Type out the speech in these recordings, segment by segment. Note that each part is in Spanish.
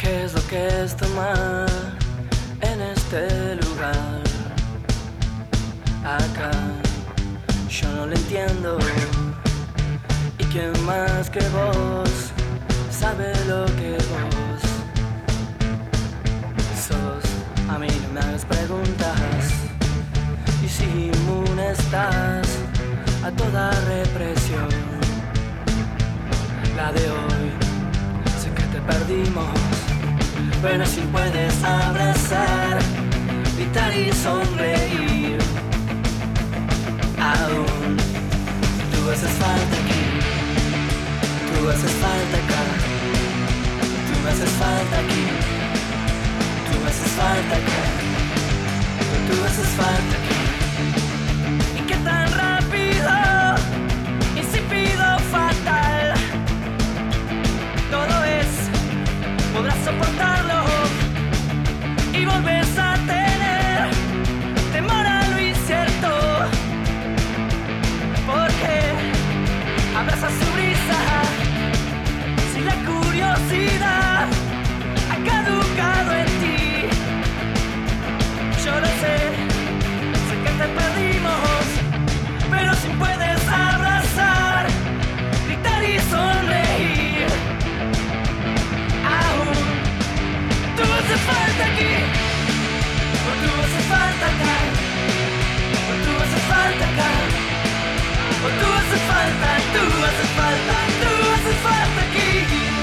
¿Qué es lo que es tomar en este lugar? Acá yo no lo entiendo. ¿Y quién más que vos sabe lo que vos sos? A mí no me hagas preguntas. Y si inmune estás a toda represión, la de hoy sé que te perdimos pero si puedes abrazar, gritar y sonreír, aún tú haces falta aquí, tú haces falta acá, tú haces falta aquí, tú haces falta acá, tú haces falta. ha caducado en ti. Yo lo sé, sé que te perdimos, pero si puedes abrazar, gritar y sonreír, aún tú haces falta aquí, o tú haces falta acá, o tú haces falta acá, o tú haces falta, tú haces falta, tú haces falta aquí.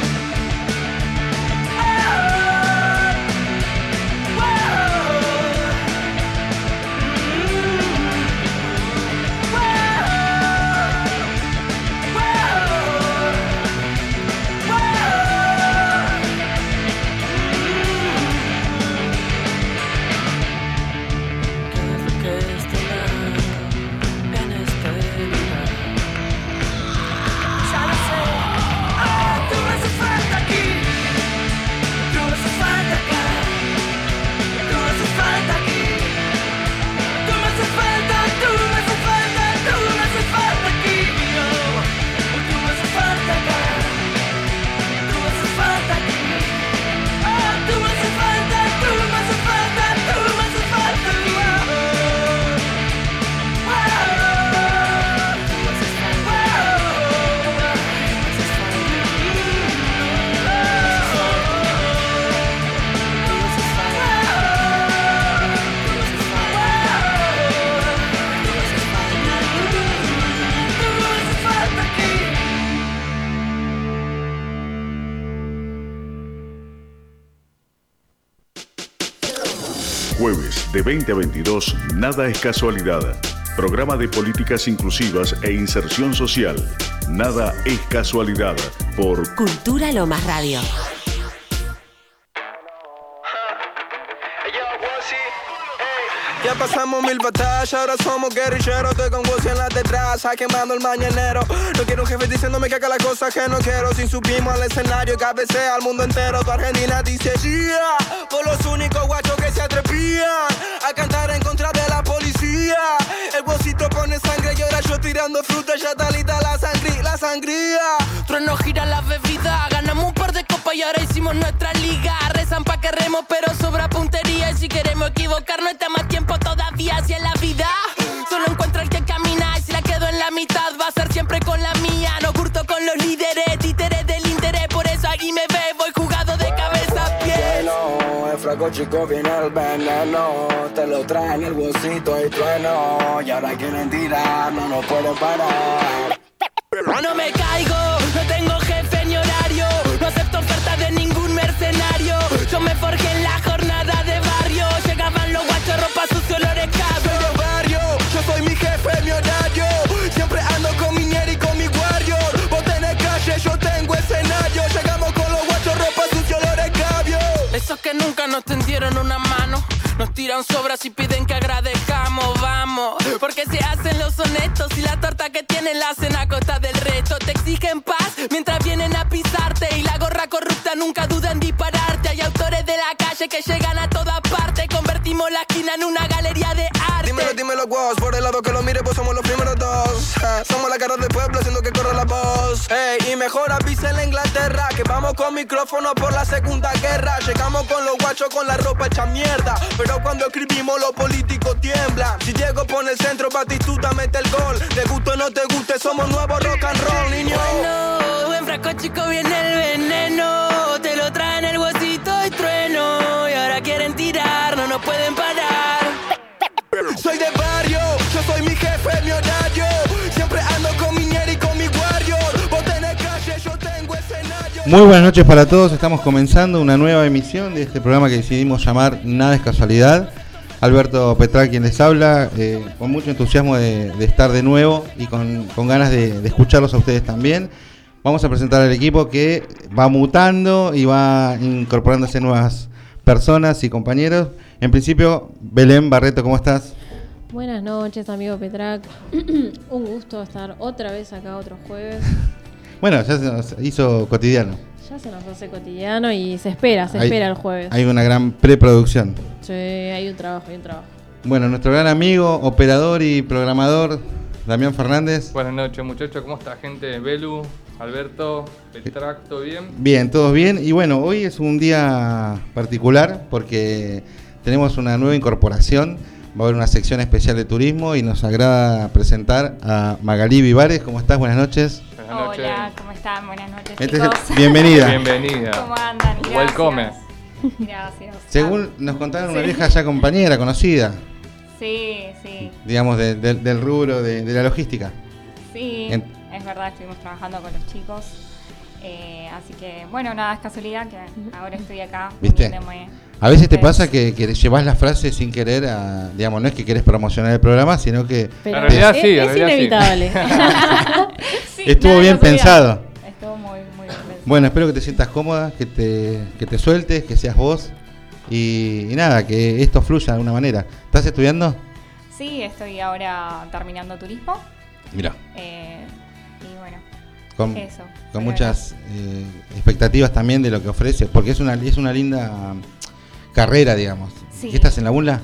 2022 Nada es casualidad. Programa de Políticas Inclusivas e Inserción Social. Nada es casualidad por Cultura Lomas Radio. Ya pasamos mil batallas, ahora somos guerrilleros. Estoy con Gucci en la detrás, quemando el mañanero. No quiero un jefe diciéndome que haga las cosas que no quiero. Sin subimos al escenario, cabecea al mundo entero. Tu Argentina dice, yeah, por los únicos guachos que se atrevían a cantar en contra de la policía. El bolsito pone sangre y ahora yo tirando fruta, ya talita la sangría, la sangría. Trueno gira la bebida, ganamos un par de copas y ahora hicimos nuestra liga. Rezan pa' que remos, pero sobra puntería. Y si queremos equivocarnos, está más tiempo todavía hacia la vida. Solo encuentro el que camina y si la quedo en la mitad va a ser siempre con la mía. No curto con los líderes, Fraco chico viene el veneno, te lo traen el bolsito y trueno. Y ahora quieren tirar, no nos pueden parar. No me caigo, no tengo sobras y piden que agradezcamos, vamos. Porque se hacen los honestos y la torta que tienen la hacen a costa del resto. Te exigen paz mientras vienen a pisarte y la gorra corrupta nunca duda en dispararte. Hay autores de la calle que llegan a todas partes, convertimos la esquina en una galería de arte. Dímelo, dímelo, vos. Por el lado que lo mire, pues somos los primeros dos. Somos la cara del pueblo haciendo que corra la voz. Ey, y mejor en la Inglaterra que vamos con micrófono por la segunda guerra. Llegamos con los guachos con la ropa hecha mierda. Pero cuando escribimos, los políticos tiemblan. Si Diego pone el centro, Batistuta mete el gol. Te guste o no te guste, somos nuevos rock and roll, niño. Bueno, buen frasco chico viene el veneno. Te lo traen el huesito y trueno. Y ahora quieren tirar, no nos pueden parar. Muy buenas noches para todos, estamos comenzando una nueva emisión de este programa que decidimos llamar Nada es casualidad. Alberto Petral quien les habla, eh, con mucho entusiasmo de, de estar de nuevo y con, con ganas de, de escucharlos a ustedes también. Vamos a presentar al equipo que va mutando y va incorporándose nuevas personas y compañeros. En principio, Belén Barreto, ¿cómo estás? Buenas noches, amigo Petrac. Un gusto estar otra vez acá otro jueves. Bueno, ya se nos hizo cotidiano. Ya se nos hace cotidiano y se espera, se Hay- espera el jueves. Hay una gran preproducción. Sí, hay un trabajo, hay un trabajo. Bueno, nuestro gran amigo, operador y programador, Damián Fernández. Buenas noches muchachos, ¿cómo está gente? Belu, Alberto, Petrac, ¿todo bien? Bien, todos bien. Y bueno, hoy es un día particular porque tenemos una nueva incorporación. Va a haber una sección especial de turismo y nos agrada presentar a Magalí Vivares. ¿Cómo estás? Buenas noches. Buenas noches. Hola, ¿cómo están? Buenas noches, Este es- chicos. bienvenida. Bienvenida. ¿Cómo andan? Gracias. Welcome. Gracias. Según nos contaron, una Sí. vieja ya compañera, conocida, Sí, sí, digamos, de- de- del rubro de, de la logística. sí. En- Es verdad, estuvimos trabajando con los chicos. Eh, así que, bueno, nada, es casualidad que ahora estoy acá. ¿Viste? A veces te pasa que, que llevas la frase sin querer a, digamos, no es que querés promocionar el programa, sino que Pero En realidad es, sí, en es realidad sí. inevitable. Sí, estuvo nada, bien pensado. Estuvo muy, muy bien pensado. Bueno, espero que te sientas cómoda, que te, que te sueltes, que seas vos y, y nada, que esto fluya de alguna manera. ¿Estás estudiando? Sí, estoy ahora terminando turismo. Mira, eh, con, eso. con Pero muchas eh, expectativas también de lo que ofrece, porque es una, es una linda carrera, digamos. Sí. ¿Qué estás en la UNLA?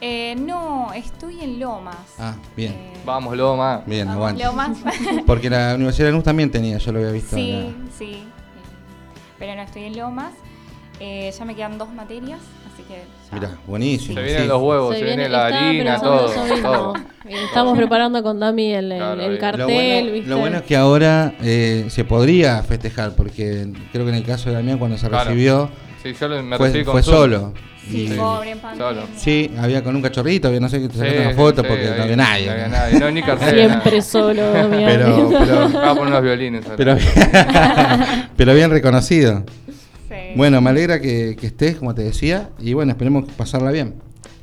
Eh, no, estoy en Lomas. Ah, bien. Eh, Vamos, Loma. Bien, vamos, aguante. Lomas. Porque la Universidad de Lanús también tenía, yo lo había visto. Sí, sí. Pero no estoy en Lomas. Eh, ya me quedan dos materias, así que. ya- Mira, buenísimo. Se vienen sí. los huevos, se, Se viene viene- la harina, todo. Estamos preparando con Dami el, el- Claro, el bien. cartel, Lo bueno, ¿viste? lo bueno es que ahora eh, se podría festejar, porque creo que en el caso de Damián cuando se Claro. recibió Sí, yo lo- me fue, con solo. Sí, Y- pobre en pandemia. solo. Sí, había con un cachorrito, había no sé qué, te Sí, sacaste una sí, foto sí, porque no había nadie. No había nadie, no, ni cartera. Siempre nada. solo, Damián. Pero, pero, Vamos a poner unos violines. pero, pero bien reconocido. Sí. Bueno, me alegra que, que estés, como te decía, y bueno, esperemos pasarla bien.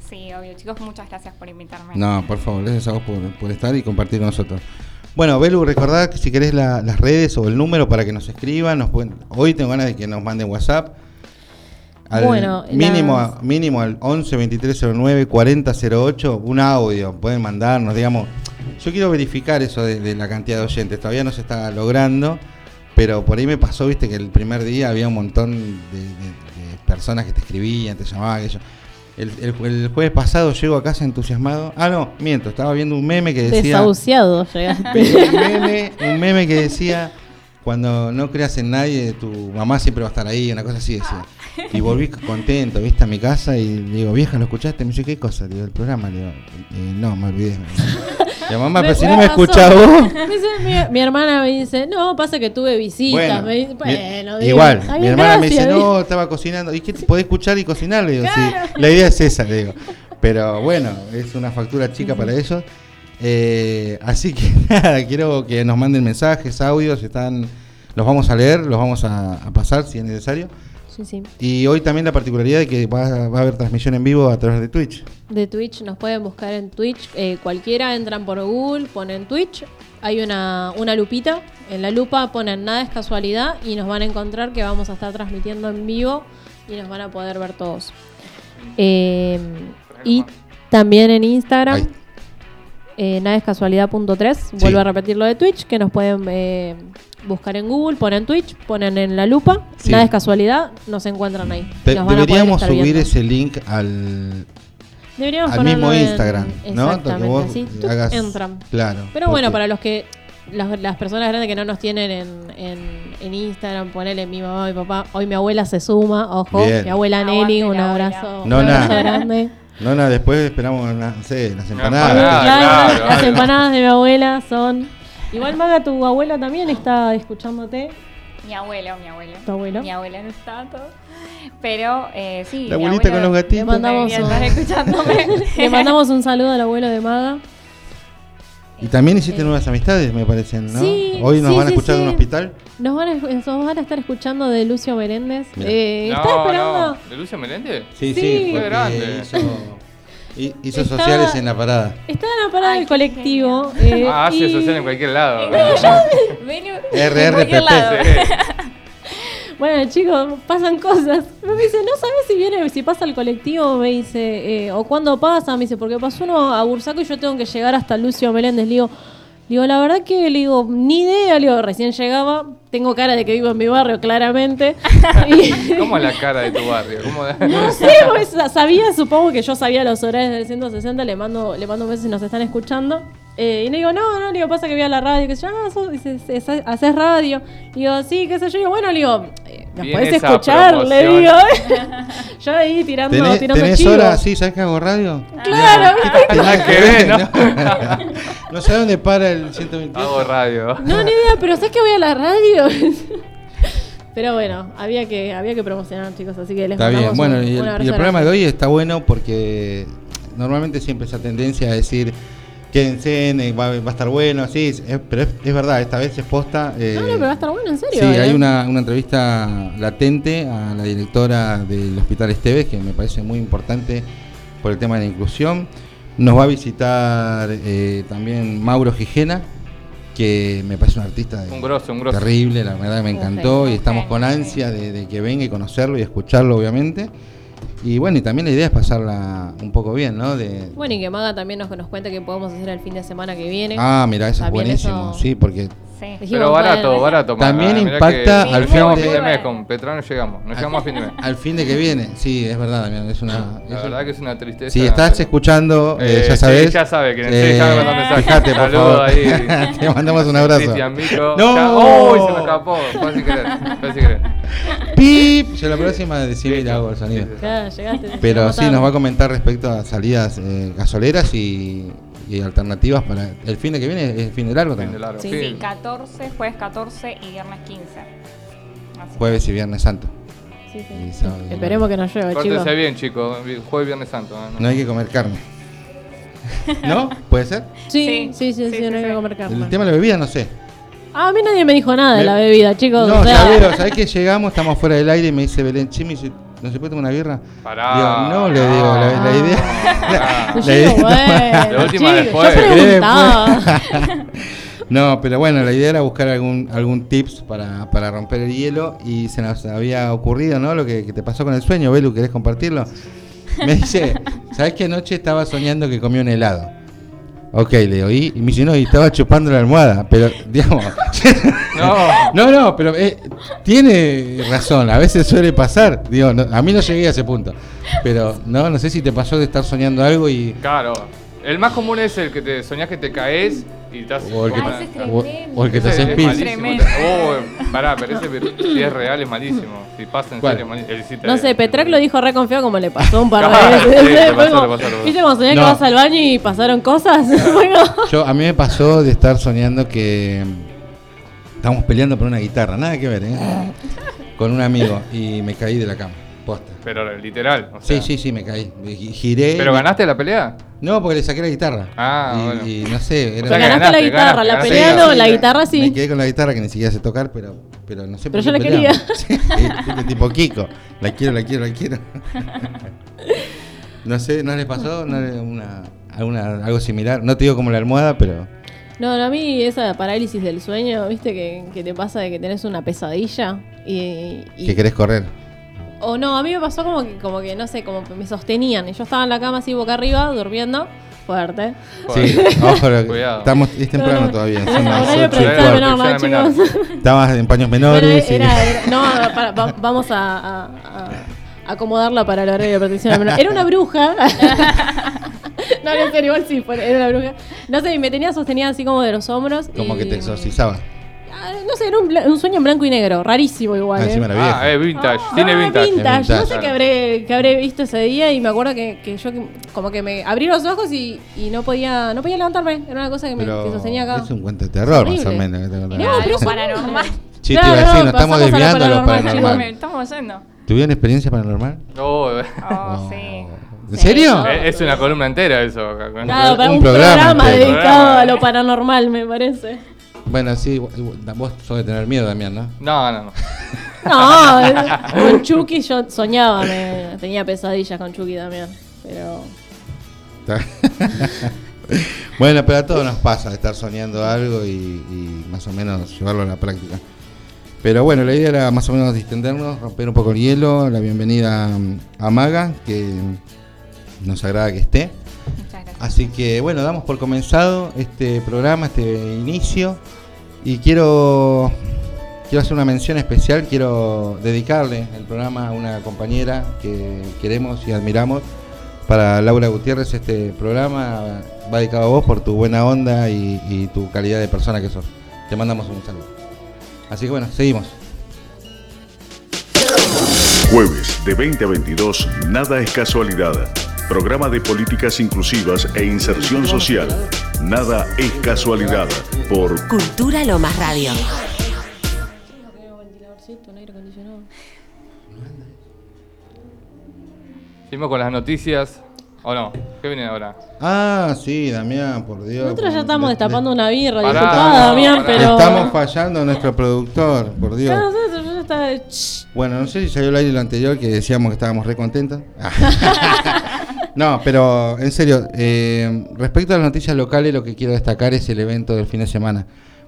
Sí, chicos, muchas gracias por invitarme. No, por favor, gracias a vos por, por estar y compartir con nosotros. Bueno, Belu, recordad que si querés la- las redes o el número para que nos escriban. Nos pueden- hoy tengo ganas de que nos manden WhatsApp. Al Bueno, mínimo, las- mínimo al 11 2309 4008, un audio. Pueden mandarnos, digamos. Yo quiero verificar eso de, de la cantidad de oyentes. Todavía no se está logrando. Pero por ahí me pasó, viste, que el primer día había un montón de, de- de personas que te escribían, te llamaban, que yo. El, el- el jueves pasado llego a casa entusiasmado. Ah, no, miento, estaba viendo un meme que decía. Desahuciado llegaste. Un meme, un meme que decía, cuando no creas en nadie, tu mamá siempre va a estar ahí, una cosa así decía. Y volví contento, viste, a mi casa y digo, vieja, ¿lo escuchaste? Me dice, ¿qué cosa? Digo, el programa. Le digo, "Eh, no, me olvidé. Mamá, pero si no me pasó. escuchás vos. Mi, mi hermana me dice, no, pasa que tuve visitas. Bueno, me dice, mi- bueno, digo, igual, mi hermana me dice, no, estaba cocinando. ¿Y qué podés escuchar y cocinar? Le digo, sí, la idea es esa, le digo. Pero bueno, es una factura chica para ellos. Eh, así que nada, quiero que nos manden mensajes, audios, están, los vamos a leer, los vamos a, a pasar si es necesario. Sí, sí. Y hoy también la particularidad de que va, va a haber transmisión en vivo a través de Twitch. De Twitch nos pueden buscar en Twitch. eh, cualquiera entran por Google, ponen Twitch. Hay una, una lupita. En la lupa ponen nada es casualidad y nos van a encontrar que vamos a estar transmitiendo en vivo y nos van a poder ver todos. Eh, y también en Instagram, Ahí. eh, nada es casualidad.3. Sí. Vuelvo a repetir lo de Twitch, que nos pueden eh, buscar en Google, ponen Twitch, ponen en la lupa, Sí. nada es casualidad, nos encuentran ahí. Te- Nos van a poder deberíamos subir viendo. ese link al, Deberíamos al ponerlo mismo en- Instagram, ¿no? Exactamente, vos así hagas- entran. Claro. Pero bueno, para los que las, las personas grandes que no nos tienen en, en, en Instagram, ponele mi mamá, mi papá, hoy mi abuela se suma, ojo, Bien. mi abuela Nelly, un abrazo, No, un abrazo nada. grande. No, no, después esperamos, no sé, las empanadas. empanada. Claro, claro, las empanadas de mi abuela son. Igual Maga, tu abuela también está escuchándote. Mi abuelo, mi abuelo. ¿Tu abuelo? Mi abuelo no está todo. Pero eh, sí. La mi abuelita con los gatitos. Le mandamos un- estar escuchándome. Le mandamos un saludo al abuelo de Maga. Y también hiciste nuevas amistades, me parecen, ¿no? Sí, Hoy nos sí, van a escuchar sí. de un hospital. Nos van, a, nos van a estar escuchando de Lucio Meréndez. Mira. Eh, No, estaba esperando. no. ¿De Lucio Meléndez? Sí, Sí. porque grande. hizo, hi- hizo Está- sociales en la parada. Estaba en la parada Ay, del colectivo. eh, Ah, hace y- social en cualquier lado. RRPP. Bueno, chicos, pasan cosas. Me dice, no sabes si viene, si pasa el colectivo, me dice, eh, o cuándo pasa, me dice, porque pasó uno a Bursaco y yo tengo que llegar hasta Lucio Meléndez. Le digo, digo, la verdad que le digo, ni idea, le digo, recién llegaba, tengo cara de que vivo en mi barrio, claramente. Y- ¿Cómo es la cara de tu barrio? ¿Cómo no sé, pues, sabía, supongo que yo sabía los horarios del 160, le mando, le mando un beso si nos están escuchando. Eh, y le digo, no, no, le digo, pasa que voy a la radio, que se llama, dice, "¿Haces- haces radio. Le digo, sí, qué sé yo, y digo, bueno, le digo, eh, nos podés escuchar, le digo. yo ahí tirando, ¿Tenés, tirando tenés chivos. hora? Sí, ¿sabes que hago radio? Claro, que ver, ¿no? no sé dónde para el 128. Hago radio. no, ni idea, pero ¿sabes que voy a la radio? pero bueno, había que, había que promocionar, chicos, así que les Está bien, bueno, un- y el, y el programa de hoy está bueno porque normalmente siempre esa tendencia a decir quédense, eh, va, va a estar bueno, sí, es- pero es, es verdad, esta vez es posta. eh, No, no, pero va a estar bueno, en serio. Sí, eh. hay una, una entrevista latente a la directora del Hospital Esteves que me parece muy importante por el tema de la inclusión. Nos va a visitar eh, también Mauro Gijena, que me parece un artista de- Un grosso, un grosso. terrible, la verdad me Un encantó y estamos con ansia de, de que venga y conocerlo y escucharlo obviamente. Y bueno, y también la idea es pasarla un poco bien, ¿no? De, Bueno, y que Maga también nos, nos cuenta que podemos hacer el fin de semana que viene. ah, mira, eso es También buenísimo, eso- sí, porque Sí. Pero barato, barato. Maga, También eh, mirá impacta que al Llegamos fin a fin de- de mes, con Petra no llegamos. No llegamos a fin de mes. al fin de que viene, sí, es verdad, Damián, es una... La es- verdad que es una tristeza. Si estás pero- escuchando, eh, Eh, ya sí, sabes. ya sabe. Sí, ya me mandó mensaje. Fíjate, por favor. ahí. Te mandamos un abrazo. Cristian Mico. No. Ya- ¡Uy! se me escapó. Fue sin querer. Fue sin querer. ¡Pip! Yo la próxima decime y hago el sonido. Llegaste. Pero sí, nos va a comentar respecto a salidas eh, gasoleras y, y alternativas para el fin de que viene, es el fin de largo Fin de también. largo. Sí, Sí. Sí, 14, jueves 14 y viernes 15. Así Jueves y Viernes Santo. Sí, sí. Y sábado y Esperemos que nos llueva, chicos. Córtese bien, chicos. Jueves, Viernes Santo. ¿eh? No hay que comer carne. ¿No? ¿Puede ser? Sí, Sí, sí, sí, sí, sí, no sí, hay que comer carne. El tema de la bebida, no sé. Ah, a mí nadie me dijo nada de la bebida, chicos. No, o sea, ya veo, ¿sabés que llegamos? Estamos fuera del aire y me dice Belén Chimi, ¿no se puede tomar una birra? Pará. Digo, no, le digo, la, la idea... La Yo idea- digo, bueno, De última, después. No, pero bueno, la idea era buscar algún algún tips para, para romper el hielo y se nos había ocurrido, ¿no? Lo que, que te pasó con el sueño, Belu, ¿querés compartirlo? Me dice, ¿sabes qué anoche estaba soñando que comí un helado? Ok, le y, y me dice, no, y estaba chupando la almohada, pero, digamos... No. no, no, pero eh, tiene razón, a veces suele pasar, digo, no, a mí no llegué a ese punto, pero no, no sé si te pasó de estar soñando algo y... Claro. El más común es el que te soñás que te caes y estás. O el que, Ah, ese es o- tremendo. o el que te haces es pis. Oh, pará, pero ese si es real es malísimo. Si pasa en ¿Cuál? serio es malísimo. No sé, Petrac lo dijo re confiado como le pasó un par de Ah, veces. sí, le Fue pasó, como- le pasó, le pasó. ¿Viste cuando No. que vas al baño y pasaron cosas? Bueno, Yo, a mí me pasó de estar soñando que estábamos peleando por una guitarra, nada que ver, ¿eh? Con un amigo y me caí de la cama, posta. Pero literal. O Sí, sea. sí, sí, me caí. Gi- Giré. ¿Pero me- ganaste la pelea? No, porque le saqué la guitarra. Ah, y, bueno. y no sé, era O sea, ganaste, ganaste, la guitarra, ganaste, la pelea Sí, no, sí, la me- guitarra Me sí. quedé con la guitarra que ni siquiera sé tocar, pero, pero no sé Pero por yo qué la peleamos. quería. Sí, viste, tipo Kiko. La quiero, la quiero, la quiero. No sé, ¿no les pasó ¿No le- una, alguna, algo similar? No te digo como la almohada, pero... No, no, a mí esa parálisis del sueño, viste, que, que te pasa de que tenés una pesadilla y... y- Que querés correr. O no, a mí me pasó como que, como que, no sé, como que me sostenían. Y yo estaba en la cama así boca arriba, durmiendo, fuerte. Sí, ojo, estamos, es temprano No, no. todavía. Menor, ¿no, Protección chicos? Estabas en paños menores. y- era, era- no, para- va- vamos a, a- a acomodarla para el horario de protección menor. Era una bruja. no, no, serio, igual sí, era una bruja. No sé, y me tenía sostenida así como de los hombros. Como y- que te exorcizaba. Ah, No sé, era un, bla- un sueño en blanco y negro, rarísimo igual. Ah, ¿eh? encima era vieja. Ah, es vintage. Ah, Tiene vintage. vintage. Es vintage. No sé qué habré, qué habré visto ese día y me acuerdo que, que yo que- como que me abrí los ojos y, y no podía no podía levantarme. Era una cosa que me Pero que sostenía acá. es un cuento de terror, más Horrible. o menos. No, pero Algo eso- paranormal. Sí, te iba a decir, no, nos estamos pasamos a lo desviando a lo paranormal, paranormal. Me estamos yendo. ¿Tuvieron experiencia paranormal? Oh, Oh, No. sí. ¿En Sí. serio? es es una columna entera eso. acá. Claro, para Un un, programa programa, dedicado a lo paranormal, me parece. Bueno, sí, igual- vos sos de tener miedo, Damián, ¿no? No, no, no. No, eh, con Chucky yo soñaba, me- tenía pesadillas con Chucky también. Pero bueno, pero a todos nos pasa estar soñando algo y, y más o menos llevarlo a la práctica. Pero bueno, la idea era más o menos distendernos, romper un poco el hielo. La bienvenida mm, a Maga, que nos agrada que esté. Así que bueno, damos por comenzado este programa, este inicio. Y quiero, quiero hacer una mención especial, quiero dedicarle el programa a una compañera que queremos y admiramos. Para Laura Gutiérrez este programa va dedicado a vos por tu buena onda y, y tu calidad de persona que sos. Te mandamos un saludo. Así que bueno, seguimos. Jueves de 20 a 22, Nada es casualidad. Programa de políticas inclusivas e inserción social. Nada es casualidad. Por Cultura Lomas Radio. Seguimos con las noticias. ¿O no? ¿Qué viene ahora? Ah, sí, Damián, por Dios. nosotros ya estamos destapando una birra, Pará, disculpada, no, Damián, pará. pero. Estamos fallando a nuestro productor, por Dios. Ya nosotros ya está. Shh. Bueno, no sé si salió el aire lo anterior que decíamos que estábamos re contentos. no, pero en serio, eh, respecto a las noticias locales, lo que quiero destacar es el evento del fin de semana.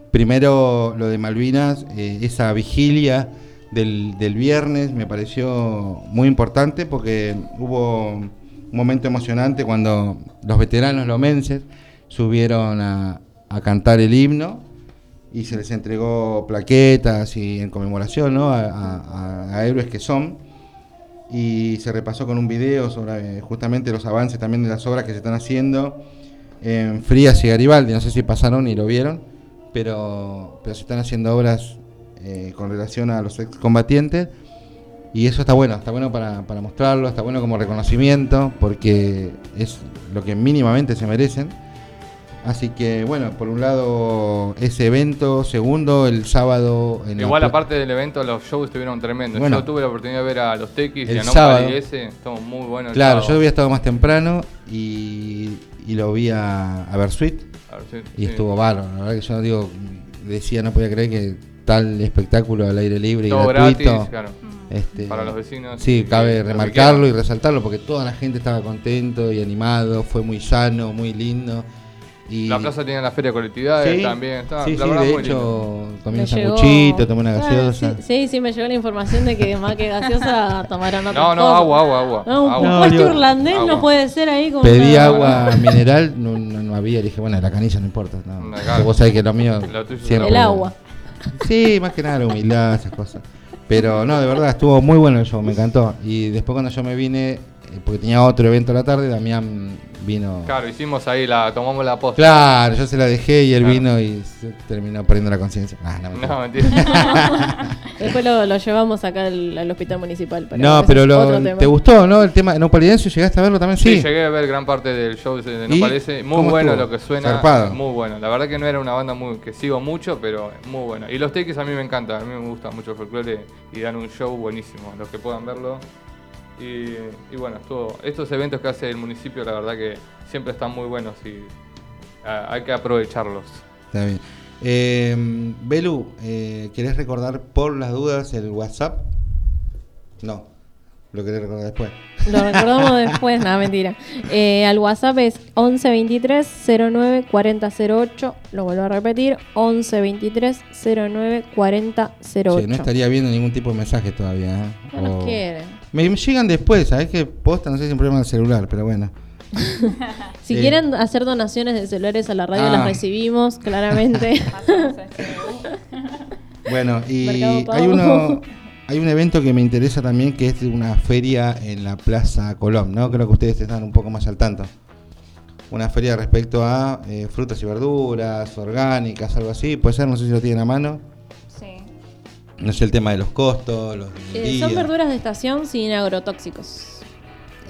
Primero, lo de Malvinas, eh, esa vigilia del, viernes me pareció muy importante porque hubo un momento emocionante cuando los veteranos lomenses subieron a, cantar el himno y se les entregó plaquetas y en conmemoración a héroes que son y se repasó con un video sobre eh, justamente los avances también de las obras que se están haciendo en Frías y Garibaldi, no sé si pasaron y lo vieron, pero, pero se están haciendo obras eh, con relación a los excombatientes y eso está bueno, está bueno para, para mostrarlo, está bueno como reconocimiento porque es lo que mínimamente se merecen. Así que bueno, por un lado ese evento, segundo el sábado en Igual, aparte del evento, los shows estuvieron tremendos. Bueno. Yo tuve la oportunidad de ver a los Tequis y a No sábado. y ese. Estuvo muy bueno. el Claro, yo había estado más temprano y, y lo vi a, a Bersuit y sí. estuvo bárbaro. La verdad que yo digo, decía, no podía creer que tal espectáculo al aire libre y gratuito gratis, claro. Este, Para los vecinos Sí, cabe remarcarlo y resaltarlo porque toda la gente estaba contento y animado, fue muy sano, muy lindo. Y La plaza tenía la feria de colectividades Sí, también. Estaba, sí, la sí, verdad, de hecho, comí un sanguchito, tomé una Ah, gaseosa. sí, sí, sí, me llegó la información de que más que gaseosa tomaron otras No, no, cosas. agua, agua, agua. No, un agua. No, puesto irlandés no puede ser ahí con Pedí una- agua mineral, no, no, no había, dije, bueno, la canilla no importa. No, vos sabés que lo mío siempre- El agua. Sí, más que nada la humildad, esas cosas. Pero no, de verdad, estuvo muy bueno el show, me encantó. Y después cuando yo me vine, porque tenía otro evento a la tarde, Damián vino... Claro, hicimos ahí la, tomamos la posta. Claro, yo se la dejé y él Claro. vino y se terminó perdiendo la conciencia. Ah, no, mentira. No, mentira. Después lo, lo llevamos acá al, al hospital municipal. pero No, pero lo-. ¿te gustó, no? El tema no palidencio, ¿llegaste a verlo también? Sí, Sí. llegué a ver gran parte del show de No ¿Y? Parece. Muy ¿Cómo bueno estuvo? lo que suena. Zarpado. Muy bueno. La verdad que no era una banda muy que sigo mucho, pero muy buena. Y los takes a mí me encantan. A mí me gusta mucho el folclore y dan un show buenísimo. Los que puedan verlo. Y, y bueno, estuvo, estos eventos que hace el municipio, la verdad que siempre están muy buenos y ah, hay que aprovecharlos. Está bien. Eh, Belu, eh, ¿querés recordar por las dudas el WhatsApp? No, lo querés recordar después. Lo recordamos después, nada, mentira. Eh, al WhatsApp es 11 23 09 40 08. Lo vuelvo a repetir: 11 23 09 40 08. Che, no estaría viendo ningún tipo de mensaje todavía. ¿eh? No nos quieren. Me, llegan después, ¿sabés qué? Posta, no sé si es un problema del celular, pero bueno. Si Eh. quieren hacer donaciones de celulares a la radio, Ah. las recibimos, claramente. Bueno, y hay uno hay un evento que me interesa también que es una feria en la Plaza Colón, ¿no? Creo que ustedes están un poco más al tanto. Una feria respecto a eh, frutas y verduras, orgánicas, algo así. Puede ser, no sé si lo tienen a mano. No sé el tema de los costos, los Eh, son verduras de estación sin agrotóxicos.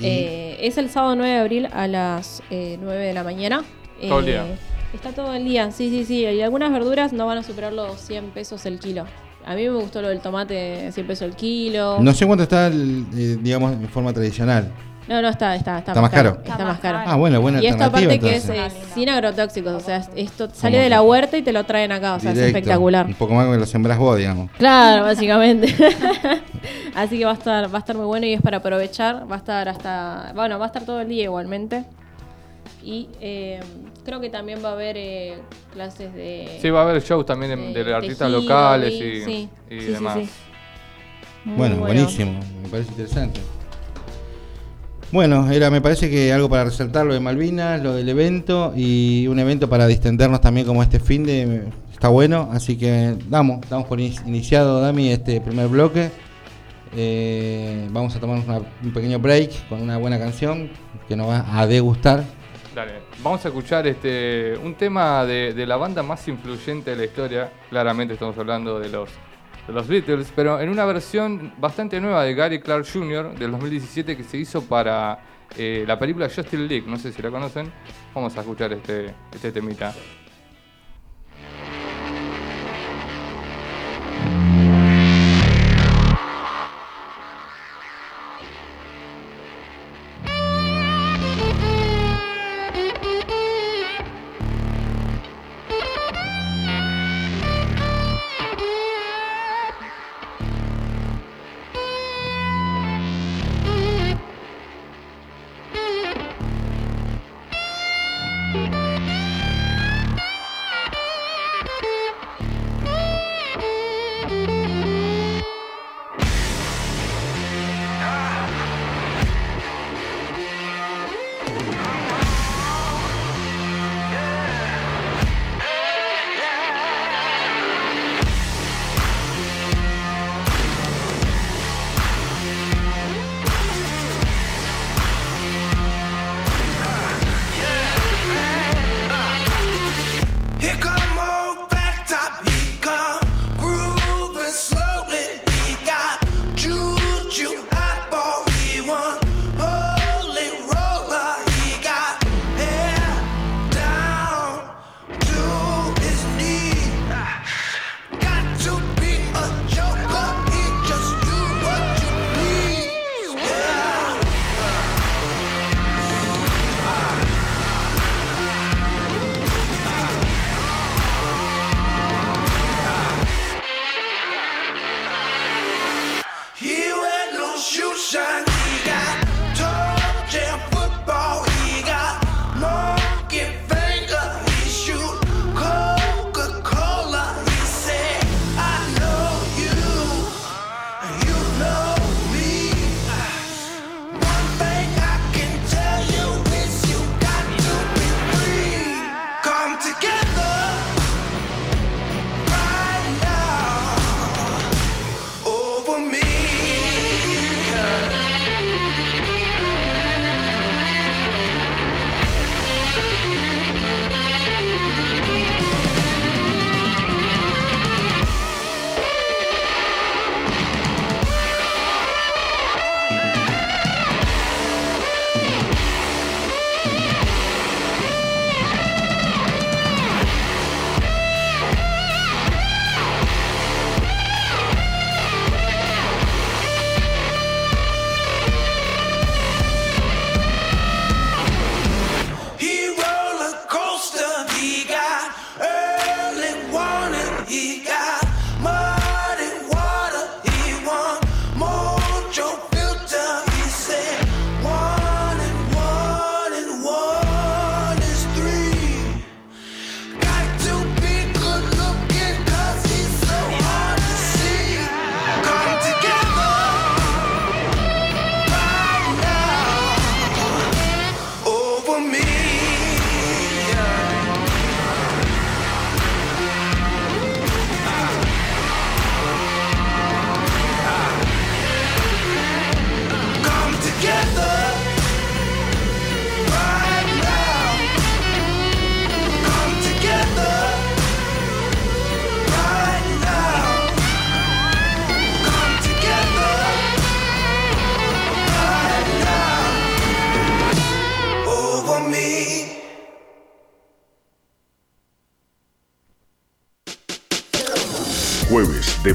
Eh, es el sábado 9 de abril a las eh, 9 de la mañana. Todo el Eh, día. Está todo el día, sí, sí, sí. Y algunas verduras no van a superar los 100 pesos el kilo. A mí me gustó lo del tomate, 100 pesos el kilo. No sé cuánto está, el, eh, digamos, en forma tradicional. No, no, está, está, está, ¿Está más caro? Está más caro. Ah, bueno, buena y esta alternativa parte que es eh, sin agrotóxicos, o sea, es- esto sale ¿Cómo de la huerta y te lo traen acá, o sea, es espectacular. Un poco más que lo sembrás vos, digamos. Claro, básicamente. Así que va a estar, va a estar muy bueno y es para aprovechar. Va a estar hasta, bueno, va a estar todo el día igualmente. Y eh, creo que también va a haber eh, clases de. Sí, va a haber shows también de, de de artistas tejido, locales y, sí, y sí, sí, demás. sí. Bueno, buenísimo, me parece interesante. Bueno, era, me parece que algo para resaltar lo de Malvinas, lo del evento y un evento para distendernos también como este fin de está bueno, así que damos, damos por in- iniciado Dami este primer bloque. Eh, vamos a tomarnos una- un pequeño break con una buena canción que nos va a degustar. Dale, vamos a escuchar este un tema de la banda más influyente de la historia. Claramente estamos hablando de los, los Beatles, pero en una versión bastante nueva de Gary Clark Jr. del 2017 que se hizo para eh, la película Justice League. No sé si la conocen. Vamos a escuchar este, este temita.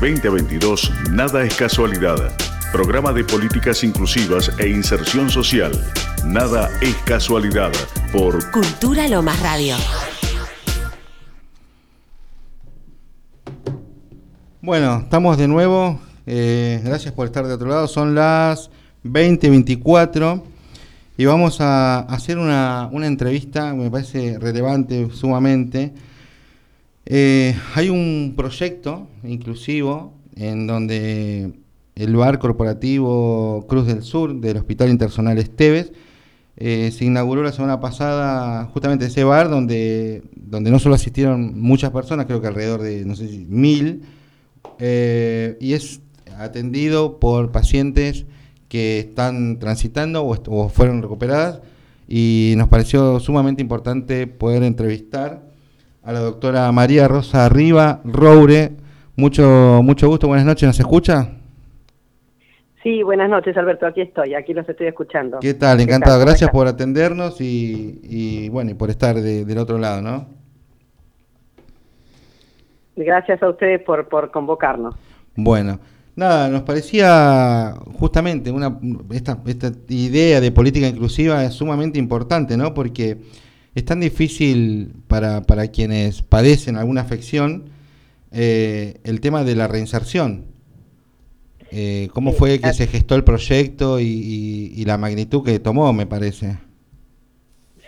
2022 Nada es casualidad. Programa de Políticas Inclusivas e Inserción Social. Nada es casualidad por Cultura Lomas Radio. Bueno, estamos de nuevo. Eh, gracias por estar de otro lado. Son las 20.24 y vamos a hacer una, una entrevista, me parece relevante sumamente, eh, hay un proyecto inclusivo en donde el bar corporativo Cruz del Sur del Hospital Internacional Esteves eh, se inauguró la semana pasada justamente ese bar donde, donde no solo asistieron muchas personas, creo que alrededor de, no sé mil, eh, y es atendido por pacientes que están transitando o, fueron recuperadas y nos pareció sumamente importante poder entrevistar a la doctora María Rosa Arriba Roure. Mucho, mucho gusto, buenas noches, ¿nos escucha? Sí, buenas noches Alberto, aquí estoy, aquí los estoy escuchando. ¿Qué tal? Encantado, gracias por atendernos y, bueno, y por estar del otro lado, ¿no? Gracias a ustedes por, por convocarnos. Bueno, nada, nos parecía justamente una esta, esta idea de política inclusiva es sumamente importante, ¿no? Porque es tan difícil para, para quienes padecen alguna afección eh, el tema de la reinserción. Eh, ¿Cómo fue que se gestó el proyecto y la magnitud que tomó, me parece?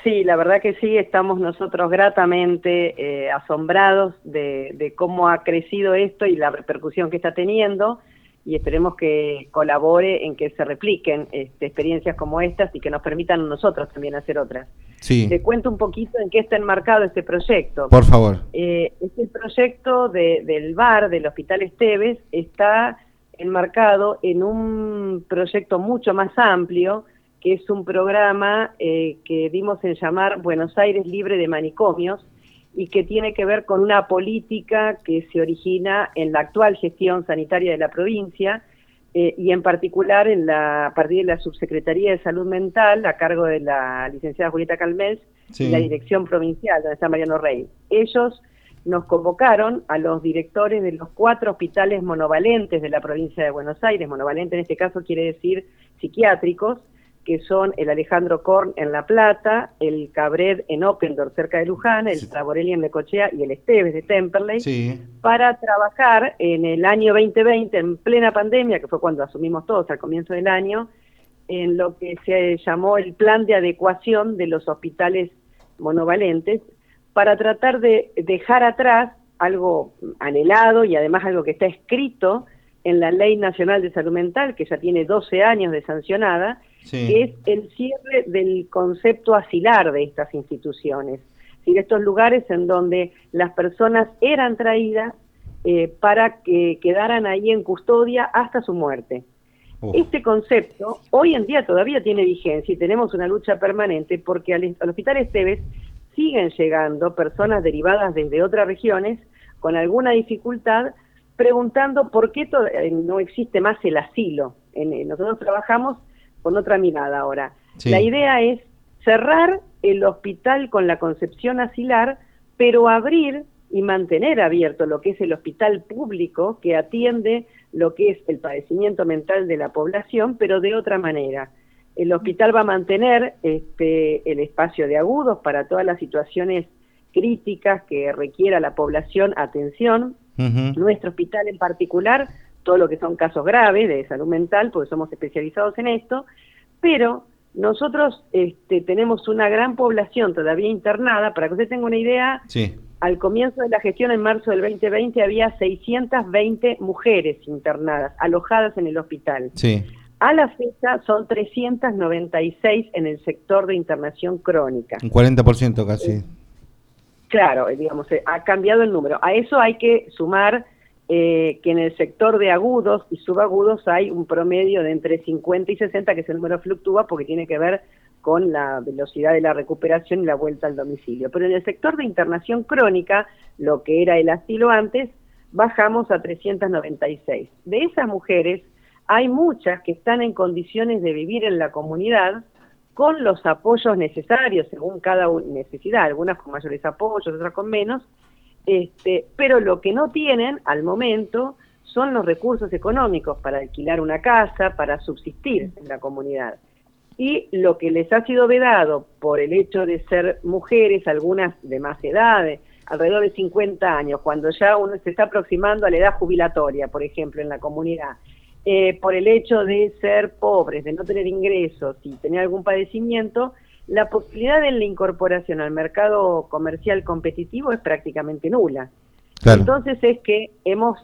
Sí, la verdad que sí, estamos nosotros gratamente eh, asombrados de, cómo ha crecido esto y la repercusión que está teniendo y esperemos que colabore en que se repliquen este, experiencias como estas y que nos permitan a nosotros también hacer otras. Sí. Te cuento un poquito en qué está enmarcado este proyecto. Por favor. Eh, este proyecto del bar del Hospital Esteves está enmarcado en un proyecto mucho más amplio que es un programa eh, que dimos en llamar Buenos Aires Libre de Manicomios y que tiene que ver con una política que se origina en la actual gestión sanitaria de la provincia eh, y en particular en la, a partir de la Subsecretaría de Salud Mental a cargo de la licenciada Julieta Calmels y la Dirección Provincial, donde está Mariano Rey. Ellos nos convocaron a los directores de los cuatro hospitales monovalentes de la provincia de Buenos Aires, monovalente en este caso quiere decir psiquiátricos, que son el Alejandro Korn en La Plata, el Cabred en Oppendorf, cerca de Luján, el Traborelli en Necochea y el Esteves de Temperley, para trabajar en el año 2020, en plena pandemia, que fue cuando asumimos todos al comienzo del año, en lo que se llamó el plan de adecuación de los hospitales monovalentes, para tratar de dejar atrás algo anhelado y además algo que está escrito en la Ley Nacional de Salud Mental, que ya tiene 12 años de sancionada, que es el cierre del concepto asilar de estas instituciones, de estos lugares en donde las personas eran traídas eh, para que quedaran ahí en custodia hasta su muerte. Este concepto hoy en día todavía tiene vigencia y tenemos una lucha permanente porque al, Hospital Esteves siguen llegando personas derivadas desde otras regiones con alguna dificultad preguntando por qué eh, no existe más el asilo. En, nosotros trabajamos con otra mirada ahora. La idea es cerrar el hospital con la concepción asilar, pero abrir y mantener abierto lo que es el hospital público que atiende lo que es el padecimiento mental de la población, pero de otra manera. El hospital va a mantener este, el espacio de agudos para todas las situaciones críticas que requiera la población atención. Nuestro hospital en particular todo lo que son casos graves de salud mental, porque somos especializados en esto, pero nosotros este, tenemos una gran población todavía internada, para que usted tenga una idea, al comienzo de la gestión en marzo del 2020 había 620 mujeres internadas, alojadas en el hospital. A la fecha son 396 en el sector de internación crónica. Un 40% casi. Claro, digamos, eh, ha cambiado el número. A eso hay que sumar eh, que en el sector de agudos y subagudos hay un promedio de entre 50 y 60, que ese número fluctúa porque tiene que ver con la velocidad de la recuperación y la vuelta al domicilio. Pero en el sector de internación crónica, lo que era el asilo antes, bajamos a 396. De esas mujeres, hay muchas que están en condiciones de vivir en la comunidad con los apoyos necesarios según cada necesidad, algunas con mayores apoyos, otras con menos, Este, pero lo que no tienen al momento son los recursos económicos para alquilar una casa, para subsistir en la comunidad. Y lo que les ha sido vedado por el hecho de ser mujeres, algunas de más edades, alrededor de 50 años, cuando ya uno se está aproximando a la edad jubilatoria, por ejemplo, en la comunidad, eh, por el hecho de ser pobres, de no tener ingresos y tener algún padecimiento, la posibilidad de la incorporación al mercado comercial competitivo es prácticamente nula. Entonces es que hemos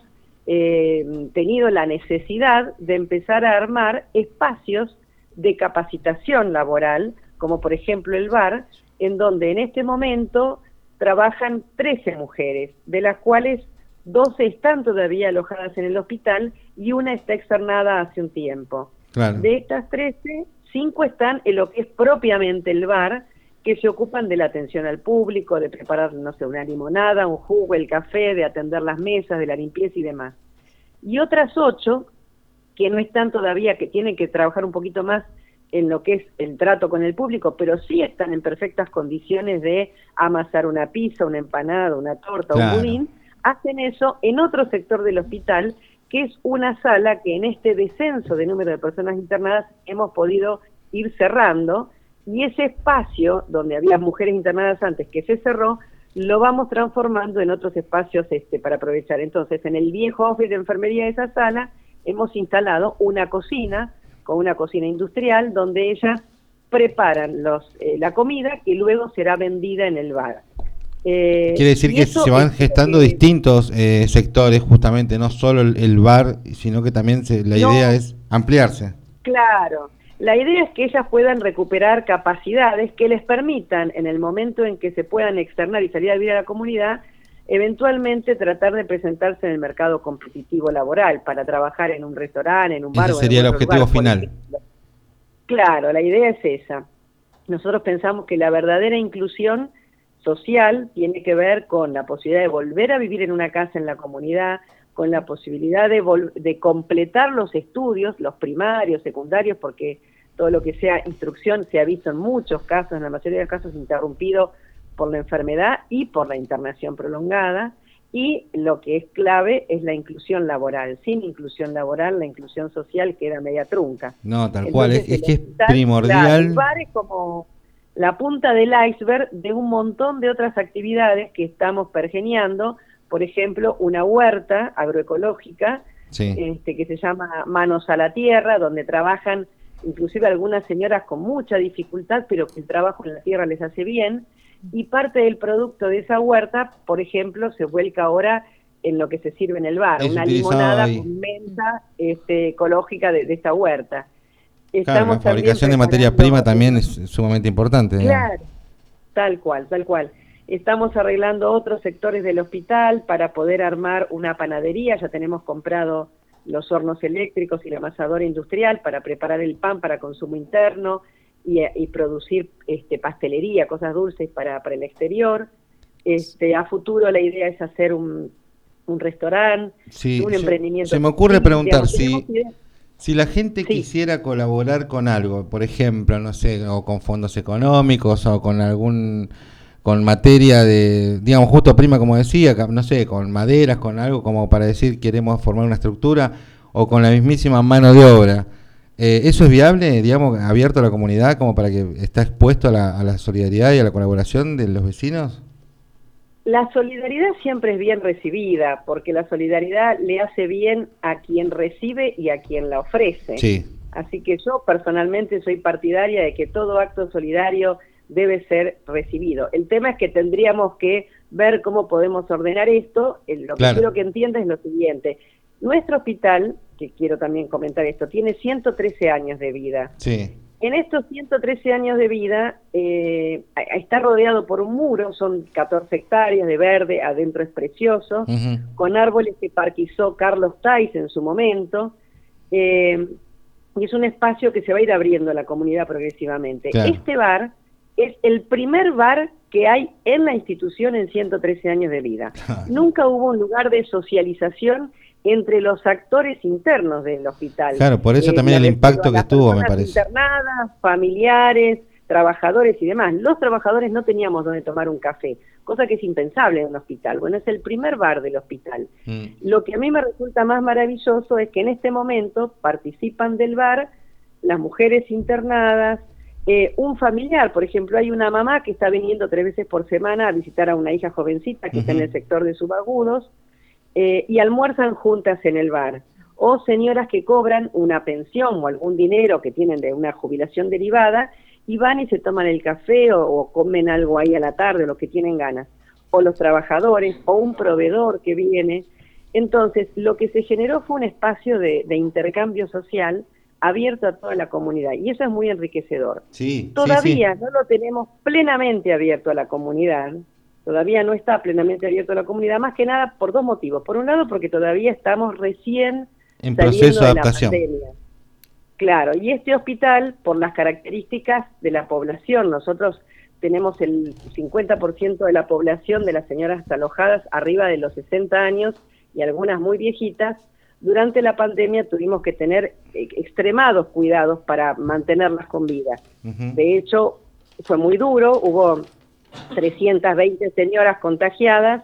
eh, tenido la necesidad de empezar a armar espacios de capacitación laboral, como por ejemplo el bar, en donde en este momento trabajan 13 mujeres, de las cuales 12 están todavía alojadas en el hospital y una está externada hace un tiempo. De estas 13, 5 están en lo que es propiamente el bar, que se ocupan de la atención al público, de preparar, no sé, una limonada, un jugo, el café, de atender las mesas, de la limpieza y demás. Y otras 8 que no están todavía, que tienen que trabajar un poquito más en lo que es el trato con el público, pero sí están en perfectas condiciones de amasar una pizza, una empanada, una torta, un budín, hacen eso en otro sector del hospital, que es una sala que en este descenso de número de personas internadas hemos podido ir cerrando, y ese espacio donde había mujeres internadas antes que se cerró, lo vamos transformando en otros espacios este, para aprovechar. Entonces, en el viejo office de enfermería de esa sala, hemos instalado una cocina, con una cocina industrial, donde ellas preparan los, eh, la comida que luego será vendida en el bar. Eh, Quiere decir que se van gestando distintos eh, sectores, justamente, no solo el, bar, sino que también la idea es ampliarse. Claro, la idea es que ellas puedan recuperar capacidades que les permitan, en el momento en que se puedan externar y salir a vivir a la comunidad, eventualmente tratar de presentarse en el mercado competitivo laboral para trabajar en un restaurante, en un bar. Ese sería el objetivo final. Claro, la idea es esa. Nosotros pensamos que la verdadera inclusión social tiene que ver con la posibilidad de volver a vivir en una casa en la comunidad, con la posibilidad de, de completar los estudios, los primarios, secundarios, porque todo lo que sea instrucción se ha visto en muchos casos, en la mayoría de los casos interrumpido por la enfermedad y por la internación prolongada. Y lo que es clave es la inclusión laboral. Sin inclusión laboral, la inclusión social queda media trunca. No, tal cual, es, que es primordial. como la punta del iceberg de un montón de otras actividades que estamos pergeneando, por ejemplo, una huerta agroecológica este, que se llama Manos a la Tierra, donde trabajan inclusive algunas señoras con mucha dificultad, pero que el trabajo en la tierra les hace bien, y parte del producto de esa huerta, por ejemplo, se vuelca ahora en lo que se sirve en el bar, una limonada con menta este, ecológica de, esta huerta. Estamos la fabricación de materia prima también es sumamente importante. Claro, tal cual, tal cual. Estamos arreglando otros sectores del hospital para poder armar una panadería, ya tenemos comprado los hornos eléctricos y la amasadora industrial para preparar el pan para consumo interno, y, producir este, pastelería, cosas dulces para, para el exterior. Este, a futuro la idea es hacer un, un restaurante, un emprendimiento. Se me ocurre preguntar si, si la gente quisiera colaborar con algo, por ejemplo, no sé, o con fondos económicos o con algún con materia de, digamos, justo prima, como decía, no sé, con maderas, con algo como para decir queremos formar una estructura, o con la mismísima mano de obra. Eh, ¿Eso es viable, digamos, abierto a la comunidad como para que está expuesto a la, solidaridad y a la colaboración de los vecinos? La solidaridad siempre es bien recibida, porque la solidaridad le hace bien a quien recibe y a quien la ofrece. Sí. Así que yo personalmente soy partidaria de que todo acto solidario debe ser recibido. El tema es que tendríamos que ver cómo podemos ordenar esto. Lo que quiero que entiendas es lo siguiente. Nuestro hospital, que quiero también comentar esto, tiene 113 años de vida. Sí. En estos 113 años de vida eh, está rodeado por un muro, son 14 hectáreas de verde, adentro es precioso, con árboles que parquizó Carlos Tais en su momento, eh, y es un espacio que se va a ir abriendo a la comunidad progresivamente. Este bar es el primer bar que hay en la institución en 113 años de vida. Nunca hubo un lugar de socialización entre los actores internos del hospital. Claro, por eso eh, también el impacto que tuvo, me parece. Internadas, familiares, trabajadores y demás. Los trabajadores no teníamos donde tomar un café, cosa que es impensable en un hospital. Bueno, es el primer bar del hospital. Mm. Lo que a mí me resulta más maravilloso es que en este momento participan del bar las mujeres internadas, eh, un familiar, por ejemplo, hay una mamá que está viniendo tres veces por semana a visitar a una hija jovencita que está en el sector de subagudos eh, y almuerzan juntas en el bar. O señoras que cobran una pensión o algún dinero que tienen de una jubilación derivada y van y se toman el café o, o comen algo ahí a la tarde, lo que tienen ganas. O los trabajadores o un proveedor que viene. Entonces, lo que se generó fue un espacio de, de intercambio social abierto a toda la comunidad y eso es muy enriquecedor. Sí, sí, Todavía sí. no lo tenemos plenamente abierto a la comunidad, todavía no está plenamente abierto a la comunidad, más que nada por dos motivos. Por un lado, porque todavía estamos recién En proceso de la adaptación. pandemia. Claro, y este hospital, por las características de la población, nosotros tenemos el 50% de la población de las señoras alojadas arriba de los 60 años y algunas muy viejitas, durante la pandemia tuvimos que tener eh, extremados cuidados para mantenerlas con vida. De hecho, fue muy duro, hubo 320 señoras contagiadas,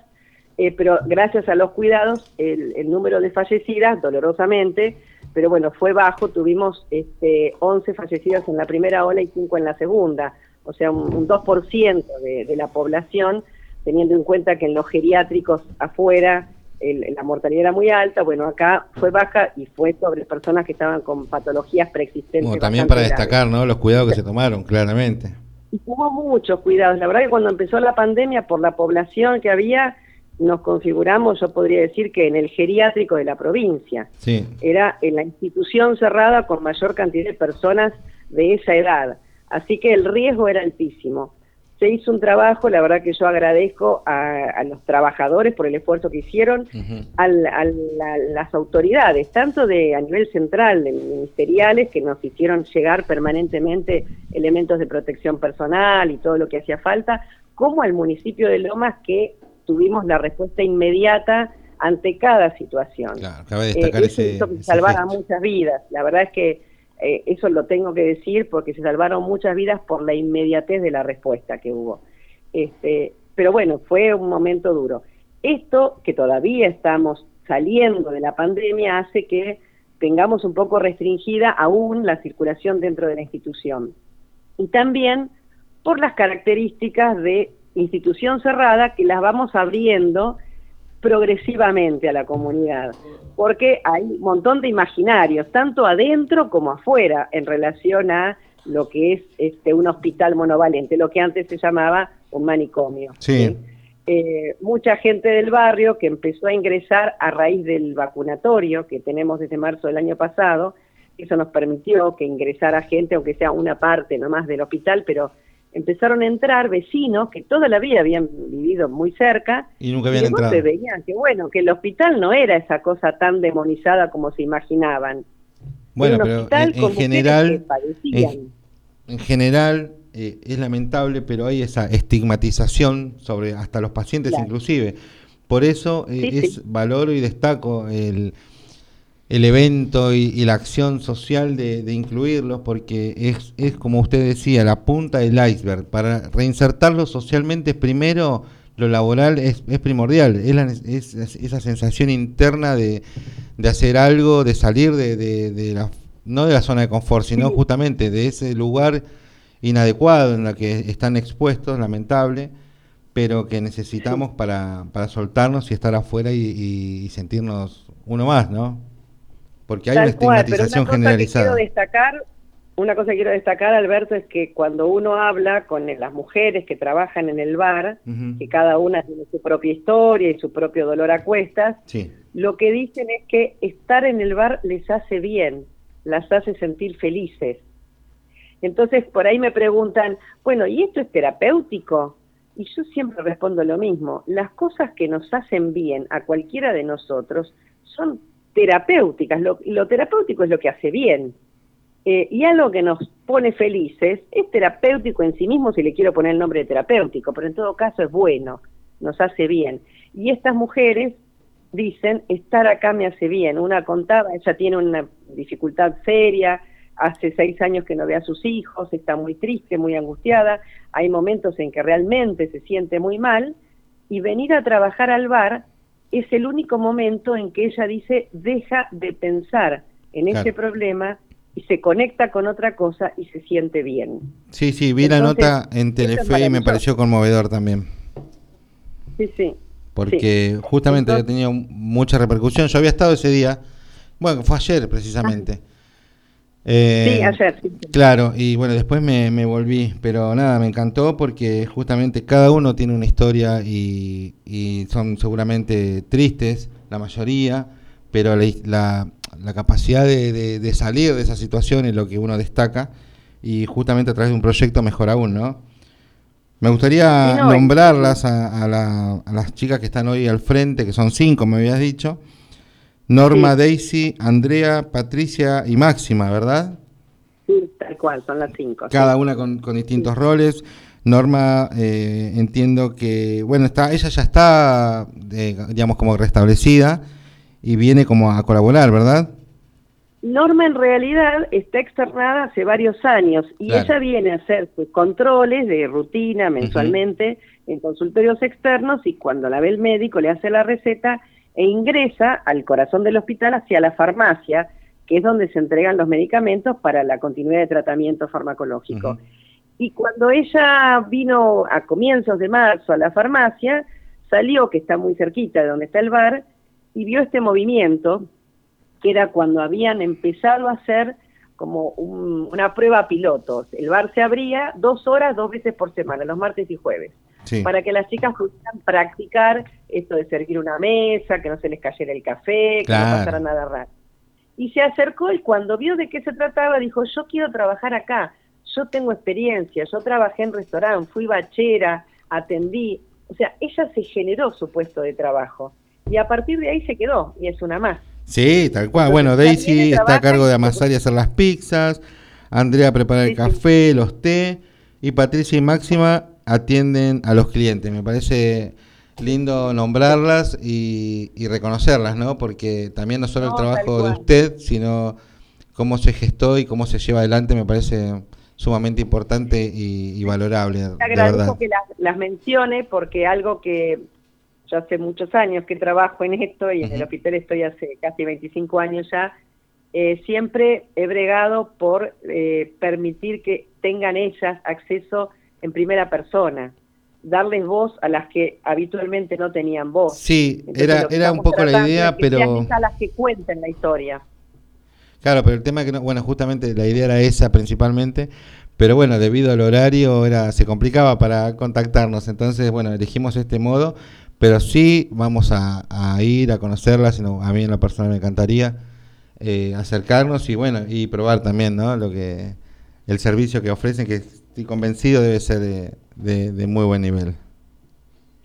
eh, pero gracias a los cuidados, el, el número de fallecidas, dolorosamente, pero bueno, fue bajo, tuvimos este, 11 fallecidas en la primera ola y 5 en la segunda, o sea, un, un 2% de, de la población, teniendo en cuenta que en los geriátricos afuera el- la mortalidad era muy alta, bueno, acá fue baja y fue sobre personas que estaban con patologías preexistentes. Bueno, también para graves. destacar, ¿no? Los cuidados que se tomaron, claramente. Y Hubo muchos cuidados. La verdad que cuando empezó la pandemia, por la población que había, nos configuramos, yo podría decir que en el geriátrico de la provincia. Sí. Era en la institución cerrada con mayor cantidad de personas de esa edad. Así que el riesgo era altísimo. Se hizo un trabajo, la verdad que yo agradezco a, a los trabajadores por el esfuerzo que hicieron, al- a la- las autoridades, tanto de a nivel central, de ministeriales, que nos hicieron llegar permanentemente elementos de protección personal y todo lo que hacía falta, como al municipio de Lomas, que tuvimos la respuesta inmediata ante cada situación. Claro, cabe Eh, destacar eso ese, hizo que ese salvara muchas vidas. La verdad es que eh, eso lo tengo que decir porque se salvaron muchas vidas por la inmediatez de la respuesta que hubo. Este, pero bueno, fue un momento duro. Esto, que todavía estamos saliendo de la pandemia, hace que tengamos un poco restringida aún la circulación dentro de la institución. Y también por las características de institución cerrada que las vamos abriendo progresivamente a la comunidad, porque hay un montón de imaginarios, tanto adentro como afuera, en relación a lo que es este un hospital monovalente, lo que antes se llamaba un manicomio. Sí. Eh, mucha gente del barrio que empezó a ingresar a raíz del vacunatorio que tenemos desde marzo del año pasado, eso nos permitió que ingresara gente, aunque sea una parte nomás del hospital, pero empezaron a entrar vecinos que toda la vida habían vivido muy cerca Y nunca y habían golpe entrado. veían que bueno, que el hospital no era esa cosa tan demonizada como se imaginaban. Bueno, pero en, general, padecían. en, en general eh, es lamentable, pero hay esa estigmatización sobre hasta los pacientes Claro. inclusive. Por eso eh, Sí, es sí. valoro y destaco el, el evento y, y la acción social de, de incluirlos, porque es, es como usted decía, la punta del iceberg. Para reinsertarlos socialmente, primero lo laboral es, es primordial, es, la es- es esa sensación interna de, de hacer algo, de salir de, de- de la, no de la zona de confort, sino Sí. justamente de ese lugar inadecuado en la que están expuestos, lamentable, pero que necesitamos para, para soltarnos y estar afuera y sentirnos uno más, ¿no? Porque hay Tal una cual, pero estigmatización una cosa generalizada. Que quiero destacar, una cosa que quiero destacar, Alberto, es que cuando uno habla con las mujeres que trabajan en el bar, que cada una tiene su propia historia y su propio dolor a cuestas, Sí, lo que dicen es que estar en el bar les hace bien, las hace sentir felices. Entonces, por ahí me preguntan, bueno, ¿y esto es terapéutico? Y yo siempre respondo lo mismo, las cosas que nos hacen bien a cualquiera de nosotros son terapéuticas, lo, lo terapéutico es lo que hace bien. Eh, y algo que nos pone felices es terapéutico en sí mismo, si le quiero poner el nombre de terapéutico, pero en todo caso es bueno, nos hace bien. Y estas mujeres dicen, estar acá me hace bien. Una contaba, ella tiene una dificultad seria, hace seis años que no ve a sus hijos, está muy triste, muy angustiada, hay momentos en que realmente se siente muy mal, y venir a trabajar al bar es el único momento en que ella dice, deja de pensar en ese problema y se conecta con otra cosa y se siente bien. Sí, sí, vi la nota en Telefe y me pareció conmovedor también. Sí, sí. Porque justamente ha tenido mucha repercusión. Yo había estado ese día, bueno, fue ayer precisamente. Eh, sí, ayer. Claro, y bueno, después me, me, volví, pero nada, me encantó porque justamente cada uno tiene una historia y, y son seguramente tristes, la mayoría, pero la, la, capacidad de, de, salir de esa situación es lo que uno destaca y justamente a través de un proyecto mejor aún, ¿no? Me gustaría nombrarlas a, a, las chicas que están hoy al frente, que son cinco, me habías dicho. Norma, Daisy, Andrea, Patricia y Máxima, ¿verdad? Sí, tal cual, son las cinco. Cada una con, distintos roles. Norma, eh, entiendo que, bueno, está, ella ya está, eh, digamos, como restablecida y viene como a colaborar, ¿verdad? Norma en realidad está externada hace varios años y ella viene a hacer sus controles de rutina mensualmente en consultorios externos y cuando la ve el médico le hace la receta e ingresa al corazón del hospital hacia la farmacia, que es donde se entregan los medicamentos para la continuidad de tratamiento farmacológico. Y cuando ella vino a comienzos de marzo a la farmacia, salió, que está muy cerquita de donde está el bar, y vio este movimiento que era cuando habían empezado a hacer como una prueba piloto. El bar se abría dos horas, dos veces por semana, los martes y jueves, para que las chicas pudieran practicar esto de servir una mesa, que no se les cayera el café, que no pasara nada raro. Y se acercó y cuando vio de qué se trataba, dijo, yo quiero trabajar acá, yo tengo experiencia, yo trabajé en restaurante, fui bachera, atendí. O sea, ella se generó su puesto de trabajo. Y a partir de ahí se quedó, y es una más. Sí, tal cual. Bueno, Daisy está a cargo de amasar y hacer las pizzas, Andrea prepara el café, los té, y Patricia y Máxima atienden a los clientes. Me parece lindo nombrarlas y, reconocerlas, ¿no? Porque también no solo el trabajo de usted, sino cómo se gestó y cómo se lleva adelante, me parece sumamente importante y, valorable. Te agradezco que las, las mencione porque algo que yo hace muchos años que trabajo en esto y en el hospital estoy hace casi 25 años ya, eh, siempre he bregado por eh, permitir que tengan ellas acceso en primera persona, darles voz a las que habitualmente no tenían voz. Sí, era, era un poco la idea, que pero... Sean las que cuenten la historia. Claro, pero el tema que no, bueno, justamente la idea era esa principalmente, pero bueno, debido al horario era se complicaba para contactarnos, entonces bueno, elegimos este modo, pero sí vamos a, ir a conocerla, sino a mí en la persona me encantaría eh, acercarnos y bueno, y probar también, ¿no? Lo que el servicio que ofrecen, que estoy convencido debe ser de, de, muy buen nivel.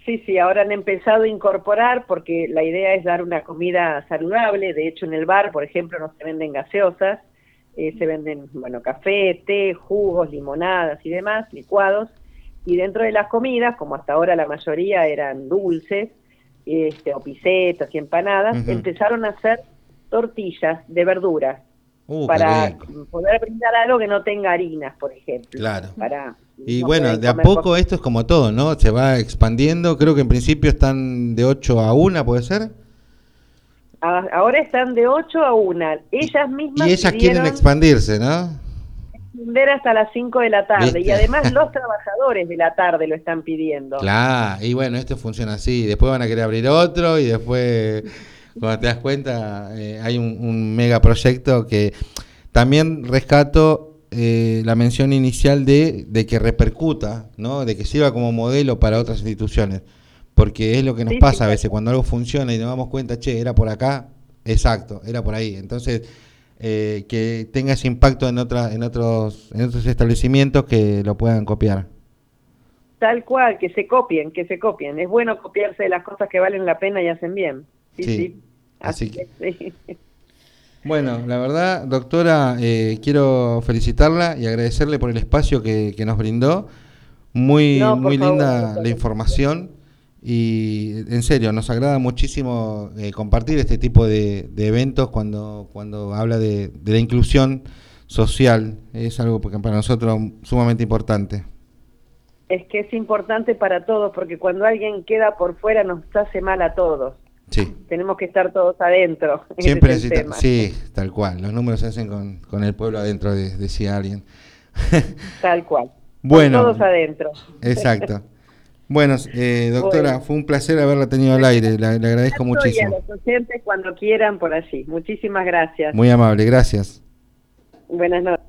Sí, sí, ahora han empezado a incorporar porque la idea es dar una comida saludable. De hecho, en el bar, por ejemplo, no se venden gaseosas, eh, se venden, bueno, café, té, jugos, limonadas y demás, licuados y dentro de las comidas, como hasta ahora la mayoría eran dulces, este, o pisetas y empanadas, empezaron a hacer tortillas de verduras uh, para poder brindar algo que no tenga harinas, por ejemplo. Claro. Para y bueno, de a poco esto es como todo, ¿no? Se va expandiendo. Creo que en principio están de 8 a 1, ¿puede ser? Ahora están de 8 a 1. Ellas mismas. Y ellas quieren expandirse, ¿no? hasta las 5 de la tarde y además los trabajadores de la tarde lo están pidiendo. Claro, y bueno, esto funciona así, después van a querer abrir otro y después, cuando te das cuenta, eh, hay un, un mega proyecto que también rescato eh, la mención inicial de, de, que repercuta, ¿no? de que sirva como modelo para otras instituciones, porque es lo que nos pasa a veces, cuando algo funciona y nos damos cuenta, che, era por acá, exacto, era por ahí, entonces eh, que tenga ese impacto en, otra, en, otros, en otros establecimientos que lo puedan copiar. Tal cual, que se copien, que se copien. Es bueno copiarse de las cosas que valen la pena y hacen bien. Sí, sí. Así, que... Bueno, la verdad, doctora, eh, quiero felicitarla y agradecerle por el espacio que, nos brindó. Muy, muy linda la información. Y en serio, nos agrada muchísimo eh, compartir este tipo de, eventos cuando, cuando habla de, la inclusión social es algo que para nosotros sumamente importante. Es que es importante para todos, porque cuando alguien queda por fuera nos hace mal a todos. Sí. Tenemos que estar todos adentro. Siempre necesitamos, sí, tal cual. Los números se hacen con, con el pueblo adentro, decía alguien. Tal cual. Bueno. todos adentro. Exacto. Bueno, eh, doctora, fue un placer haberla tenido al aire, le, agradezco muchísimo. Y a los docentes cuando quieran por allí. Muchísimas gracias. Muy amable, gracias. Buenas noches.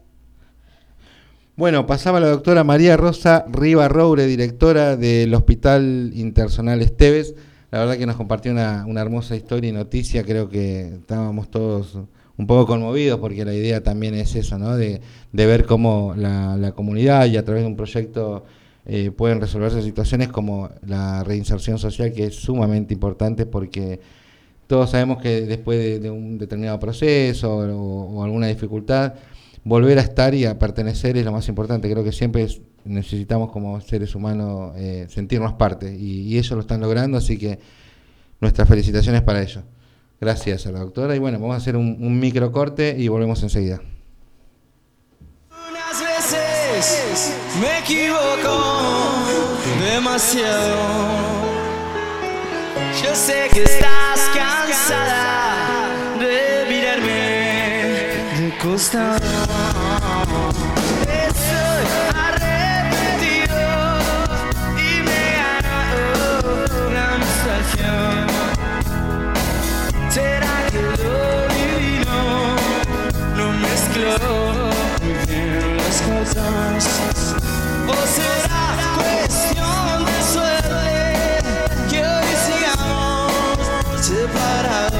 Bueno, pasaba la doctora María Rosa Riva Roure, directora del Hospital Intersonal Esteves. La verdad que nos compartió una, hermosa historia y noticia. Creo que estábamos todos un poco conmovidos porque la idea también es eso, ¿no? De, ver cómo la, comunidad y a través de un proyecto eh, pueden resolverse situaciones como la reinserción social, que es sumamente importante porque todos sabemos que después de, un determinado proceso o alguna dificultad, volver a estar y a pertenecer es lo más importante. Creo que siempre necesitamos como seres humanos eh, sentirnos parte y, ellos lo están logrando, así que nuestras felicitaciones para ello. Gracias a la doctora y bueno, vamos a hacer un, un micro corte y volvemos enseguida. Unas veces me equivoco demasiado. Yo sé que estás cansada de mirarme de costado. Bien las cosas. ¿O será cuestión de suerte que hoy sigamos separados?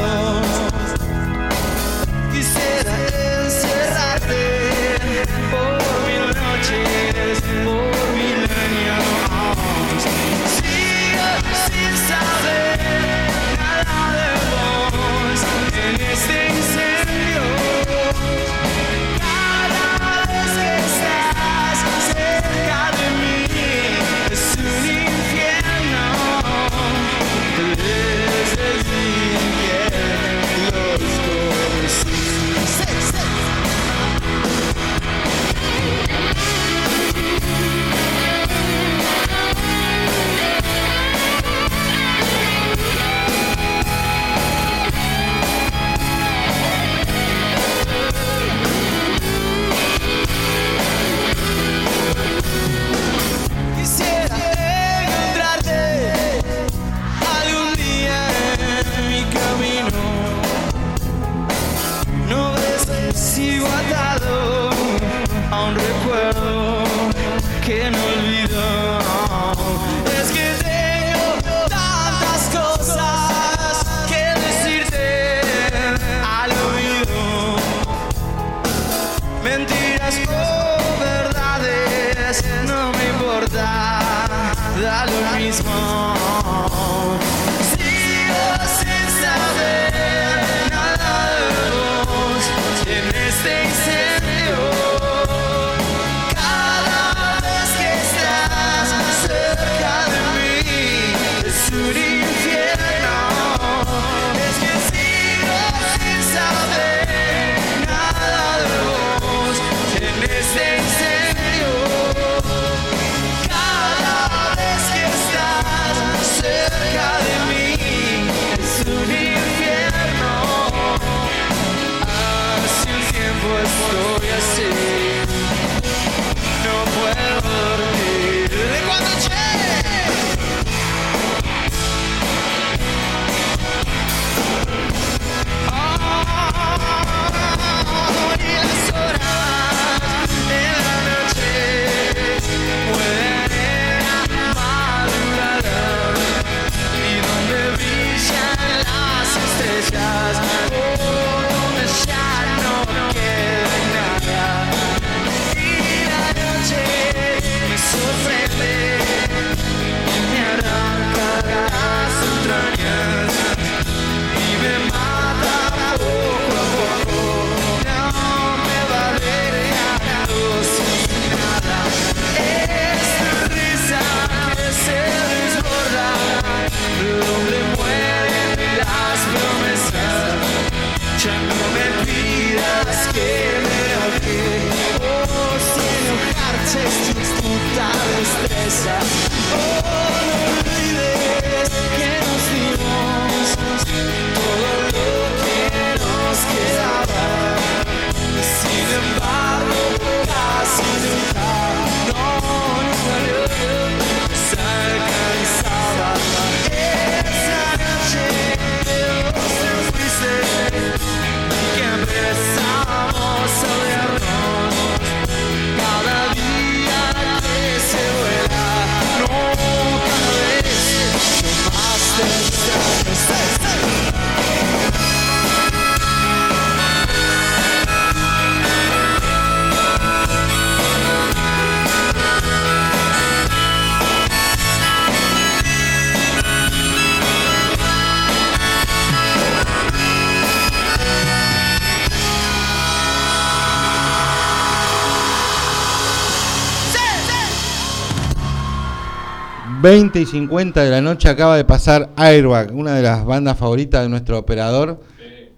20 y 50 de la noche acaba de pasar Airbag, una de las bandas favoritas de nuestro operador.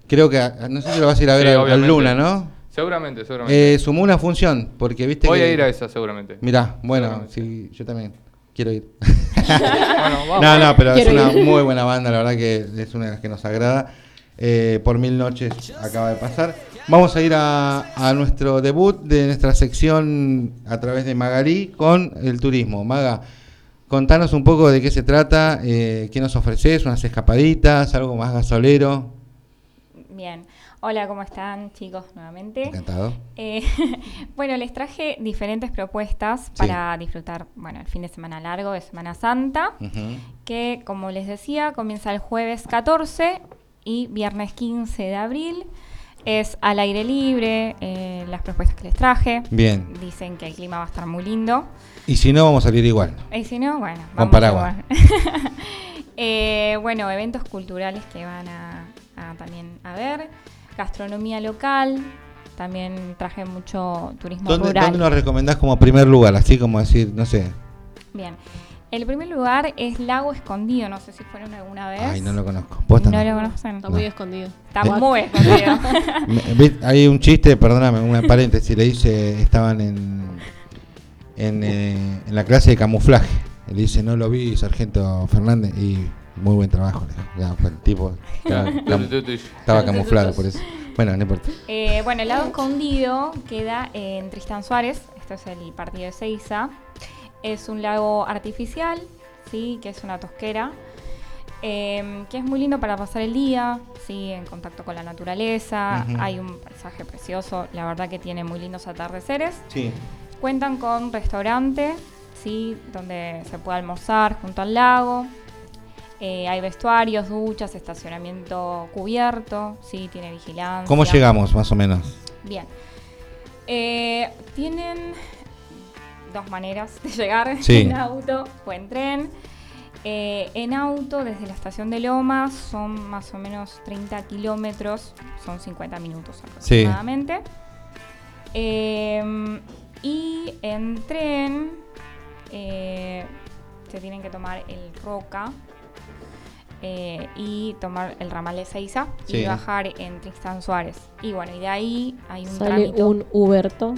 Creo que, no sé si lo vas a ir a ver Sí, obviamente. Luna, ¿no? Seguramente, seguramente. Eh, sumó una función, porque viste Voy que- a ir a esa seguramente. Mirá, bueno, Seguramente. sí, yo también quiero ir. Bueno, vamos. no, no, pero Quiero es una ir. muy buena banda, la verdad que es una de las que nos agrada. Eh, por mil noches acaba de pasar. Vamos a ir a, a nuestro debut de nuestra sección a través de Magalí con el turismo. Maga, contanos un poco de qué se trata, eh, qué nos ofreces, unas escapaditas, algo más gasolero. Bien. Hola, ¿cómo están chicos nuevamente? Encantado. Eh, bueno, les traje diferentes propuestas para disfrutar, bueno, el fin de semana largo de Semana Santa, que como les decía, comienza el jueves 14 y viernes 15 de abril. Es al aire libre, eh, las propuestas que les traje. Bien. Dicen que el clima va a estar muy lindo. Y si no, vamos a salir igual. Y si no, bueno, Con vamos paraguas. igual. Eh, bueno, eventos culturales que van a, a también a ver. Gastronomía local. También traje mucho turismo ¿Dónde, rural. dónde nos recomendás como primer lugar? Así como decir, no sé. Bien. El primer lugar es Lago Escondido. No sé si fueron alguna vez. Ay, no lo conozco. No lo conocen. Está No. muy escondido. Está Eh. muy escondido. Me- vi- Hay un chiste, perdóname, una paréntesis, le dice, estaban en, en, eh, en la clase de camuflaje. Le dice, no lo vi, sargento Fernández, y muy buen trabajo. le dijo. Ya, fue el tipo estaba camuflado por eso. Bueno, no importa. Eh, bueno, el lago escondido queda en Tristán Suárez, esto es el partido de Seiza. Es un lago artificial, sí, que es una tosquera, eh, que es muy lindo para pasar el día, sí, en contacto con la naturaleza. Hay un paisaje precioso, la verdad que tiene muy lindos atardeceres. Sí. Cuentan con restaurante, sí, donde se puede almorzar junto al lago. Eh, hay vestuarios, duchas, estacionamiento cubierto, sí, tiene vigilancia. ¿Cómo llegamos, más o menos? Bien. Eh, tienen maneras de llegar Sí. en auto o en tren. Eh, en auto, desde la estación de Lomas, son más o menos 30 kilómetros, son 50 minutos Sí. aproximadamente. Eh, y en tren, eh, se tienen que tomar el Roca eh, y tomar el ramal de Seiza Sí. y bajar en Tristán Suárez. Y bueno, y de ahí hay un Sale trámite. un Uberto.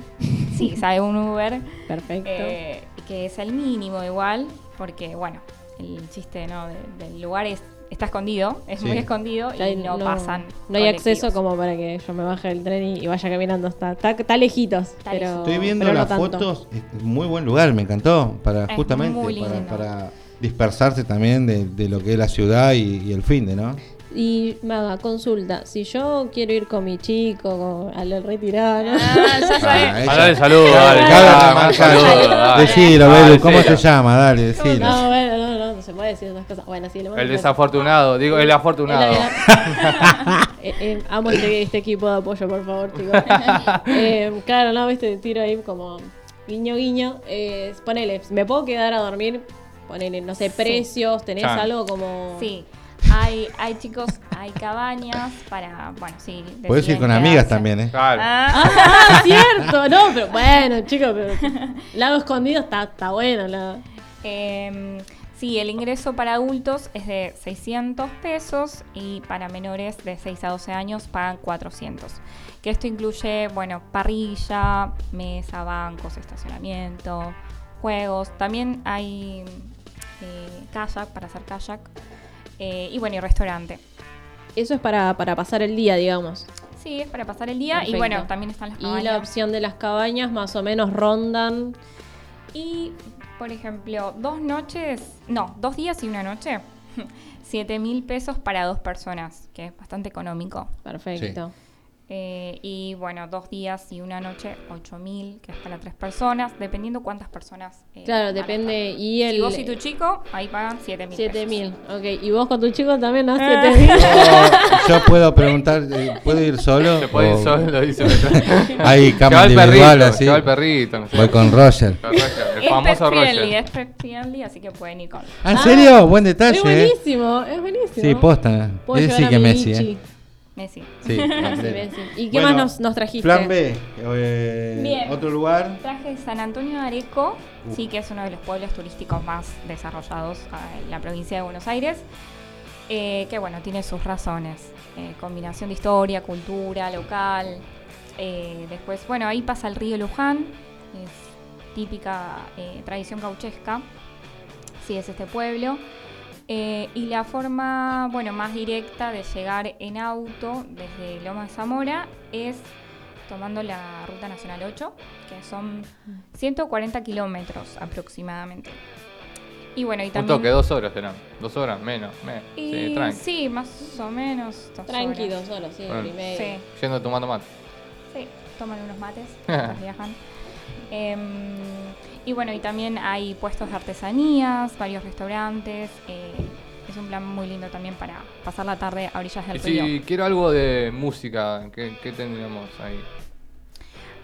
Sí, sale un Uber. Perfecto. eh, que es el mínimo igual, porque bueno, el chiste ¿no? de- del lugar es está escondido, es Sí. muy escondido y no, pasan. No hay acceso como para que yo me baje del tren y, y vaya caminando. Está, está, está lejitos. Está pero, lejitos. Estoy viendo pero las fotos, es muy buen lugar, me encantó, para Es justamente muy para, para dispersarse también de, de lo que es la ciudad y, y el fin de, ¿no? Y Maga, consulta. Si yo quiero ir con mi chico al retirado, ¿no? Ah, ya sabes. ella- Ah, dale saludo, Cada- dale. saludo, dale. Decilo, Dale, Belu, ¿cómo se llama? Dale, decilo. No, bueno, no, no, no se puede decir esas cosas. Bueno, sí, le El desafortunado, digo, el afortunado. Eh, eh, amo este, este equipo de apoyo, por favor, chicos. Eh, claro, no, viste, tiro ahí como guiño, guiño. Eh, ponele, ¿me puedo quedar a dormir? Ponele, no sé, Sí. precios, ¿tenés Chan. algo como...? Sí, hay, hay chicos, hay cabañas para, bueno, sí. Puedes ir con amigas también, ¿eh? Claro. Ah, Ah, cierto, no, pero bueno, chicos, pero lago escondido está, está bueno. La... Em, sí, el ingreso para adultos es de 600 pesos y para menores de 6 a 12 años pagan 400. Que esto incluye, bueno, parrilla, mesa, bancos, estacionamiento, juegos. También hay eh, kayak para hacer kayak. eh, y bueno, y restaurante. Eso es para, para pasar el día, digamos. Sí, es para pasar el día. Perfecto. Y bueno, también están las Y la cabañas. opción de las cabañas más o menos rondan. Y, por ejemplo, dos noches, no, dos días y una noche, 7 mil pesos para dos personas, que es bastante económico. Perfecto. Eh, y bueno, dos días y una noche, 8.000, que es para tres personas, dependiendo cuántas personas. eh, Claro, depende. estar. Y el. Si vos y tu chico, ahí pagan 7.000. 7000. Ok. ¿Y vos con tu chico también, no? Ah. 7000. Yo, yo puedo preguntar, eh, ¿puedo ir solo? Se puede ir O- solo, dice. Que cama individual, perrito, así. que va el perrito. no sé. Voy con Roger. Con Roger, El Es famoso pet friendly, Roger. es pet friendly, así que pueden ir con. Ah, ¿En serio? Buen detalle. Es eh. buenísimo, es buenísimo. Sí, posta. Puedo llevar sí que Messi, Michi. eh. Messi. Sí, Messi. ¿Y qué Bueno, más nos, nos trajiste? Plan B. eh, Bien. Otro lugar. Traje San Antonio de Areco, sí que es uno de los pueblos turísticos más desarrollados ah, en la provincia de Buenos Aires, eh, que bueno, tiene sus razones. Eh, combinación de historia, cultura, local. Eh, después, bueno, ahí pasa el río Luján, es típica eh, tradición gauchesca, sí es este pueblo. Eh, y la forma, bueno, más directa de llegar en auto desde Loma de Zamora es tomando la Ruta Nacional 8, que son 140 kilómetros aproximadamente. Y bueno, y Un también... toque, dos horas serán. Dos horas, menos. me- Y Sí, más o menos. dos Tranqui, horas. dos horas, sí, Bueno. y. Sí, Yendo tomando mate. sí, toman unos mates mientras viajan. Em, y bueno, y también hay puestos de artesanías, varios restaurantes. eh, es un plan muy lindo también para pasar la tarde a orillas Y del río. si quiero algo de música, ¿qué, qué tendríamos ahí?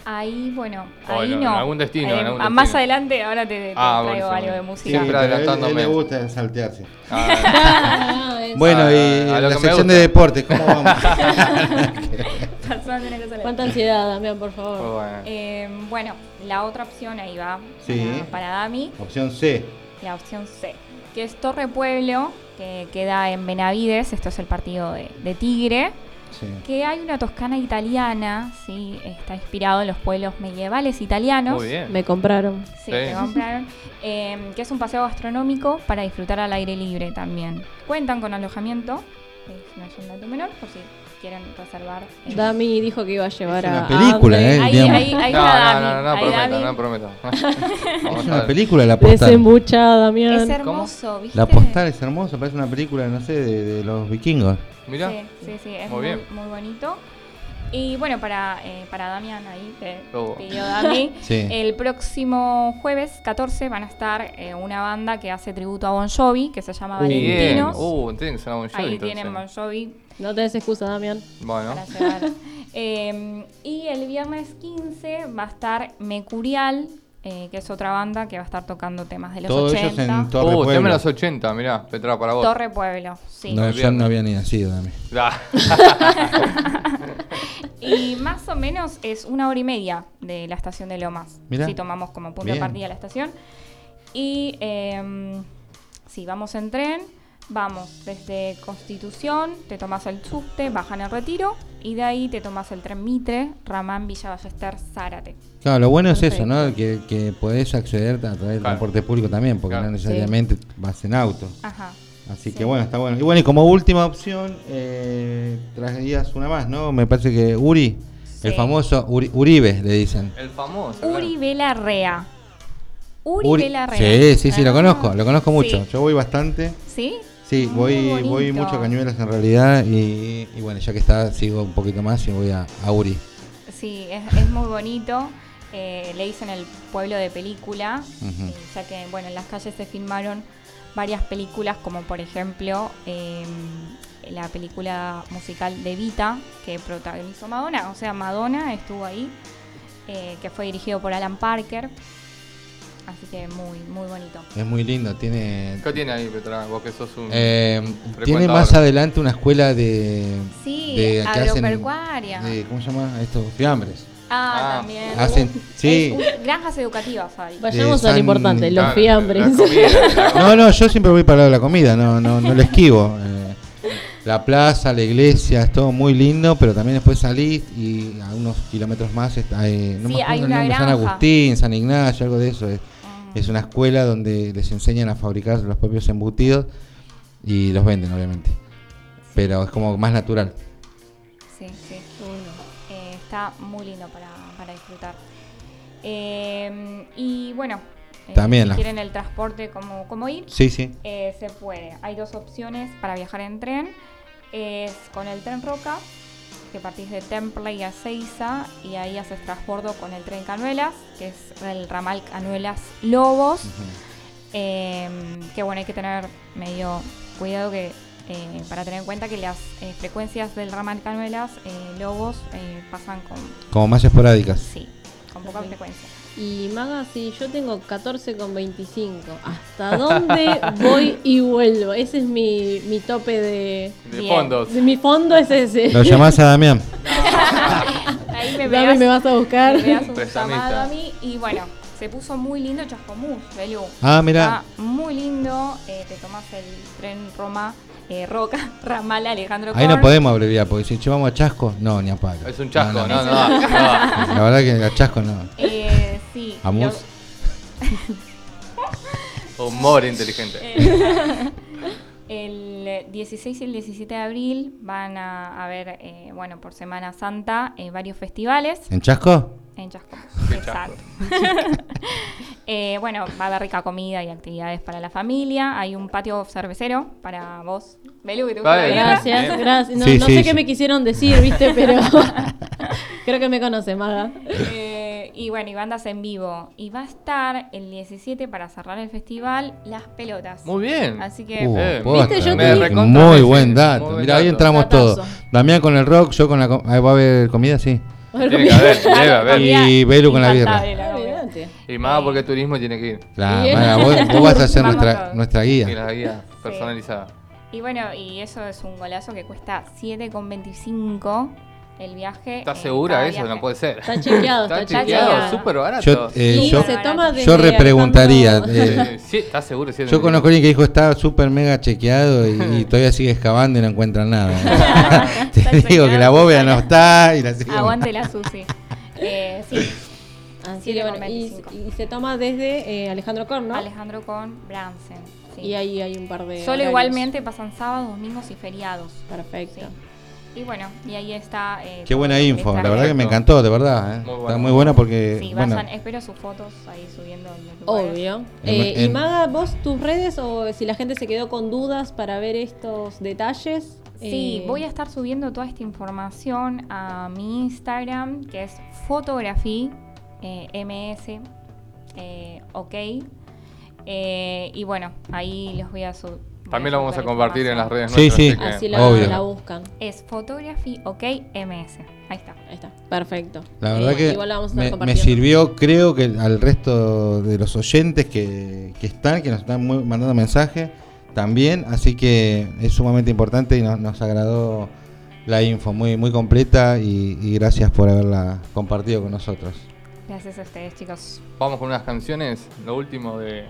Ahí, bueno, ahí no. en algún destino, en algún Más destino. adelante, ahora te, te Ah, traigo algo de música. Siempre a él- adelantándome. él le gusta saltearse. Ah, Bueno, Ah, y a la sección de deportes, ¿cómo vamos? Persona tiene que salir. ¿Cuánta ansiedad, Damián, por favor? bueno. Eh, bueno, la otra opción ahí va Sí. para, para Dami, Opción C. la opción C, que es Torre Pueblo, que queda en Benavides, esto es el partido de, de Tigre, Sí. que hay una toscana italiana, sí, está inspirado en los pueblos medievales italianos. Muy bien. Me compraron. Sí, Sí. te compraron. Eh, que es un paseo gastronómico para disfrutar al aire libre también. Cuentan con alojamiento, es, no es un dato menor, por si quieren reservar. eh. Dami dijo que iba a llevar Es a. una película, a ¿eh? Ahí, digamos. ahí, ahí no, está no, no, no, ahí prometo, no prometo. Es una película, La Postal. Desembuchada, Damián. Es hermoso, ¿viste? La Postal es hermosa, parece una película, no sé, de, de los vikingos. Mirá. Sí, sí, sí, es Muy bien. muy bonito. Y bueno, para, eh, para Damián ahí, que Oh. pidió Dami, Sí. el próximo jueves 14 van a estar eh, una banda que hace tributo a Bon Jovi, que se llama. Valentinos. Uh, tiene que ser Ahí entonces. tienen Bon Jovi No te des excusa, Damián. Bueno. Eh, y el viernes 15 va a estar Mecurial, eh, que es otra banda que va a estar tocando temas de los Todos 80. ellos en Torre Uh, tema de Pueblo. los 80, mirá, Petra, para vos. Torre Pueblo, sí. No, yo no había ni nacido, Dami. Y más o menos es una hora y media de la estación de Lomas. Mirá. Si tomamos como punto Bien. de partida la estación. Y eh, si vamos en tren, vamos desde Constitución, te tomas el subte, bajan el retiro y de ahí te tomas el tren Mitre, Ramán, Villa Ballester, Zárate. Claro, lo bueno es eso. ¿no? Que, que podés acceder a través del Claro. transporte público también, porque Claro. no necesariamente vas en auto. Ajá. Así Sí. que bueno, está bueno. Y bueno, y como última opción, eh, traías una más, ¿no? Me parece que Uri, el famoso Uri- Uribe, le dicen. El famoso. claro. Uri Velarrea. Uri, Uri- Velarrea. Sí, sí, sí, lo Ah, conozco, lo conozco mucho. sí. Yo voy bastante. ¿Sí? Sí, voy, voy mucho a Cañuelas en realidad y, y bueno, ya que está, sigo un poquito más y voy a, a Uri. Sí, es, es muy bonito. Eh, le dicen el pueblo de película, eh, ya que bueno, en las calles se filmaron varias películas, como por ejemplo eh, la película musical de Vita, que protagonizó Madonna, o sea, Madonna estuvo ahí, eh, que fue dirigido por Alan Parker. Así que muy, muy bonito. Es muy lindo, tiene... ¿Qué tiene ahí, Petra? Vos que sos un. eh, un tiene más adelante una escuela de... Sí, de- que hacen- agropecuaria. de- ¿Cómo se llama? Estos fiambres. Ah, Ah. también. Hacen, sí. Es un- granjas educativas hay. Vayamos Eh, a lo importante, los Claro, fiambres. comida, No, no, yo siempre voy para el lado de la comida, no, no, no le esquivo. Eh, la plaza, la iglesia, es todo muy lindo, pero también después salís y a unos kilómetros más está, eh, no Sí, me acuerdo hay el una nombre, San granja. Agustín, San Ignacio, algo de eso. Es, Mm. Es una escuela donde les enseñan a fabricar los propios embutidos y los venden, obviamente. Pero es como más natural. Sí, sí. Eh, está muy lindo para, para disfrutar. Eh, y bueno, eh, También si la- quieren el transporte, como, como ir, Sí, sí. se puede. Hay dos opciones para viajar en tren. Es con el tren Roca, que partís de Temple y Ezeiza y ahí haces transbordo con el tren Canuelas, que es el ramal Canuelas Lobos. Eh, que bueno, hay que tener medio cuidado que eh, para tener en cuenta que las eh, frecuencias del ramal Canuelas eh, Lobos eh, pasan con, Como más esporádicas. sí, con poca frecuencia. Y Maga, si yo tengo 14,25, ¿hasta dónde voy y vuelvo? Ese es mi, mi tope de, De Bien. fondos. de- Mi fondo es ese. Lo llamás a Damián. Ahí me pegas, me vas a buscar. me pegas un llamado a mí y bueno, se puso muy lindo Chascomús, Belú. Ah, mira. Está muy lindo, eh, te tomas el tren Roma, eh, Roca, Ramal Alejandro Ahí no podemos abreviar, porque si llevamos a Chasco, no, ni a palo. Es un chasco, no, no, no. no. no. La verdad que a Chasco no. Eh, sí. Amus. Humor inteligente. Eh, El 16 y el 17 de abril van a haber, eh, bueno, por Semana Santa, eh, varios festivales ¿En Chasco? En Chascomús. Exacto. Eh, bueno, va a haber rica comida y actividades para la familia. Hay un patio cervecero para vos, Belu, que te gusta Vale. Gracias, Bien. gracias. No, Sí, no sí, sé sí. qué me quisieron decir, viste, pero creo que me conoce, Maga. Eh, y bueno, y bandas en vivo. Y va a estar el 17 para cerrar el festival Las Pelotas. Muy bien. Así que Uh, Eh. ¿Viste? Yo te dije- Muy buen dato. Mira, ahí entramos Datazo. todos. Damián con el rock, yo con la... ¿Va a haber comida? Sí. Tiene que haber, debe haber. Y Belu con la birra. Y más porque turismo tiene que ir. Claro, vos, vos vas a ser nuestra, nuestra Y guía. la guía personalizada. Y bueno, y eso es un golazo que cuesta 7,25 el viaje. ¿Estás eh, segura eso? viaje. No puede ser. Está chequeado, está, Está chequeado. chequeado, súper barato. Yo, eh, Y yo, se toma de yo repreguntaría. Eh, Sí, sí, ¿Estás seguro? Sí, yo conozco a alguien que dijo está súper mega chequeado y, y todavía sigue excavando y no encuentran nada. Te digo que la bóveda no está- y la sigue- Aguante la Susi. Eh, sí, Así que bueno, y, 7,25. y se toma desde eh, Alejandro Korn, ¿no? Alejandro con Bransen. sí. Y ahí hay un par de. Solo horarios. igualmente pasan sábados, domingos y feriados. Perfecto. Y bueno, y ahí está. eh, Qué buena info, la verdad que me encantó, de verdad. eh. Muy Está muy buena porque, Sí, bueno, espero sus fotos ahí subiendo. en los. Obvio. En- Eh, y Maga, vos tus redes o si la gente se quedó con dudas para ver estos detalles. Sí, eh, voy a estar subiendo toda esta información a mi Instagram, que es fotografía eh, ms, eh, ok. Eh, y bueno, ahí los voy a subir. También lo vamos a compartir en las redes Sí, nuestras. sí. así que- Obvio. la buscan. Es photography ok ms. Ahí está. Ahí está. Perfecto. La Eh, verdad que igual la vamos a estar me, sirvió, creo que al resto de los oyentes que, que están, que nos están muy- mandando mensajes, también, así que es sumamente importante y nos, nos agradó la info, muy, muy completa y, y gracias por haberla compartido con nosotros. Gracias a ustedes, chicos. Vamos con unas canciones. Lo último de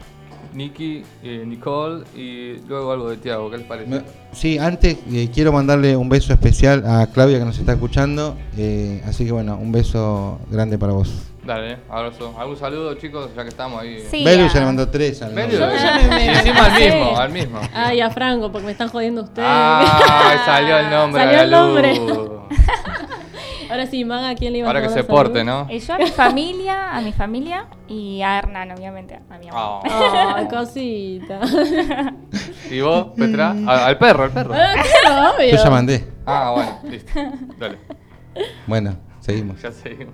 Nicky, eh, Nicole y luego algo de Tiago. ¿Qué les parece? Me- Sí, antes eh, quiero mandarle un beso especial a Claudia que nos está escuchando, eh, así que bueno, un beso grande para vos. Dale, abrazo. ¿Algún saludo, chicos? Ya que estamos ahí. Sí, Belu ah. ya le mandó tres al Belu, ya me- y al mismo, al mismo. Ay, a Franco, porque me están jodiendo ustedes. Ah, salió el nombre. Salió el nombre. Ahora sí, Maga, ¿a quién le iba Ahora a que mandar se porte? ¿no? Eh, yo a mi familia, a mi familia y a Hernán, obviamente, a mi amor. Oh. Cosita. ¿Y vos, Petra? A- al perro, al perro. Ah, claro, obvio. Yo ya mandé. Ah, bueno, listo. Dale, Bueno, seguimos. ya seguimos.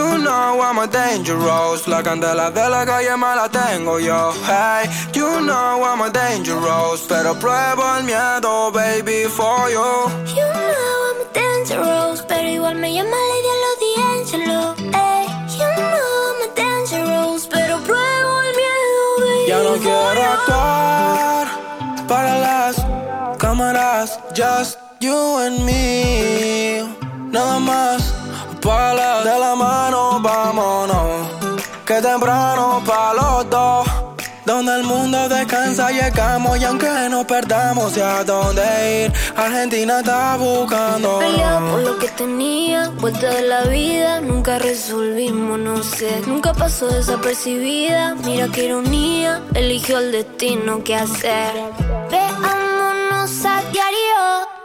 You know I'm a dangerous. La candela de la calle me la tengo yo. Hey, you know I'm a dangerous. Pero pruebo el miedo, baby, for you. You know I'm a dangerous, pero igual me llama Lady a los D'Angelo. Ey, you know I'm a dangerous, pero pruebo el miedo, baby. Ya no quiero actuar para las cámaras Just you and me. Nada más para de la mano, Que temprano para los dos Donde el mundo descansa llegamos Y aunque nos perdamos y a dónde ir Argentina está buscando Peleaba por lo que tenía, vuelta de la vida, nunca resolvimos, no sé, nunca pasó desapercibida. Mira qué ironía, eligió el destino que hacer. Veámonos a diario,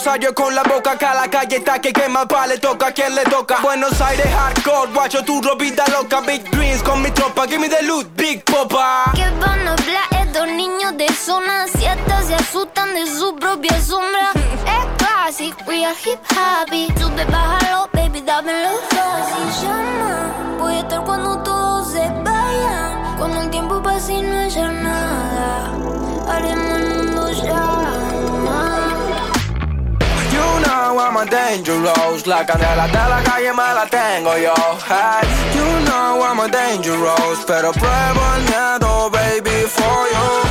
rosario con la boca. Acá la calle está que quema pa' le toca a quien le toca. Buenos Aires hardcore, guacho tu ropita loca. Big dreams con mi tropa, give me the loot, big popa. ¿Qué van a hablar estos niños de zona 7? Se asustan de su propia sombra. Es clásico, we are hip happy. Sube, bájalo, baby, dámelo fácil. Llama, voy a estar cuando todos se vayan. Cuando el tiempo pase y no haya nada. Haremos el mundo llama. Know I'm a dangerous. La canela de la calle me la tengo yo. Hey. You know I'm a dangerous. Pero pruebo el miedo, baby, for you.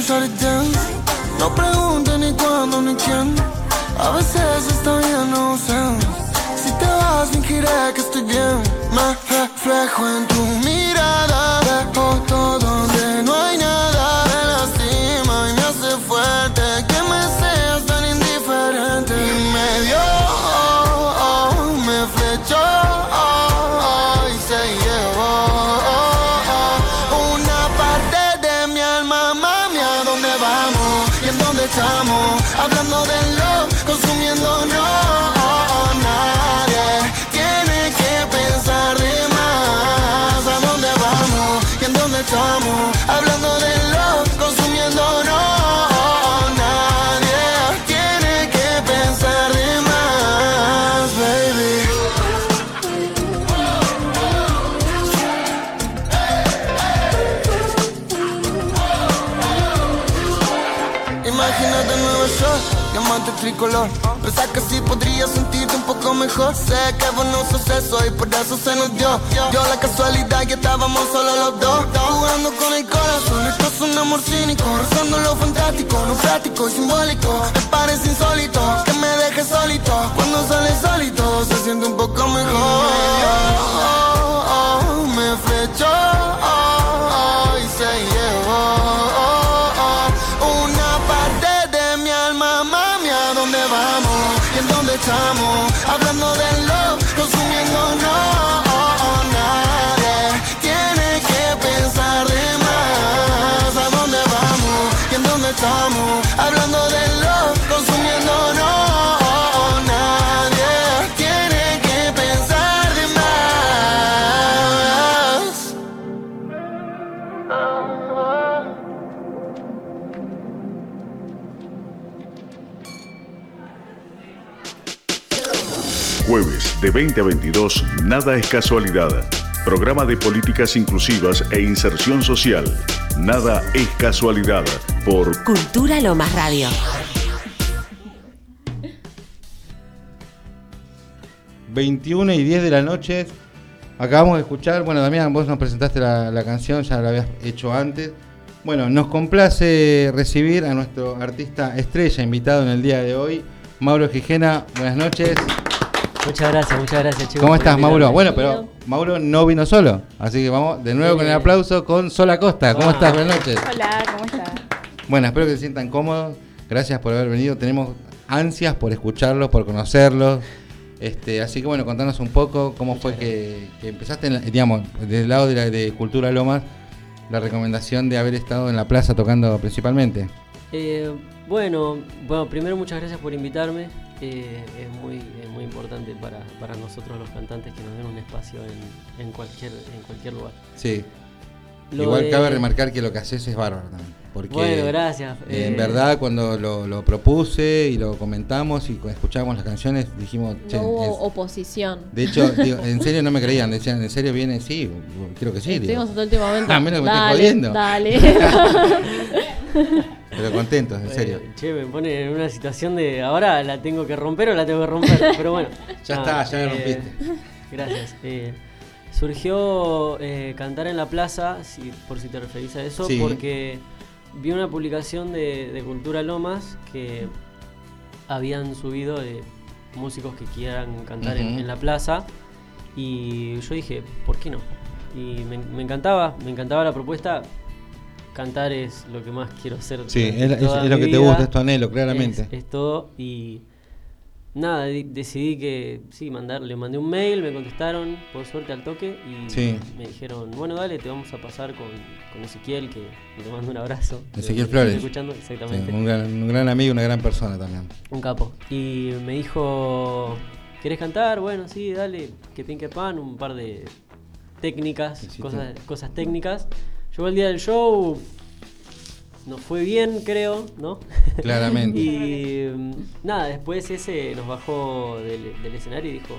It. No pregunten ni cuándo ni quién. A veces está bien no sé. Si te vas, fingiré que estoy bien. Me reflejo en tu mirada. Podría sentirte un poco mejor. Sé que vos no sos y por eso se nos dio. Dio la casualidad que estábamos solo los dos. Jugando con el corazón, esto es un amor cínico. Rozando lo fantástico, no práctico y simbólico. Me parece insólito que me dejes solito. Cuando sale solito se siente un poco mejor. Jueves de 20 a 22, Nada es casualidad. Programa de políticas inclusivas e inserción social. Nada es casualidad. Por Cultura Lomas Radio. ...21 y 10 de la noche... ...acabamos de escuchar... ...bueno, Damián, vos nos presentaste la, la canción... ...ya la habías hecho antes... ...bueno, nos complace recibir... ...a nuestro artista estrella invitado en el día de hoy... ...Mauro Gijena, buenas noches... Muchas gracias, muchas gracias, chicos. ¿Cómo estás. Mauro? Bueno, pero Mauro no vino solo, así que vamos de nuevo con el aplauso con Sol Acosta. ¿Cómo estás? Buenas noches. Hola, ¿cómo estás? Bueno, espero que se sientan cómodos. Gracias por haber venido. Tenemos ansias por escucharlos, por conocerlos. Este, así que bueno, contanos un poco cómo fue que, que empezaste, en la- digamos, del lado de, la, de Cultura Lomas, la recomendación de haber estado en la plaza tocando principalmente. Eh, bueno, bueno, primero muchas gracias por invitarme. Eh, es muy es muy importante para, para nosotros los cantantes que nos den un espacio en, en cualquier en cualquier lugar. Sí. Lo Igual de- cabe remarcar que lo que haces es bárbaro también. Porque Bueno, gracias. eh, en Eh, verdad, cuando lo, lo propuse y lo comentamos y cu- escuchamos las canciones, dijimos, "Che, No hubo es-". oposición. de hecho, digo, en serio no me creían, decían, ¿en serio viene? Sí, creo que sí. Estuvimos hasta el último momento. A menos que me estés jodiendo. Dale. Pero contentos, en serio. Eh, che, me pone en una situación de ahora la tengo que romper o la tengo que romper. Pero bueno. Ya nada, está, ya la eh, rompiste. Gracias. Eh, surgió eh, cantar en la plaza, si, por si te referís a eso, Sí. porque vi una publicación de, de Cultura Lomas que habían subido eh, músicos que quieran cantar en, la plaza y yo dije, ¿por qué no? Y me, me encantaba, me encantaba la propuesta. Cantar es lo que más quiero hacer. Sí, es, es- toda es lo que te gusta, es tu anhelo, claramente. Es, es todo y nada, decidí que sí, mandar, le mandé un mail, me contestaron por suerte al toque y Sí. me dijeron, bueno dale, te vamos a pasar con, con Ezequiel, que le mando un abrazo. Ezequiel Lo- lo Flores. escuchando, exactamente. Sí, un, gran, un gran amigo, una gran persona también. Un capo. Y me dijo, ¿querés cantar? Bueno, sí, dale, que pin que pan, un par de técnicas, cosas, cosas técnicas. Llegó el día del show, nos fue bien, creo, ¿no? Claramente. y mm, nada, después ese nos bajó del, del escenario y dijo,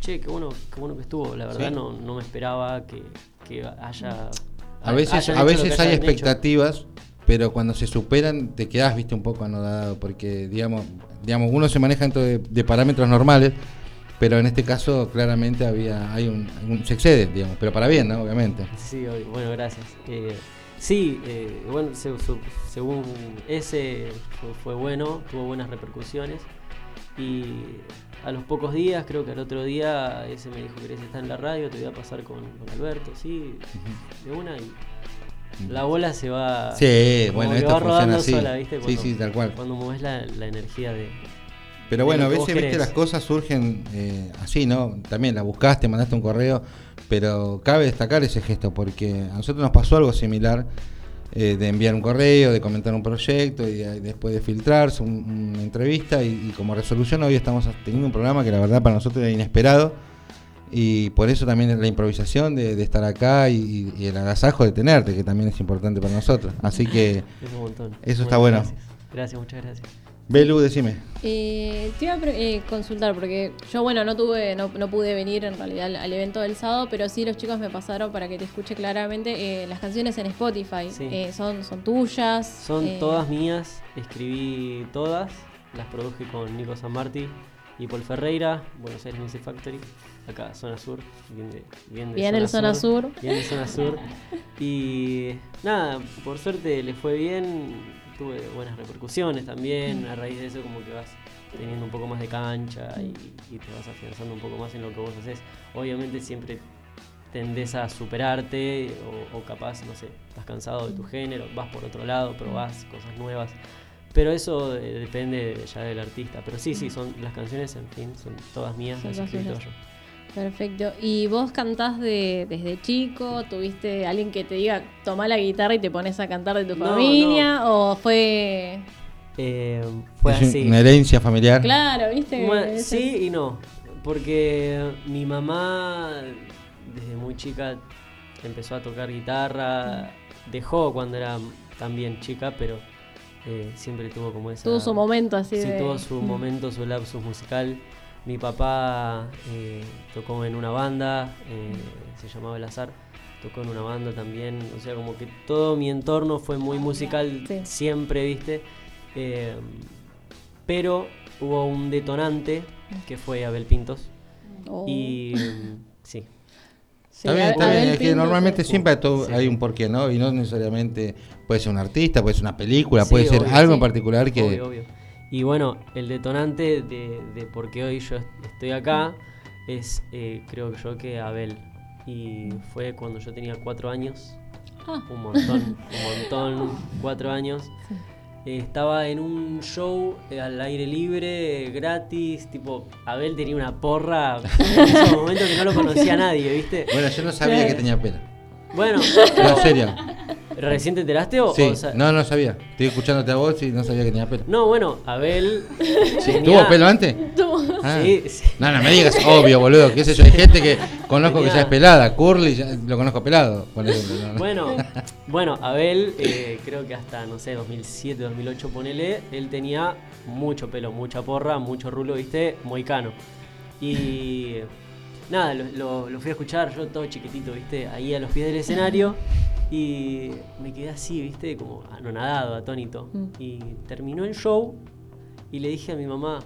che, qué bueno, qué bueno que estuvo. La verdad Sí. no, no me esperaba que, que haya... A veces, a veces hay hecho. expectativas, pero cuando se superan te quedas, viste, un poco anodado, porque digamos, digamos uno se maneja dentro de, de parámetros normales, pero en este caso claramente había, hay un, un- se excede, digamos, pero para bien, ¿no? Obviamente. Sí, bueno, gracias. Eh, sí, eh, bueno, se- su- según ese fue, bueno, tuvo buenas repercusiones. Y a los pocos días, creo que al otro día, ese me dijo, ¿querés estar en la radio? Te voy a pasar con, con Alberto, sí, de una y la bola se va... Sí, bueno, esto va rodando funciona así. sola, ¿viste? Sí, Cuando- sí, tal cual. Cuando mueves la, la energía de... Pero bueno, a veces, vos viste, querés. las cosas surgen eh, así, ¿no? También la buscaste, mandaste un correo, pero cabe destacar ese gesto, porque a nosotros nos pasó algo similar, eh, de enviar un correo, de comentar un proyecto, y, de- después de filtrarse un- una entrevista, y, y como resolución hoy estamos teniendo un programa que la verdad para nosotros era inesperado, y por eso también la improvisación de, de estar acá y, y el agasajo de tenerte, que también es importante para nosotros. Así que Es eso está bueno. Gracias. gracias, muchas gracias. Belu, decime. Eh, te iba a eh, consultar porque yo, bueno, no tuve, no, no pude venir en realidad al, al evento del sábado, pero sí los chicos me pasaron para que te escuche claramente eh, las canciones en Spotify. Sí. Eh, son, son tuyas. Son eh, todas mías, escribí todas, las produje con Nico San Martí y Paul Ferreira, Buenos Aires Music Factory, acá Zona Sur, bien de, bien de Bien el Zona Sur. Bien de Zona Sur. Y nada, por suerte le fue bien, tuve buenas repercusiones también, a raíz de eso como que vas teniendo un poco más de cancha y, y te vas afianzando un poco más en lo que vos haces. Obviamente siempre tendés a superarte o, o capaz, no sé, estás cansado de tu género, vas por otro lado, probás cosas nuevas. Pero eso eh, depende de- ya del artista. Pero sí, sí, son las canciones, en fin, son todas mías, las todas yo. Perfecto. ¿Y vos cantás de, desde chico? ¿Tuviste alguien que te diga, toma la guitarra y te pones a cantar de tu No, familia? ¿O fue...? Eh, fue Es así. una herencia familiar. Claro, ¿viste? Bueno, sí y no. Porque mi mamá, desde muy chica, empezó a tocar guitarra. Dejó cuando era también chica, pero eh, siempre tuvo como esa. Tuvo su momento así Sí, de- tuvo su momento, su lapsus musical. Mi papá eh, tocó en una banda, eh, se llamaba El Azar. Tocó en una banda también. O sea, como que todo mi entorno fue muy musical siempre, ¿viste? Eh, pero hubo un detonante que fue Abel Pintos. Oh. Y mm, sí. Está bien, está bien. Es que normalmente siempre hay, todo- Sí. hay un porqué, ¿no? Y no necesariamente puede ser un artista, puede ser una película, Sí, puede ser obvio, algo sí. en particular que. Obvio, obvio. Y bueno, el detonante de, de por qué hoy yo estoy acá es, eh, creo que yo, que Abel. Y fue cuando yo tenía cuatro años. Ah. Un montón, un montón, cuatro años. Eh, estaba en un show eh, al aire libre, eh, gratis, tipo, Abel tenía una porra en ese momento que no lo conocía nadie, ¿viste? Bueno, yo no sabía que tenía pelo. Bueno, No, en serio. ¿recién te enteraste o, Sí, o no, no sabía. Estoy escuchándote a vos y no sabía que tenía pelo. No, bueno, Abel Sí, tenía- ¿Tuvo pelo antes? Ah. Sí, sí. No, no me digas, obvio, boludo. ¿Qué sé yo? Hay gente que conozco que ya es pelada. Curly ya- lo conozco pelado. por ejemplo, no, no. Bueno, bueno, Abel, eh, creo que hasta, no sé, 2007, 2008, ponele, él tenía mucho pelo, mucha porra, mucho rulo, viste, moicano. Y nada, lo, lo- lo fui a escuchar yo todo chiquitito, viste, ahí a los pies del escenario. Y me quedé así, viste, como anonadado, atónito. Y terminó el show y le dije a mi mamá,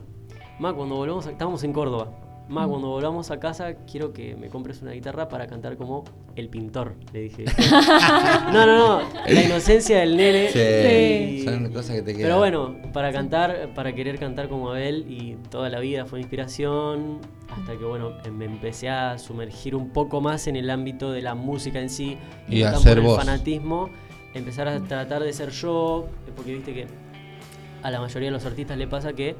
Ma, cuando volvamos a... Estábamos en Córdoba. Ma, Mm. cuando volvamos a casa quiero que me compres una guitarra para cantar como el pintor, le dije. no, no, no, la inocencia del nene. Sí, y- son cosas que te quedan. Pero bueno, para cantar, para querer cantar como Abel y toda la vida fue inspiración, hasta que bueno, em- me empecé a sumergir un poco más en el ámbito de la música en sí. Y ser en el vos. fanatismo, empezar a tratar de ser yo, porque viste que a la mayoría de los artistas le pasa que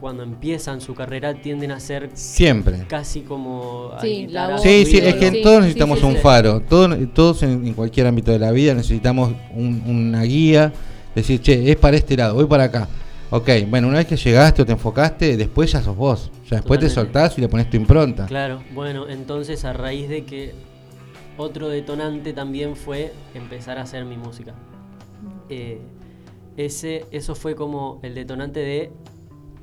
cuando empiezan su carrera tienden a ser Siempre. casi como Sí, la. Sí, es que Sí, todos necesitamos sí, un sí. faro. Todos, todos en, en cualquier ámbito de la vida necesitamos un- una guía. Decir, che, es para este lado, voy para acá. Ok, bueno, una vez que llegaste o te enfocaste, después ya sos vos. Ya después te soltás y le pones tu impronta. Claro, bueno, entonces a raíz de que otro detonante también fue empezar a hacer mi música. Eh, ese, eso fue como el detonante de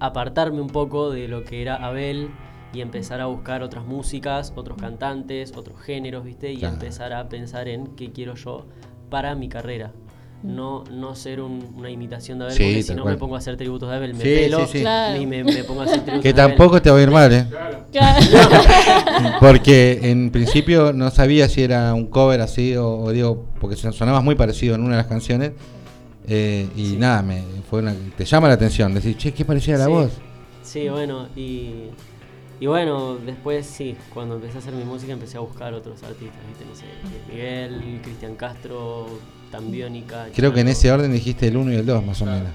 apartarme un poco de lo que era Abel y empezar a buscar otras músicas, otros cantantes, otros géneros, ¿viste? Y Claro. empezar a pensar en qué quiero yo para mi carrera. No, no ser un- una imitación de Abel, Sí, porque si no cual. me pongo a hacer tributos de Abel, me Sí, pelo sí, sí. Claro. y me, me pongo a hacer tributos Que de Abel. tampoco te va a ir mal, ¿eh? Claro. Porque en principio no sabía si era un cover así o, o digo, porque son- sonabas muy parecido en una de las canciones. Eh, y nada, me, fue una, te llama la atención. Decir, che, qué parecía la Sí. voz. Sí, bueno, y, y bueno, después sí, cuando empecé a hacer mi música empecé a buscar otros artistas, ¿viste? No sé, Miguel, Cristian Castro, Tambiónica. Creo que en ese orden dijiste el 1 y el 2, más o menos.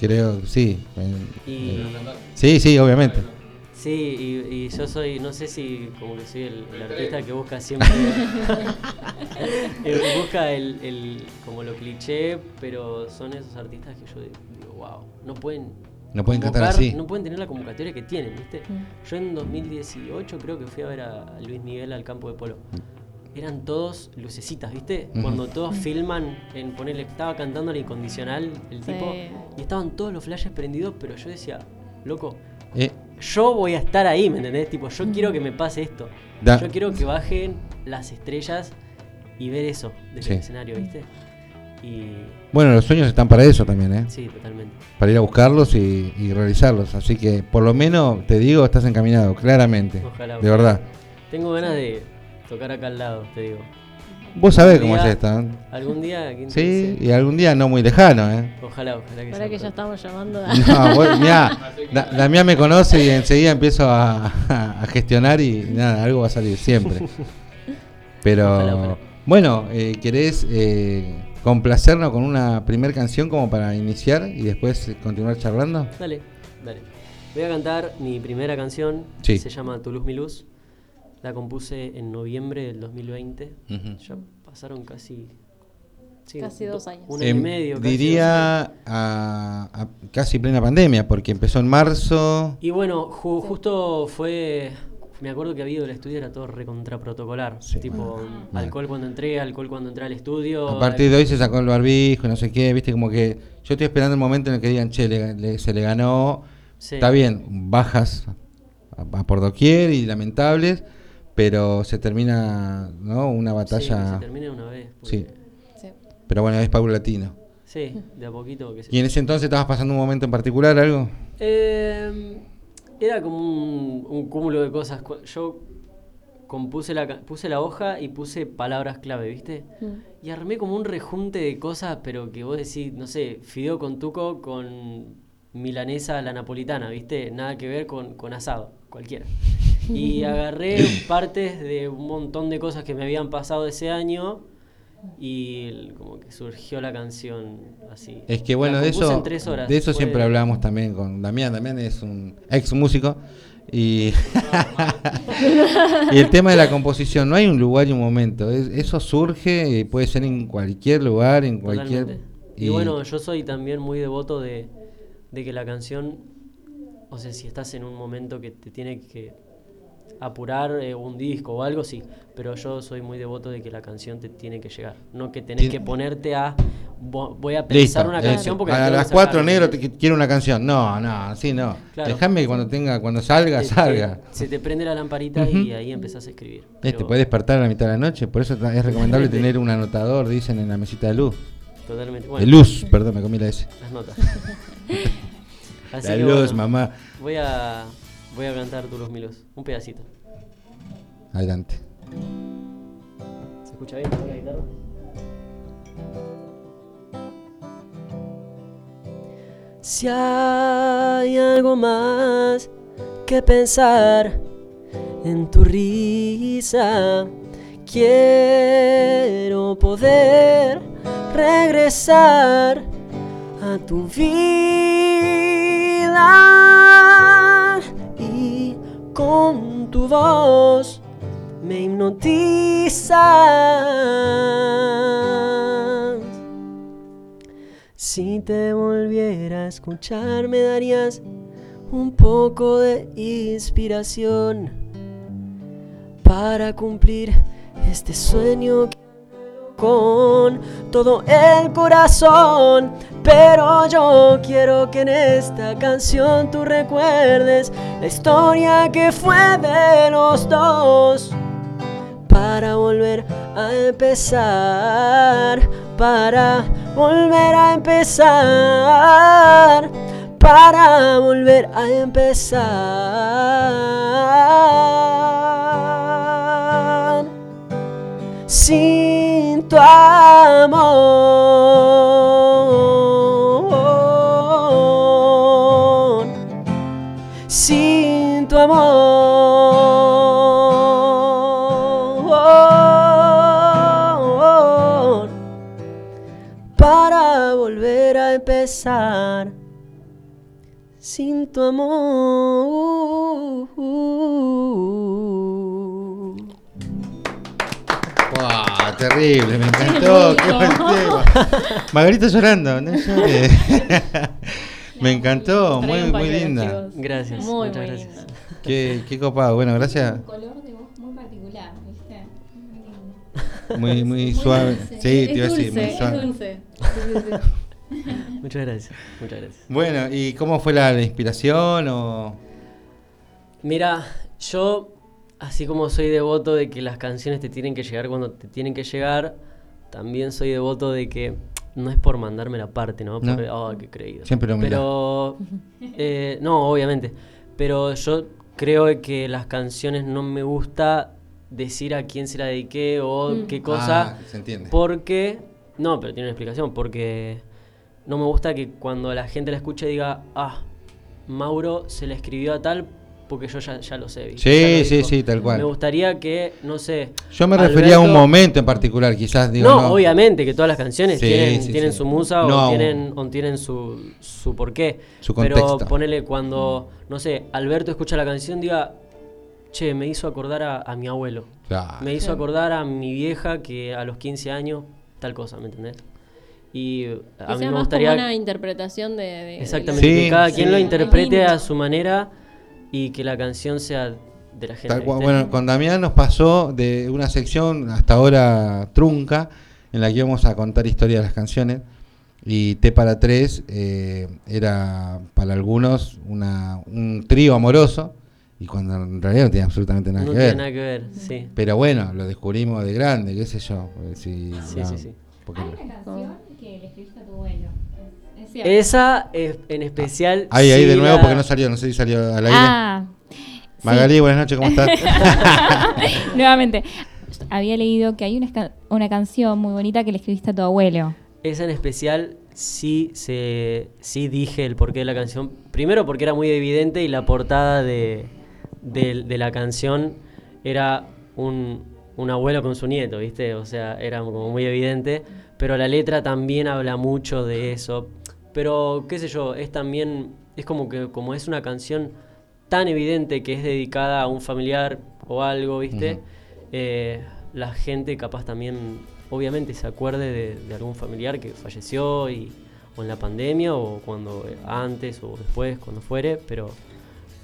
Creo, sí. Y- sí, sí, obviamente. Sí, y, y yo soy, no sé si como que soy el, el artista que busca siempre, busca el, el- como lo cliché, pero son esos artistas que yo digo, wow, no pueden... No pueden cantar convocar- así. No pueden tener la convocatoria que tienen, ¿viste? Mm. Yo en 2018 creo que fui a ver a, Luis Miguel al campo de polo. Eran todos lucecitas, ¿viste? Cuando todos filman en ponerle, estaba cantando la incondicional el Sí. tipo, y estaban todos los flashes prendidos, pero yo decía, loco, Eh, yo voy a estar ahí, ¿me entendés? Tipo, yo quiero que me pase esto. Da- Yo quiero que bajen las estrellas y ver eso desde Sí. el escenario, ¿viste? Y bueno, los sueños están para eso también, ¿eh? sí, totalmente. Para ir a buscarlos y, y realizarlos. Así que, por lo menos, te digo, estás encaminado, claramente. Ojalá. De ojalá. verdad. Tengo ganas de tocar acá al lado, te digo. Vos sabés cómo es esto. ¿eh? Algún día, ¿quién te Sí, dice? y algún día no muy lejano, ¿eh? Ojalá, ojalá que Para que ya estamos llamando a... No, vos, mirá, Da- Damián me conoce y enseguida empiezo a, a gestionar y nada, algo va a salir siempre. Pero Ojalá, ojalá. bueno, eh, ¿querés eh, complacernos con una primer canción como para iniciar y después continuar charlando? Dale, dale. Voy a cantar mi primera canción, Sí. que se llama Tu luz, mi luz. La compuse en noviembre del 2020. Ujú. Ya pasaron casi... sí, Casi do- dos años. Un año y Em, medio. casi diría a, a casi plena pandemia, porque empezó en marzo. Y bueno, ju- justo fue. Me acuerdo que había el estudio era todo recontra protocolar. Sí. Tipo, alcohol cuando entré, alcohol cuando entré al estudio. A partir de hoy se sacó el barbijo y no sé qué, viste, como que yo estoy esperando el momento en el que digan, che, le- le- se le ganó, Sí. está bien, bajas a, a por doquier y lamentables, pero se termina, ¿no? Una Sí, batalla, se termine una vez. Sí. porque- Sí. pero bueno, es paulatino. Sí, de a poquito que se. ¿Y en ese entonces estabas pasando un momento en particular, algo? Eh, era como un, un cúmulo de cosas. Yo compuse la, puse la hoja y puse palabras clave, ¿viste? Mm. Y armé como un rejunte de cosas, pero que vos decís, no sé, fideo con tuco con milanesa a la napolitana, ¿viste? Nada que ver con, con asado, cualquiera. Y agarré partes de un montón de cosas que me habían pasado ese año y como que surgió la canción así. Es que bueno, de eso, en tres horas. de eso Fue- siempre hablamos también con Damián. Damián es un ex músico y, y el tema de la composición, no hay un lugar y un momento. Es- eso surge y puede ser en cualquier lugar, en cualquier... Y, bueno, yo soy también muy devoto de, de que la canción o sea, si estás en un momento que te tiene que apurar eh, un disco o algo, sí. Pero yo soy muy devoto de que la canción te tiene que llegar. No que tenés que ponerte a. vo- Voy a Listo. pensar una canción porque a las sacar. 4 negro te quiero una canción. No, no, así no. Claro. Déjame que cuando tenga, cuando salga, Te- salga. te- se te prende la lamparita y ahí empezás a escribir. Pero te puedes despertar a la mitad de la noche, por eso es recomendable tener un anotador, dicen en la mesita de luz. Totalmente. de Bueno. luz, perdón, me comí la S. Las notas. La que luz, mamá. Voy a, voy a cantar tu luz, mi luz. Un pedacito. Adelante. ¿Se escucha bien la guitarra? Si hay algo más que pensar en tu risa, quiero poder regresar a tu vida y con tu voz me hipnotizas. Si te volviera a escuchar me darías un poco de inspiración para cumplir este sueño que con todo el corazón. Pero yo quiero que en esta canción tú recuerdes la historia que fue de los dos. Para volver a empezar, para volver a empezar, para volver a empezar sin tu amor, sin tu amor, para volver a empezar, sin tu amor. Terrible, me encantó. qué buen tema. Margarita llorando, no llores. Me encantó, muy, muy linda. Gracias, Muy, muchas muy gracias. linda. Qué, qué copado. Bueno, gracias. Un color de voz muy particular, ¿viste? Muy lindo. Muy, muy suave. dulce. Sí, te es iba a decir, dulce, muy es suave. dulce. Sí, sí, sí. Muchas gracias, muchas gracias. Bueno, ¿y cómo fue la, la inspiración? O... Mira, yo, así como soy devoto de que las canciones te tienen que llegar cuando te tienen que llegar, también soy devoto de que no es por mandarme la parte, ¿no? No. Porque, oh, qué creído. Siempre la humildad. Pero, eh, no, obviamente. Pero yo creo que las canciones no me gusta decir a quién se la dediqué o Mm. qué cosa. Ah, se entiende. Porque, no, pero tiene una explicación, porque no me gusta que cuando la gente la escuche diga, ah, Mauro se le escribió a tal porque yo ya, ya lo sé. ¿viste? Sí, lo sí, dijo". sí, tal cual. Me gustaría que, no sé... Yo me refería a un momento en particular, quizás. Digo, no, no, obviamente que todas las canciones Sí, tienen, sí, tienen sí. su musa No, o tienen, o tienen su, su porqué. Su Pero contexto. ponele cuando, no sé, Alberto escucha la canción, diga, che, me hizo acordar a, a mi abuelo. Claro. Me hizo acordar a mi vieja que a los 15 años, tal cosa, ¿me entendés? Y Que a mí sea me más gustaría... como una interpretación de, Exactamente, Sí, que cada sí. quien lo interprete a su manera y que la canción sea de la gente. Bueno, con Damián nos pasó de una sección hasta ahora trunca, en la que íbamos a contar historias de las canciones. Y T para tres eh, era para algunos una, un trío amoroso, y cuando en realidad no tenía absolutamente nada no que tiene ver. nada que ver, sí. Pero bueno, lo descubrimos de grande, qué sé yo. porque si- Sí, no, sí, sí. Hay no. una canción que le escribiste a tu abuelo. Esa es- en especial... Ahí, ahí de nuevo, la- porque no salió, no sé si salió al aire. Ah, Magali, buenas noches, ¿cómo estás? nuevamente. Había leído que hay una, una canción muy bonita que le escribiste a tu abuelo. Esa en especial sí, se, sí dije el porqué de la canción. Primero porque era muy evidente y la portada de, de- de la canción era un, un abuelo con su nieto, ¿viste? O sea, era como muy evidente. Pero la letra también habla mucho de eso. Pero, qué sé yo, es también, es como que como es una canción tan evidente que es dedicada a un familiar o algo, ¿viste? Eh, la gente capaz también, obviamente, se acuerde de, de algún familiar que falleció y, o en la pandemia o cuando eh, antes o después, cuando fuere, pero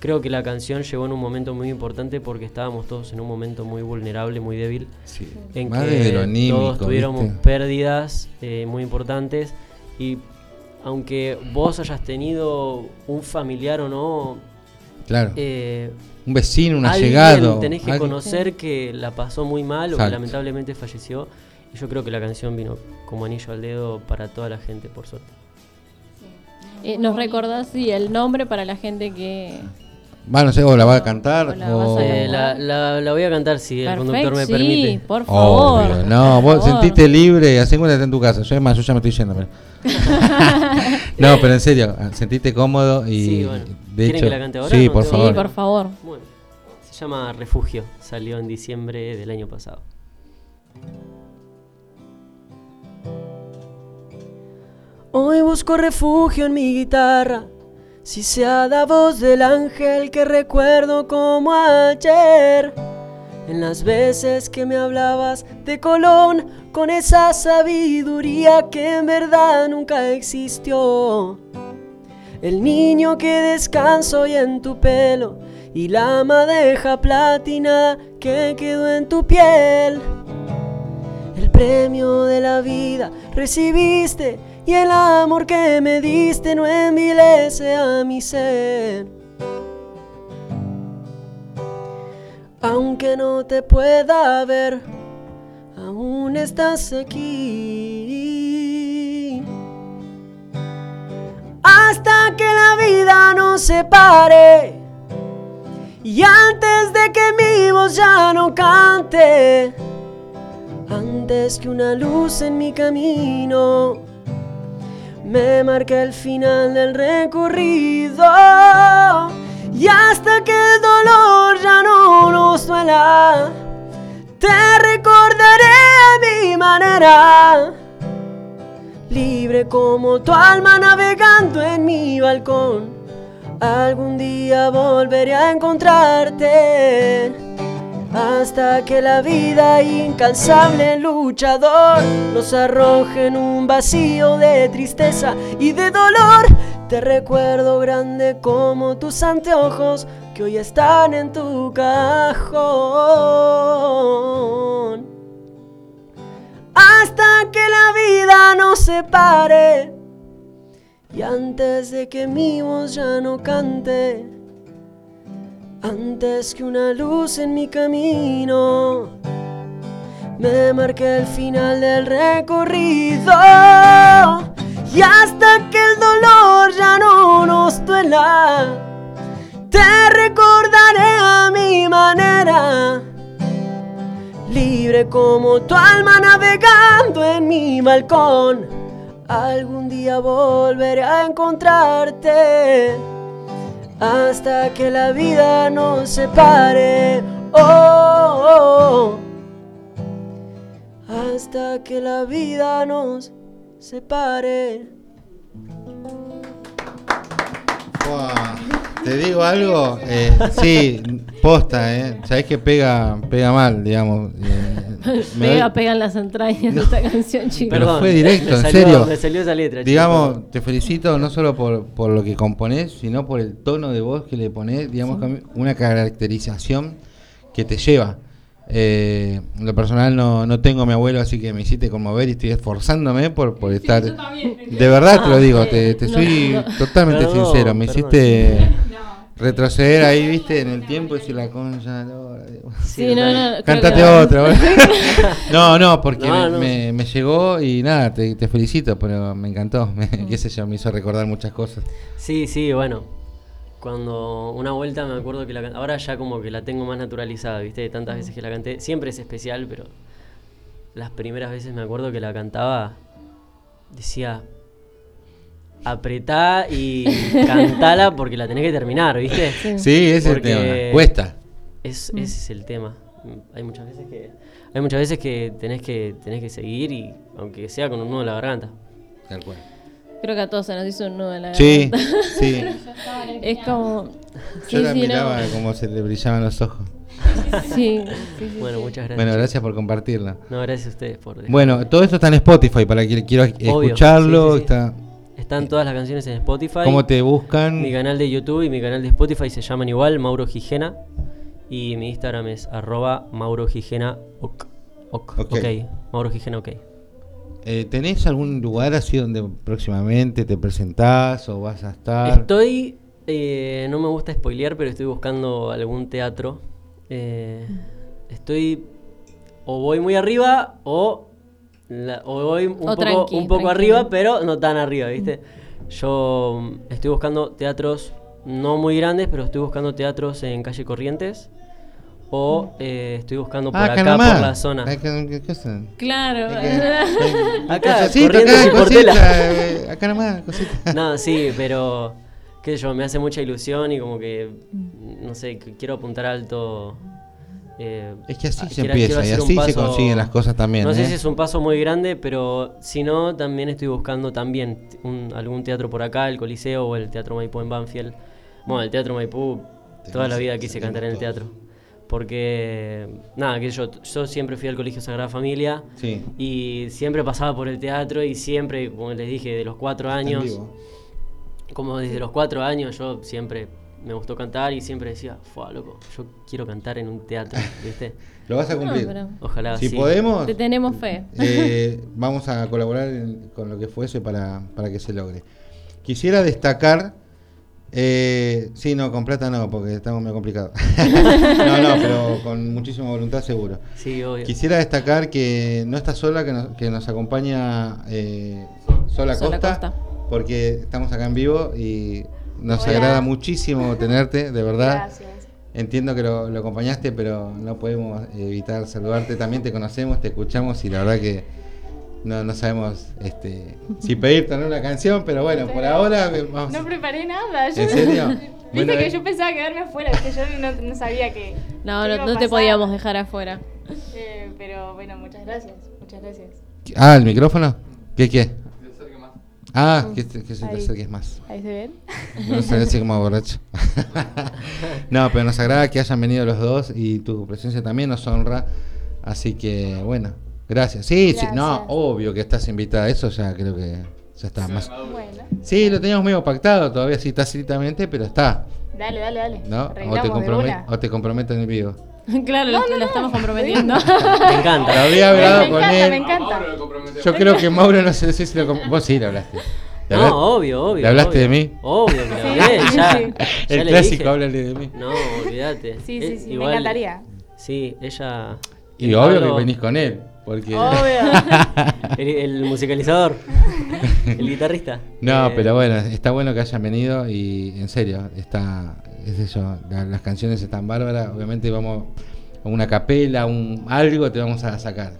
creo que la canción llegó en un momento muy importante porque estábamos todos en un momento muy vulnerable, muy débil. Sí, En más que desde lo anímico, todos tuviéramos ¿viste? pérdidas eh, muy importantes y aunque vos hayas tenido un familiar o no, Claro. eh, Un vecino, un allegado. tenés que alguien- conocer que la pasó muy mal o que lamentablemente falleció. Y yo creo que la canción vino como anillo al dedo para toda la gente, por suerte. Eh, ¿Nos recordás sí, el nombre para la gente que... Va, no sé, o la va a cantar. O Eh, la, la- la voy a cantar si el conductor me sí, permite. por favor. Obvio, no, por vos favor. sentiste libre, así cuenta en tu casa. Yo, además, yo ya me estoy yendo. pero- no, pero en serio, sentiste cómodo y. Sí, bueno. De ¿Quieren hecho, que la cante ahora? Sí, No por favor. Sí, por favor. Bueno, se llama Refugio. Salió en diciembre del año pasado. Hoy busco refugio en mi guitarra. Si sea la voz del ángel que recuerdo como ayer. En las veces que me hablabas de Colón con esa sabiduría que en verdad nunca existió. El niño que descansa hoy en tu pelo y la madeja platinada que quedó en tu piel. El premio de la vida recibiste y el amor que me diste no envilece a mi ser. Aunque no te pueda ver, aún estás aquí. Hasta que la vida nos separe. Y antes de que mi voz ya no cante, antes que una luz en mi camino me marque el final del recorrido. Y hasta que el dolor ya no nos duela, te recordaré a mi manera. Libre como tu alma navegando en mi balcón. Algún día volveré a encontrarte. Hasta que la vida incansable luchador nos arroje en un vacío de tristeza y de dolor. Te recuerdo grande como tus anteojos que hoy están en tu cajón. Hasta que la vida nos separe y antes de que mi voz ya no cante. Antes que una luz en mi camino me marque el final del recorrido. Y hasta que el dolor ya no nos duela, te recordaré a mi manera. Libre como tu alma navegando en mi balcón. Algún día volveré a encontrarte hasta que la vida nos separe. Oh, hasta que la vida nos separe. Te digo algo, eh, sí, posta, ¿eh? Sabés que pega, pega mal, digamos. eh, me Pega, doy- pega en las entrañas de esta canción, chicos. Pero fue directo, me en salió- serio. me salió esa letra, Digamos, te felicito no solo por, por lo que componés, sino por el tono de voz que le ponés, digamos, una caracterización que te lleva. Eh, en lo personal no, no tengo a mi abuelo, así que me hiciste conmover y estoy esforzándome por, por estar... De verdad te lo digo, te, te No, soy no. totalmente Perdón, sincero, me perdón. hiciste retroceder ahí, viste, en el tiempo y decir la concha. no, Sí, no, no. Cántate que- otra. boludo. no, no, porque No, me, no. Me, me llegó y nada, te, te felicito, pero me encantó. Me, qué sé yo, me hizo recordar muchas cosas. Sí, sí, bueno. Cuando una vuelta me acuerdo que la ahora ya como que la tengo más naturalizada, ¿viste? De tantas veces que la canté. Siempre es especial, pero las primeras veces me acuerdo que la cantaba, decía, apretá y cantala porque la tenés que terminar, ¿viste? Sí, ese es el tema. Cuesta. Es, ese es el tema. Mm, Hay muchas veces que hay muchas veces que tenés que tenés que seguir y aunque sea con un nudo en la garganta. Tal cual. Creo que a todos se nos hizo un nudo en la Sí, garganta. sí. es como... Yo sí, la sí, no. miraba como se le brillaban los ojos. Sí, sí, sí, Bueno, sí. muchas gracias. Bueno, gracias por compartirla. No, gracias a ustedes por Bueno, todo esto está en Spotify para quien quiera Obvio, escucharlo. sí, sí, sí. Está, Están todas las canciones en Spotify. ¿Cómo te buscan? Mi canal de YouTube y mi canal de Spotify se llaman igual, Mauro Gijena. Y mi Instagram es arroba Mauro Gijena ok. Mauro Gijena ok. Eh, ¿Tenés algún lugar así donde próximamente te presentás o vas a estar? Estoy, eh, no me gusta spoilear, pero estoy buscando algún teatro. Eh, estoy, o voy muy arriba o, la- o voy un O poco, tranqui, un poco arriba, pero no tan arriba, ¿viste? Yo mm, estoy buscando teatros no muy grandes, pero estoy buscando teatros en calle Corrientes. O eh, estoy buscando por Ah, acá, nomás. por la zona. Claro. Acá, Cosita, Corrientes acá, y Portela. cosita, acá nomás, cosita. No, sí, pero qué sé yo, me hace mucha ilusión y como que, no sé, que quiero apuntar alto. Eh, Es que así a- se quiero- empieza, quiero y así se consiguen las cosas también, No sé ¿eh? si es un paso muy grande, pero si no, también estoy buscando también un- algún teatro por acá, el Coliseo o el Teatro Maipú en Banfield. Bueno, el Teatro Maipú, toda la vida quise cantar en el teatro. Porque, nada, que yo, yo siempre fui al Colegio Sagrada Familia Sí. y siempre pasaba por el teatro y siempre, como les dije, de los cuatro años, como desde los cuatro años yo siempre me gustó cantar y siempre decía, fue loco, yo quiero cantar en un teatro, ¿viste? Lo vas a cumplir. No, pero- Ojalá Si sí. podemos, Te tenemos fe. eh, vamos a colaborar en- con lo que fuese para, para que se logre. Quisiera destacar, eh, sí, no, con plata no, porque estamos medio complicados. no, no, pero con muchísima voluntad seguro. Sí, obvio. Quisiera destacar que no está sola, que nos, que nos acompaña eh, Sola Sola Costa, Costa. porque estamos acá en vivo y nos Hola. agrada muchísimo tenerte, de verdad. Gracias. Entiendo que lo, lo acompañaste, pero no podemos evitar saludarte. También te conocemos, te escuchamos y la verdad que no, no sabemos este, si pedirte una canción, pero bueno, por ahora eh, vamos. No preparé nada. Yo ¿En serio? Viste Bueno, que eh. yo pensaba quedarme afuera, que yo no, no sabía que. No, que no, iba a no te podíamos dejar afuera. Eh, pero bueno, muchas gracias. Muchas gracias. Ah, el micrófono. ¿Qué qué? Ah, que, te- que se te acerques más. Ahí se ven. No sé así como borracho. no, pero nos agrada que hayan venido los dos y tu presencia también nos honra. Así que, bueno, gracias. Sí, sí, no, Gracias. obvio que estás invitada. Eso ya creo que ya está más. Bueno. Sí, lo teníamos medio pactado todavía, sí, tácitamente, pero está. Dale, dale, dale. ¿No? O te, o te comprometo en el vivo. claro, lo, lo estamos comprometiendo. Me encanta. Lo había hablado me con encanta, él. me encanta. Yo creo que Mauro no sé si lo. Vos sí le hablaste. ¿Le No, obvio, obvio. ¿Le hablaste obvio. de mí? Obvio que Sí, hablé, sí, ya. sí. ya El clásico, háblale de mí. No, olvídate. Sí, Eh, sí, sí, me encantaría. Sí, ella. Y obvio Pablo- que venís con él. Porque. Obvio. El, el musicalizador. el guitarrista. No, Eh, pero bueno, está bueno que hayan venido y en serio, está, es eso, la- las canciones están bárbaras, obviamente vamos a una capela, un algo te vamos a sacar.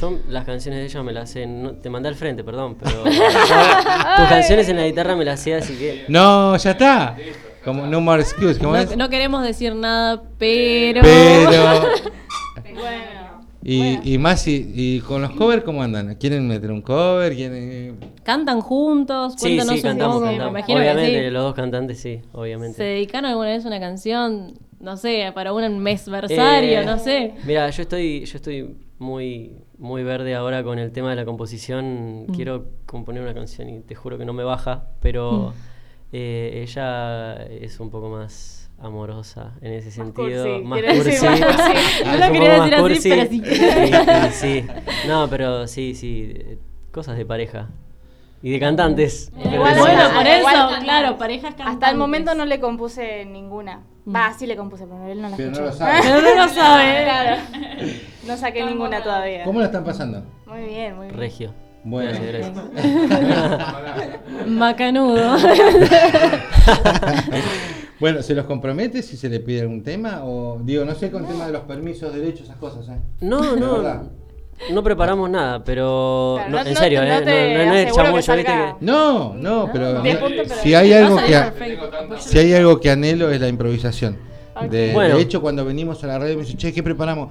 Yo las canciones de ella me las sé. no- te mandé al frente, perdón, pero. tus canciones en la guitarra me las sé, así que. No, ya está. Como no more excuse, ¿cómo No, es? no queremos decir nada, pero. Pero Bueno. Y, y más y, y con los covers cómo andan? ¿Quieren meter un cover? ¿Quieren Cantan juntos, Sí, cuéntanos sí, cantamos, un poco. cantamos. Me imagino que Obviamente, sí. los dos cantantes, sí, ¿Se obviamente. dedicaron alguna vez a una canción? No sé, para un mesversario, Eh, no sé. Mira, yo estoy, yo estoy muy, muy verde ahora con el tema de la composición. Mm. Quiero componer una canción y te juro que no me baja, pero Mm. eh, ella es un poco más amorosa en ese sentido. cursi, más decir, cursi. más cursi. No lo quería decir así, pero sí. Y sí. No, pero sí, sí. eh, Cosas de pareja. Y de cantantes. Igual, sí, bueno, sí. por eso, claro, parejas cantantes. Hasta el momento no le compuse ninguna. Va, sí le compuse, pero él no la Pero no lo sabe. Pero no lo sabe. Claro. No saqué ninguna todavía. ¿Cómo la están pasando? Muy bien, muy bien. Regio. Bueno. Gracias, gracias. Macanudo. Bueno, ¿se los compromete si se le pide algún tema? O digo, no sé con el tema de los permisos, derechos, esas cosas, ¿eh? No, De no. No preparamos nada, pero. Claro, no, no- en serio, ¿eh? no No, te no, no es chamullo, ¿viste? Que, No, no, pero De si hay algo que perfecto. si hay algo que anhelo es la improvisación. De, Bueno. de hecho, cuando venimos a la radio me dicen, che, ¿qué preparamos?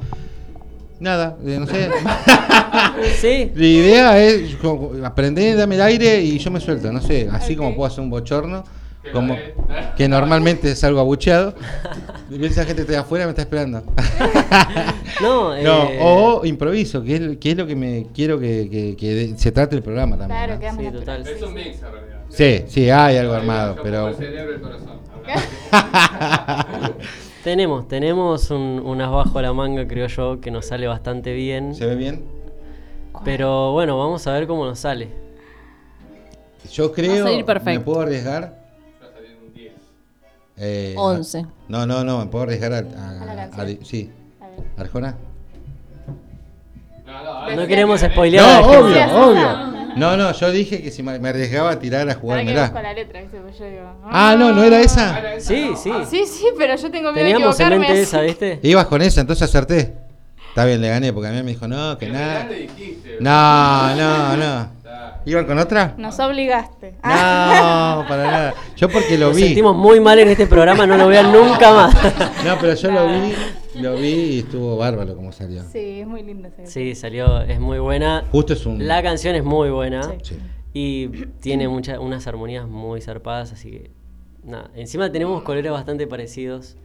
Nada, eh, no sé. sí, La idea es aprender, dame el aire y yo me suelto, no sé, así como puedo hacer un bochorno como que normalmente salgo abucheado. Y esa gente está afuera me está esperando. No, No, eh, o improviso, que es, que es lo que me quiero que, que- que de- se trate el programa también. Claro, ¿no? quedamos Sí, total. Es un mix en realidad. Sí, sí, hay algo armado, Yo pero. pongo el cerebro y el corazón. Tenemos, tenemos un, un as bajo a la manga, creo yo, que nos sale bastante bien. ¿Se ve bien? Pero bueno, vamos a ver cómo nos sale. Yo creo. salir ¿Me puedo arriesgar? Eh, 11. No, no, no, me puedo arriesgar a. a- A la canción. a di- sí. A ver. ¿Arjona? No, no, No queremos spoilear. No, obvio, gente. obvio. No, no, yo dije que si me arriesgaba a tirar a jugármela. la letra, ¿viste? Pues yo digo. Ah, no, ¿no era esa? Sí, sí. Sí, sí, pero yo tengo miedo de Teníamos en equivocarme. mente así. esa, ¿viste? Ibas con esa, entonces acerté. Está bien, le gané, porque a mí me dijo, no, que Pero nada. ya le dijiste. No, no, no. ¿Iban con otra? Nos obligaste. No, para nada. Yo porque lo Nos vi. sentimos muy mal en este programa, no lo vean nunca más. No, pero yo lo vi, lo vi y estuvo bárbaro como salió. Sí, es muy linda esa Sí, salió, es muy buena. Justo es un. La canción es muy buena Sí. y tiene muchas unas armonías muy zarpadas, así que nada. Encima tenemos colores bastante parecidos.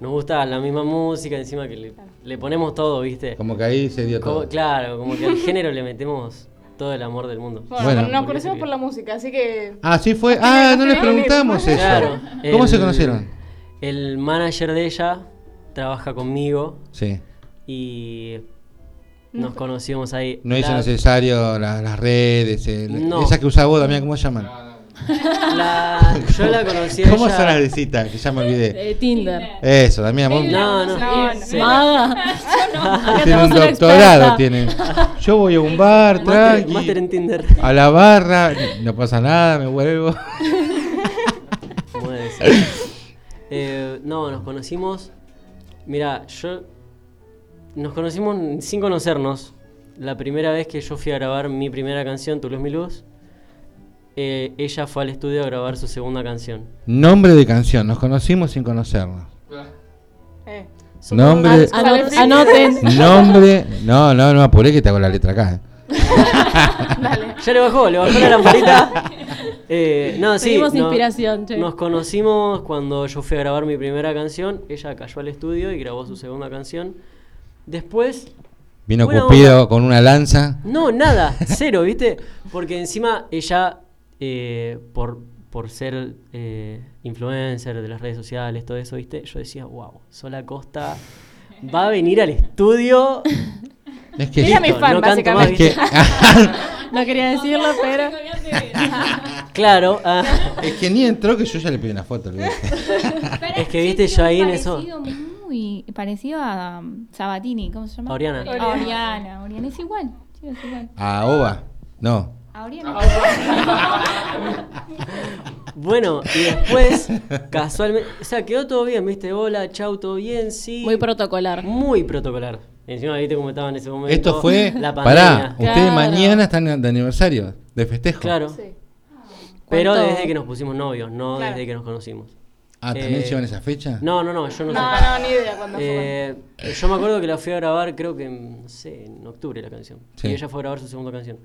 Nos gusta la misma música, encima que le, le ponemos todo, ¿viste? Como que ahí se dio Como- todo. claro, como que al género le metemos todo el amor del mundo. Bueno, Bueno. nos conocemos por la música, así que. Ah, sí fue. Ah, no le preguntamos eso. Claro. ¿Cómo se conocieron? El manager de ella trabaja conmigo Sí. y nos conocimos ahí. No hizo La- necesario la- las redes, el- No. esas que usaba vos, Damián, ¿cómo se llaman? La- yo la conocí a ¿Cómo ella- son las de cita? Que ya me olvidé. De Tinder. Eso, Damián, vos No, no. No, no. Sí. Maga. Acá tiene un tenemos una doctorado. experta. Tiene. Yo voy a un bar, Máster, tranqui, máster en Tinder. a la barra, no pasa nada, me vuelvo. Ser. Eh, no, nos conocimos. Mira, yo. Nos conocimos sin conocernos. La primera vez que yo fui a grabar mi primera canción, Tu Luz, Mi Luz, eh, ella fue al estudio a grabar su segunda canción. Nombre de canción, nos conocimos sin conocernos. Eh. Nombre, Anot- Anoten. nombre, no, no, no apuré que te hago la letra acá. eh. Dale. Ya le bajó, le bajó la lamparita. Eh, no, sí. Seguimos no- inspiración, che. Nos conocimos cuando yo fui a grabar mi primera canción. Ella cayó al estudio y grabó su segunda canción. Después. Vino Cupido onda. con una lanza. No, nada, cero, ¿viste? Porque encima ella, eh, por, por ser eh, influencer de las redes sociales, todo eso, ¿viste? Yo decía, wow, Sola Costa va a venir al estudio. Es que listo, mi fan, no canto más, es que, No quería decirlo, pero. Claro, ah, es que ni entró que yo ya le pedí una foto. es que viste yo ahí en eso. Parecido, Muy parecido a um, Sabatini, ¿cómo se llama? Oriana. Oriana. Oriana es igual. sí, es igual. A Ova, no. A Oriana. Bueno, y después, casualmente, o sea, quedó todo bien, ¿viste? Hola, chau, todo bien, sí. Muy protocolar. Muy protocolar. Encima, ¿viste cómo estaba en ese momento? Esto fue. la Pará, pandemia. ustedes Claro. mañana están de aniversario, de festejo. Claro. Sí. Pero ¿Cuánto? desde que nos pusimos novios, no Claro. desde que nos conocimos. Ah, ¿también Eh, llevan esa fecha? No, no, no, yo no, No, sé. no, ni idea cuándo fue. Eh, yo me acuerdo que la fui a grabar, creo que en, no sé, en octubre la canción. Sí. Y ella fue a grabar su segunda canción.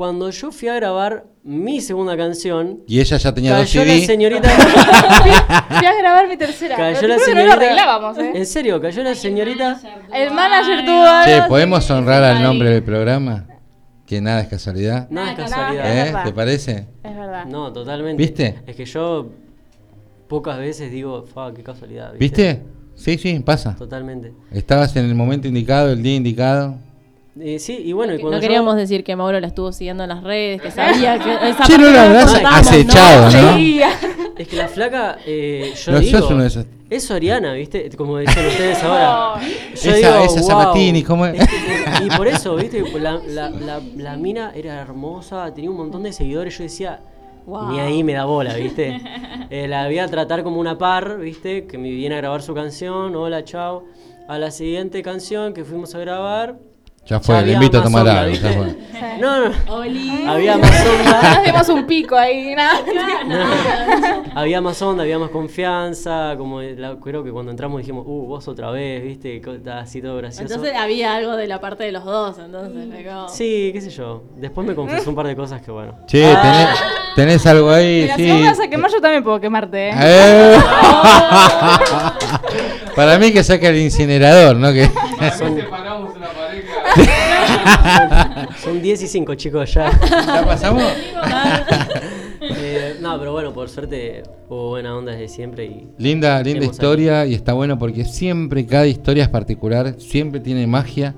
Cuando yo fui a grabar mi segunda canción, Y ella ya tenía dos cayó la CD. señorita. Fui a grabar mi tercera. cayó la señorita. no lo arreglábamos, ¿eh? En serio, cayó la señorita. El manager tuvo Che, ¿podemos honrar al nombre del programa? Que nada es casualidad. Nada es casualidad. ¿Eh? ¿Te parece? Es verdad. No, totalmente. ¿Viste? Es que yo pocas veces digo, fa, qué casualidad. ¿Viste? Sí, sí, pasa. Totalmente. Estabas en el momento indicado, el día indicado. Eh, sí, y bueno, y cuando No yo- queríamos decir que Mauro la estuvo siguiendo en las redes, que sabía que esa Che, parte no la acechado, ¿no? Seguía. Es que la flaca, eh, yo No digo, sos uno de esos. es Oriana, ¿viste? Como dicen ustedes ahora. Yo Esa- digo, esa "Wow". Sabatini, ¿cómo es? que- y por eso, ¿viste? La, la, la, la mina era hermosa, tenía un montón de seguidores. Yo decía, Wow. ni ahí me da bola, ¿viste? Eh, la voy a tratar como una par, ¿viste? Que me viene a grabar su canción, hola, chao. A la siguiente canción que fuimos a grabar, Ya fue, le había invito a tomar algo. Ya fue. No, no. Oli. Había más onda. Hacemos un pico ahí, nada. había más onda, había más confianza. Como la- creo que cuando entramos dijimos, uh, vos otra vez, viste, así todo gracioso. Entonces había algo de la parte de los dos, entonces. Sí, qué sé yo. Después me confesó un par de cosas que bueno. Che, tenés, tenés algo ahí, Mira, si vos me vas a quemar, yo también puedo quemarte, ¿eh? Eh. Para mí que saque el incinerador, ¿no? Que Son. Son 10 y 5, chicos, ya. ¿Ya pasamos? Eh, no, pero bueno, por suerte hubo buena onda desde siempre y Linda, linda historia y está bueno porque siempre cada historia es particular, siempre tiene magia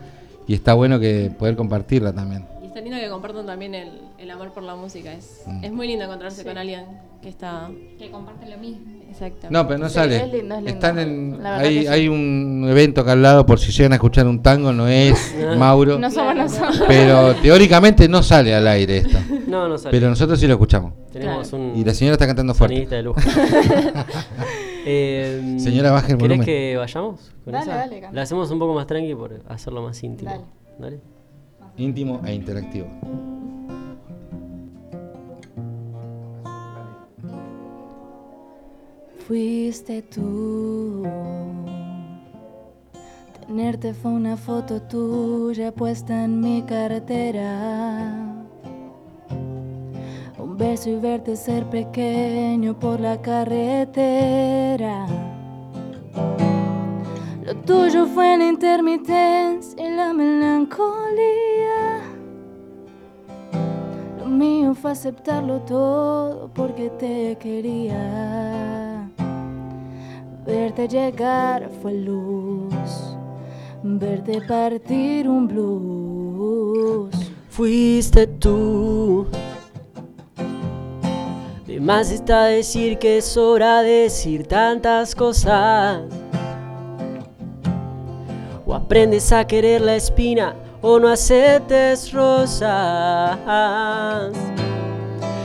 y está bueno que poder compartirla también. Y está lindo que compartan también el, el amor por la música. Es, Mm. es muy lindo encontrarse con alguien que está. Que comparten lo mismo. Exacto. No, pero no Sí, sale. es lindo, es lindo. Están en, hay, sí. hay un evento acá al lado por si llegan a escuchar un tango, no es Mauro. No somos nosotros. Pero teóricamente no sale al aire esto. No, no sale. Pero nosotros sí lo escuchamos. tenemos un Y la señora está cantando fuerte. de lujo. Eh, Señora, baje el ¿querés volumen. que vayamos? con Dale, esa? dale, canta. La hacemos un poco más tranqui por hacerlo más íntimo. Dale. Dale. Íntimo e interactivo. Fuiste tú. Tenerte fue una foto tuya puesta en mi cartera. Un beso y verte ser pequeño por la carretera. Lo tuyo fue la intermitencia y la melancolía. Lo mío fue aceptarlo todo porque te quería. Verte llegar fue luz, verte partir un blues. Fuiste tú. De más está decir que es hora de decir tantas cosas. O aprendes a querer la espina o no aceptes rosas.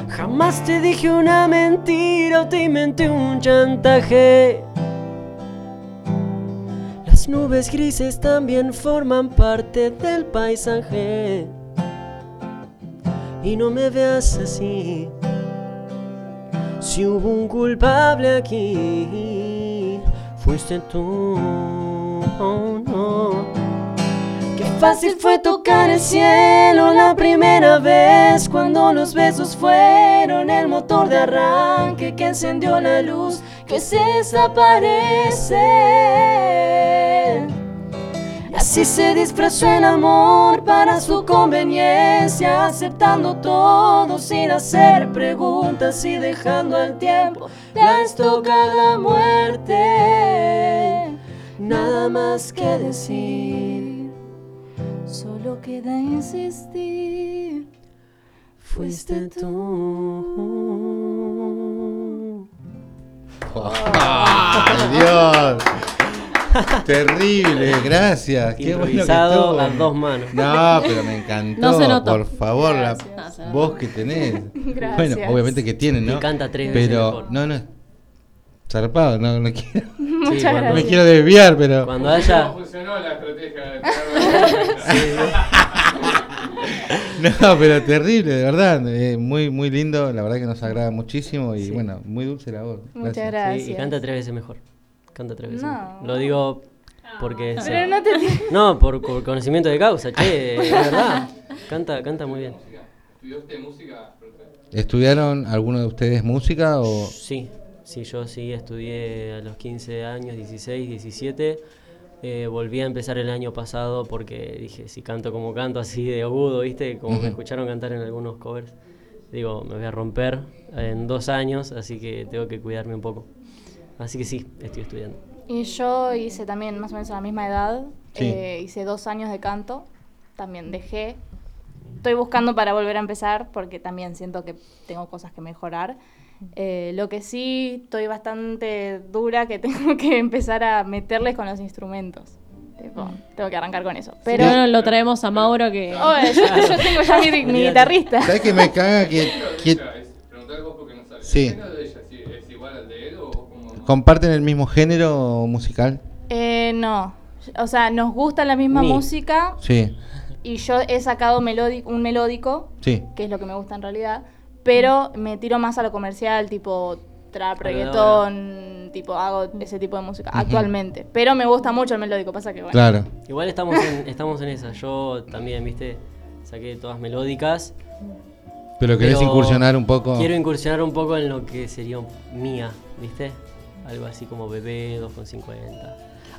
Jamás te dije una mentira o te inventé un chantaje. Nubes grises también forman parte del paisaje. Y no me veas así. Si hubo un culpable aquí, fuiste tú. Oh, no. Qué fácil fue tocar el cielo la primera vez cuando los besos fueron el motor de arranque que encendió la luz que se desaparece. Así se disfrazó el amor para su conveniencia, aceptando todo sin hacer preguntas y dejando al tiempo la muerte. Nada más que decir, Solo queda insistir. fuiste tú. ¡Ay, Dios! Terrible, gracias. Qué bueno que Improvisado a dos manos. No, pero me encantó. No se notó. Por favor, la No voz que tenés. Gracias. Bueno, obviamente que tienen, ¿no? Y canta tres veces Pero, mejor. no, no. Zarpado, no, no quiero. Muchas Sí, cuando- Me quiero desviar, pero. Cuando haya. funcionó la estrategia de No, pero terrible, de verdad. eh, muy, muy lindo. La verdad que nos agrada muchísimo. Y Sí. bueno, muy dulce la voz. Muchas Sí, gracias. y canta tres veces mejor. Canta tres veces No. Lo digo porque. sé. Pero no te No, por, por conocimiento de causa, che, es verdad. Canta, canta muy bien. ¿Estudiaste música? ¿Estudiaron alguno de ustedes música o.? Sí, sí, yo sí estudié a los 15 años, 16, 17. Eh, volví a empezar el año pasado porque dije, si canto como canto, así de agudo, ¿viste? Como me escucharon cantar en algunos covers. Digo, me voy a romper en dos años, así que tengo que cuidarme un poco. Así que sí, estoy estudiando. Y yo hice también más o menos a la misma edad. Sí. eh, hice dos años de canto. También dejé. Estoy buscando para volver a empezar porque también siento que tengo cosas que mejorar. Eh, lo que sí estoy bastante dura que tengo que empezar a meterles con los instrumentos. Tipo, tengo que arrancar con eso. Pero Pero bueno, lo traemos a Mauro que. Oh, yo, yo tengo ya mi, mi guitarrista. ¿Sabes que me caga que, que Preguntar vos porque no sabes. Sí. Comparten el mismo género musical? Eh, no. O sea, nos gusta la misma Ni. música Sí. y yo he sacado un melódico, Sí. que es lo que me gusta en realidad, pero me tiro más a lo comercial, tipo trap, reggaetón, tipo hago ese tipo de música actualmente. Pero me gusta mucho el melódico, pasa que bueno. Claro. Igual estamos en, estamos en esa. Yo también, viste, saqué todas melódicas. Pero querés incursionar un poco. Quiero incursionar un poco en lo que sería mía, ¿viste? Algo así como bebé 2,50.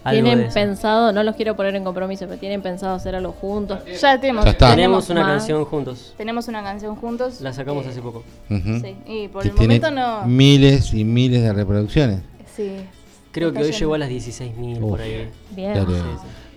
Algo de Tienen pensado, no los quiero poner en compromiso, pero tienen pensado hacer algo juntos. Ya tenemos, Ya está. Tenemos una más. canción juntos. Tenemos una canción juntos. La sacamos eh, hace poco. Sí, y por Que el tiene momento no. Miles y miles de reproducciones. Sí. Creo que hoy llegó a las 16.000 por ahí. Bien.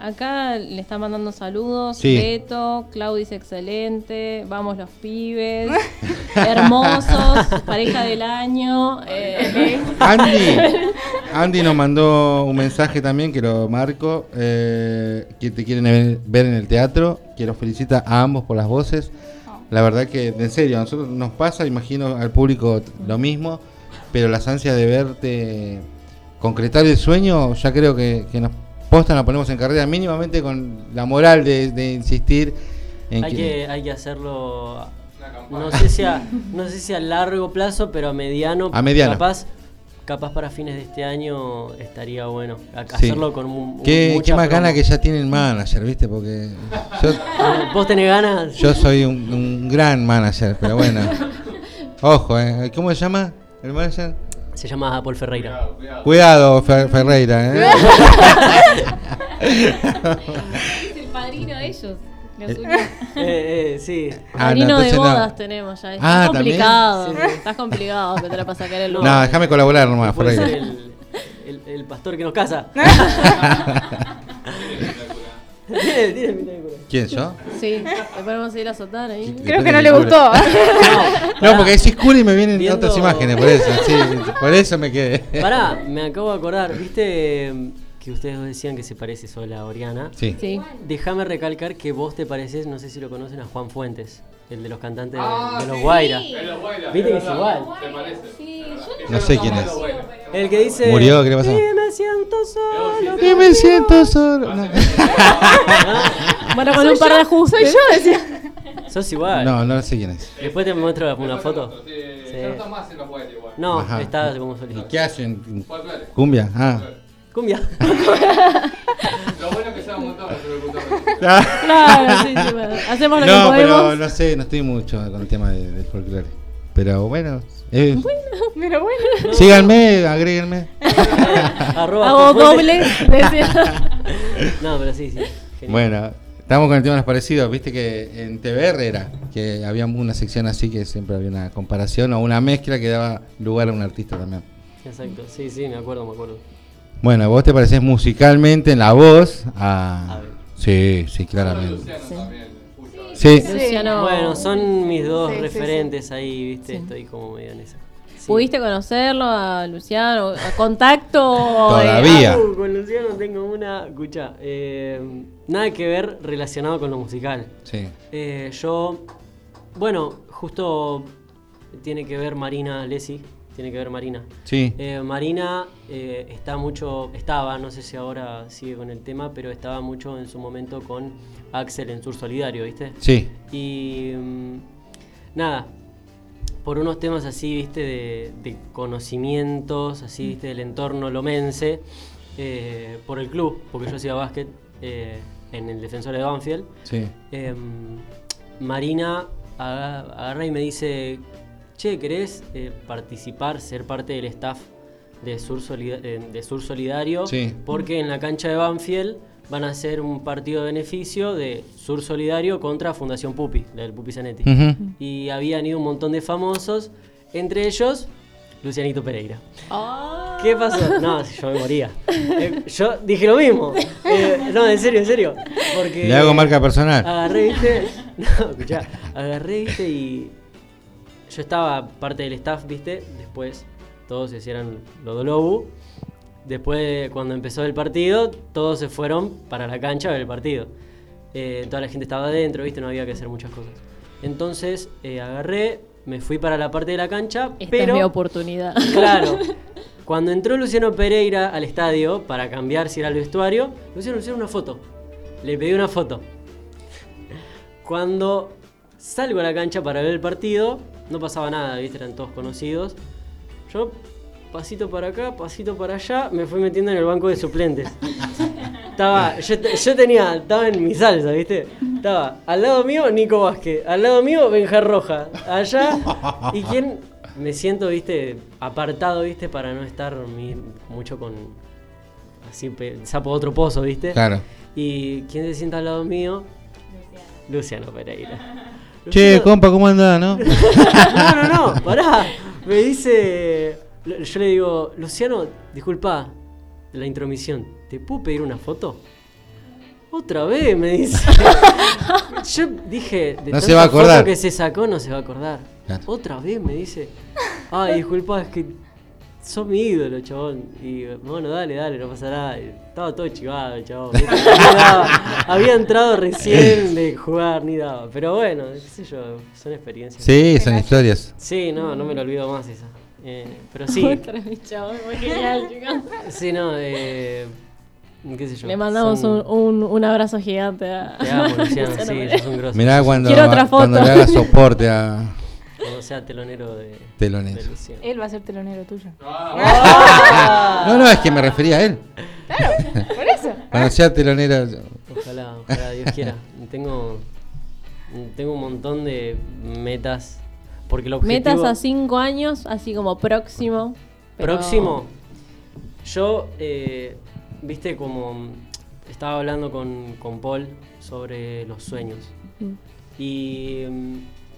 Acá le están mandando saludos. Sí. Beto, Clau dice excelente. Vamos los pibes. Hermosos. pareja del año. eh, Andy, Andy nos mandó un mensaje también que lo marco, eh, que te quieren ver- en el teatro, que los felicita a ambos por las voces. La verdad que, en serio, a nosotros nos pasa, imagino al público lo mismo, pero las ansias de verte concretar el sueño, ya creo que, que nos posta, nos ponemos en carrera mínimamente con la moral de, de insistir en Hay que... que, hay que hacerlo. No sé, si a, no sé si a largo plazo, pero a mediano. A mediano. Capaz, capaz para fines de este año estaría bueno. Sí. Hacerlo con un, Qué, mucha qué más promo. gana que ya tiene el manager, ¿viste? Porque yo, ¿Vos tenés ganas? Yo soy un, un gran manager, pero bueno. Ojo, ¿eh? ¿Cómo se llama el manager? Se llama Paul Ferreira. Cuidado, Fer- Ferreira, ¿eh? es el padrino de ellos. los unió. Eh, eh, sí. Ah, Padrino no, de no. bodas tenemos ya. Está Ah, complicado. Sí, sí. Estás complicado que te la pasa sacar el lugar. No, déjame colaborar nomás, ser Ferreira. el, el, el pastor que nos casa. Tiene- tiene pinta de cura. ¿Quién, yo? Sí, le ponemos ir a azotar ahí. Creo que no le gustó. No, porque decís cura y me vienen Viendo- otras imágenes, por eso, sí, por eso me quedé. Pará, me acabo de acordar, viste que ustedes dos decían que se parece solo a Oriana. Sí. Sí. Déjame recalcar que vos te pareces, no sé si lo conocen, a Juan Fuentes, el de los cantantes de- Ah, de, los sí. Guaira. Viste que es igual. Se parece. No sé quién es. El que dice. ¿Murió? ¿Qué le pasó? "Y me siento solo. Y me siento solo. No. Bueno, con un par yo, de ajustes. Soy yo, decía. Sos igual. No, no sé quién es. Después te muestro una foto. Sí. No está más en los Guaira igual. No, está como ¿Y solista. qué hacen? ¿Cumbia? Ah. Cumbia. Lo bueno que montón de Claro, sí, sí, bueno. Hacemos lo No, que pero podemos. no sé, no estoy mucho con el tema de- del folclore. Pero bueno, eh, Pero bueno. síganme, agréguenme. Arroba Hago doble. No, pero sí, sí. Genial. Bueno, estamos con el tema de los parecidos. Viste que en TVR era que había una sección así que siempre había una comparación o una mezcla que daba lugar a un artista también. Exacto, sí, sí, me acuerdo, me acuerdo. Bueno, vos te parecés musicalmente en la voz a. A ver. Sí, sí, claramente. Luciano también. Sí. Luciano. Bueno, son mis dos Sí, sí, referentes ahí, viste, Sí. estoy como medio en esa. Sí. ¿Pudiste conocerlo a Luciano? ¿A contacto? Todavía. Uh, con Luciano tengo una, escucha, eh, nada que ver relacionado con lo musical. Sí. Eh, yo, bueno, justo tiene que ver Marina Lesi, tiene que ver Marina. Sí. Eh, Marina eh, está mucho, estaba, no sé si ahora sigue con el tema, pero estaba mucho en su momento con Axel en Sur Solidario, ¿viste? Sí. Y mm, nada, por unos temas así, viste, de, de conocimientos, así, viste, del entorno lomense, eh, por el club, porque yo hacía básquet en el defensor de Banfield. Sí. Em, Marina aga- agarra y me dice, che, ¿querés eh, participar, ser parte del staff de Sur, Solida- eh, de Sur Solidario? Sí. Porque en la cancha de Banfield van a hacer un partido de beneficio de Sur Solidario contra Fundación Pupi, del Pupi Zanetti. Y habían ido un montón de famosos, entre ellos Lucianito Pereira. Ah. ¿Qué pasó? No, yo me moría. Eh, yo dije lo mismo. Eh, no, en serio, en serio. Porque Le hago marca personal. Agarré, viste. No, escuchá. Agarré, viste, y. Yo estaba parte del staff, viste. Después todos se hicieron lo de Lobu. Después, cuando empezó el partido, todos se fueron para la cancha a ver el partido. Eh, toda la gente estaba adentro, viste, no había que hacer muchas cosas. Entonces, eh, agarré, me fui para la parte de la cancha, Esta pero. es mi oportunidad. Claro. Cuando entró Luciano Pereira al estadio para cambiar si era el vestuario, Luciano Luciano una foto. Le pedí una foto. Cuando salgo a la cancha para ver el partido, no pasaba nada, ¿viste? Eran todos conocidos. Yo, pasito para acá, pasito para allá, me fui metiendo en el banco de suplentes. Estaba, yo, yo tenía, estaba en mi salsa, ¿viste? Estaba al lado mío Nico Vázquez, al lado mío Benja Roja, allá. ¿Y quién? Me siento, ¿viste? Apartado, ¿viste? Para no estar mi- mucho con. Así, sapo otro pozo, ¿viste? Claro. ¿Y quién se sienta al lado mío? Luciano Pereira. Che, compa, ¿cómo andás, no? no, no, no, pará. Me dice. Yo le digo, Luciano, disculpa la intromisión, ¿te puedo pedir una foto? Otra vez, me dice. Yo dije, de No se va a acordar. foto que se sacó, no se va a acordar. Claro. Otra vez me dice, ay, disculpa, es que sos mi ídolo, chabón. Y bueno, dale, dale, no pasa nada. Y Estaba todo chivado, el chabón. daba. Había entrado recién de jugar, ni daba. Pero bueno, qué sé yo, son experiencias. Sí, son historias. Sí, no, no me lo olvido más esa. Eh, pero sí. Otra chabón, genial. Sí, no, eh, qué sé yo. Le mandamos son- un, un, un abrazo gigante a. Te amo, Luciano, sí, sos un grosso. Mirá cuando, Quiero otra foto. cuando le haga soporte a Cuando sea telonero de, Telonero. de Luciano. Él va a ser telonero tuyo. No, no, es que me refería a él. Claro, por eso. Cuando sea telonera. Ojalá, ojalá, Dios quiera. Tengo, tengo un montón de metas. Porque el objetivo... Metas a cinco años, así como próximo. pero- Próximo. Yo, eh, viste, como estaba hablando con, con Paul sobre los sueños. Mm. Y mm,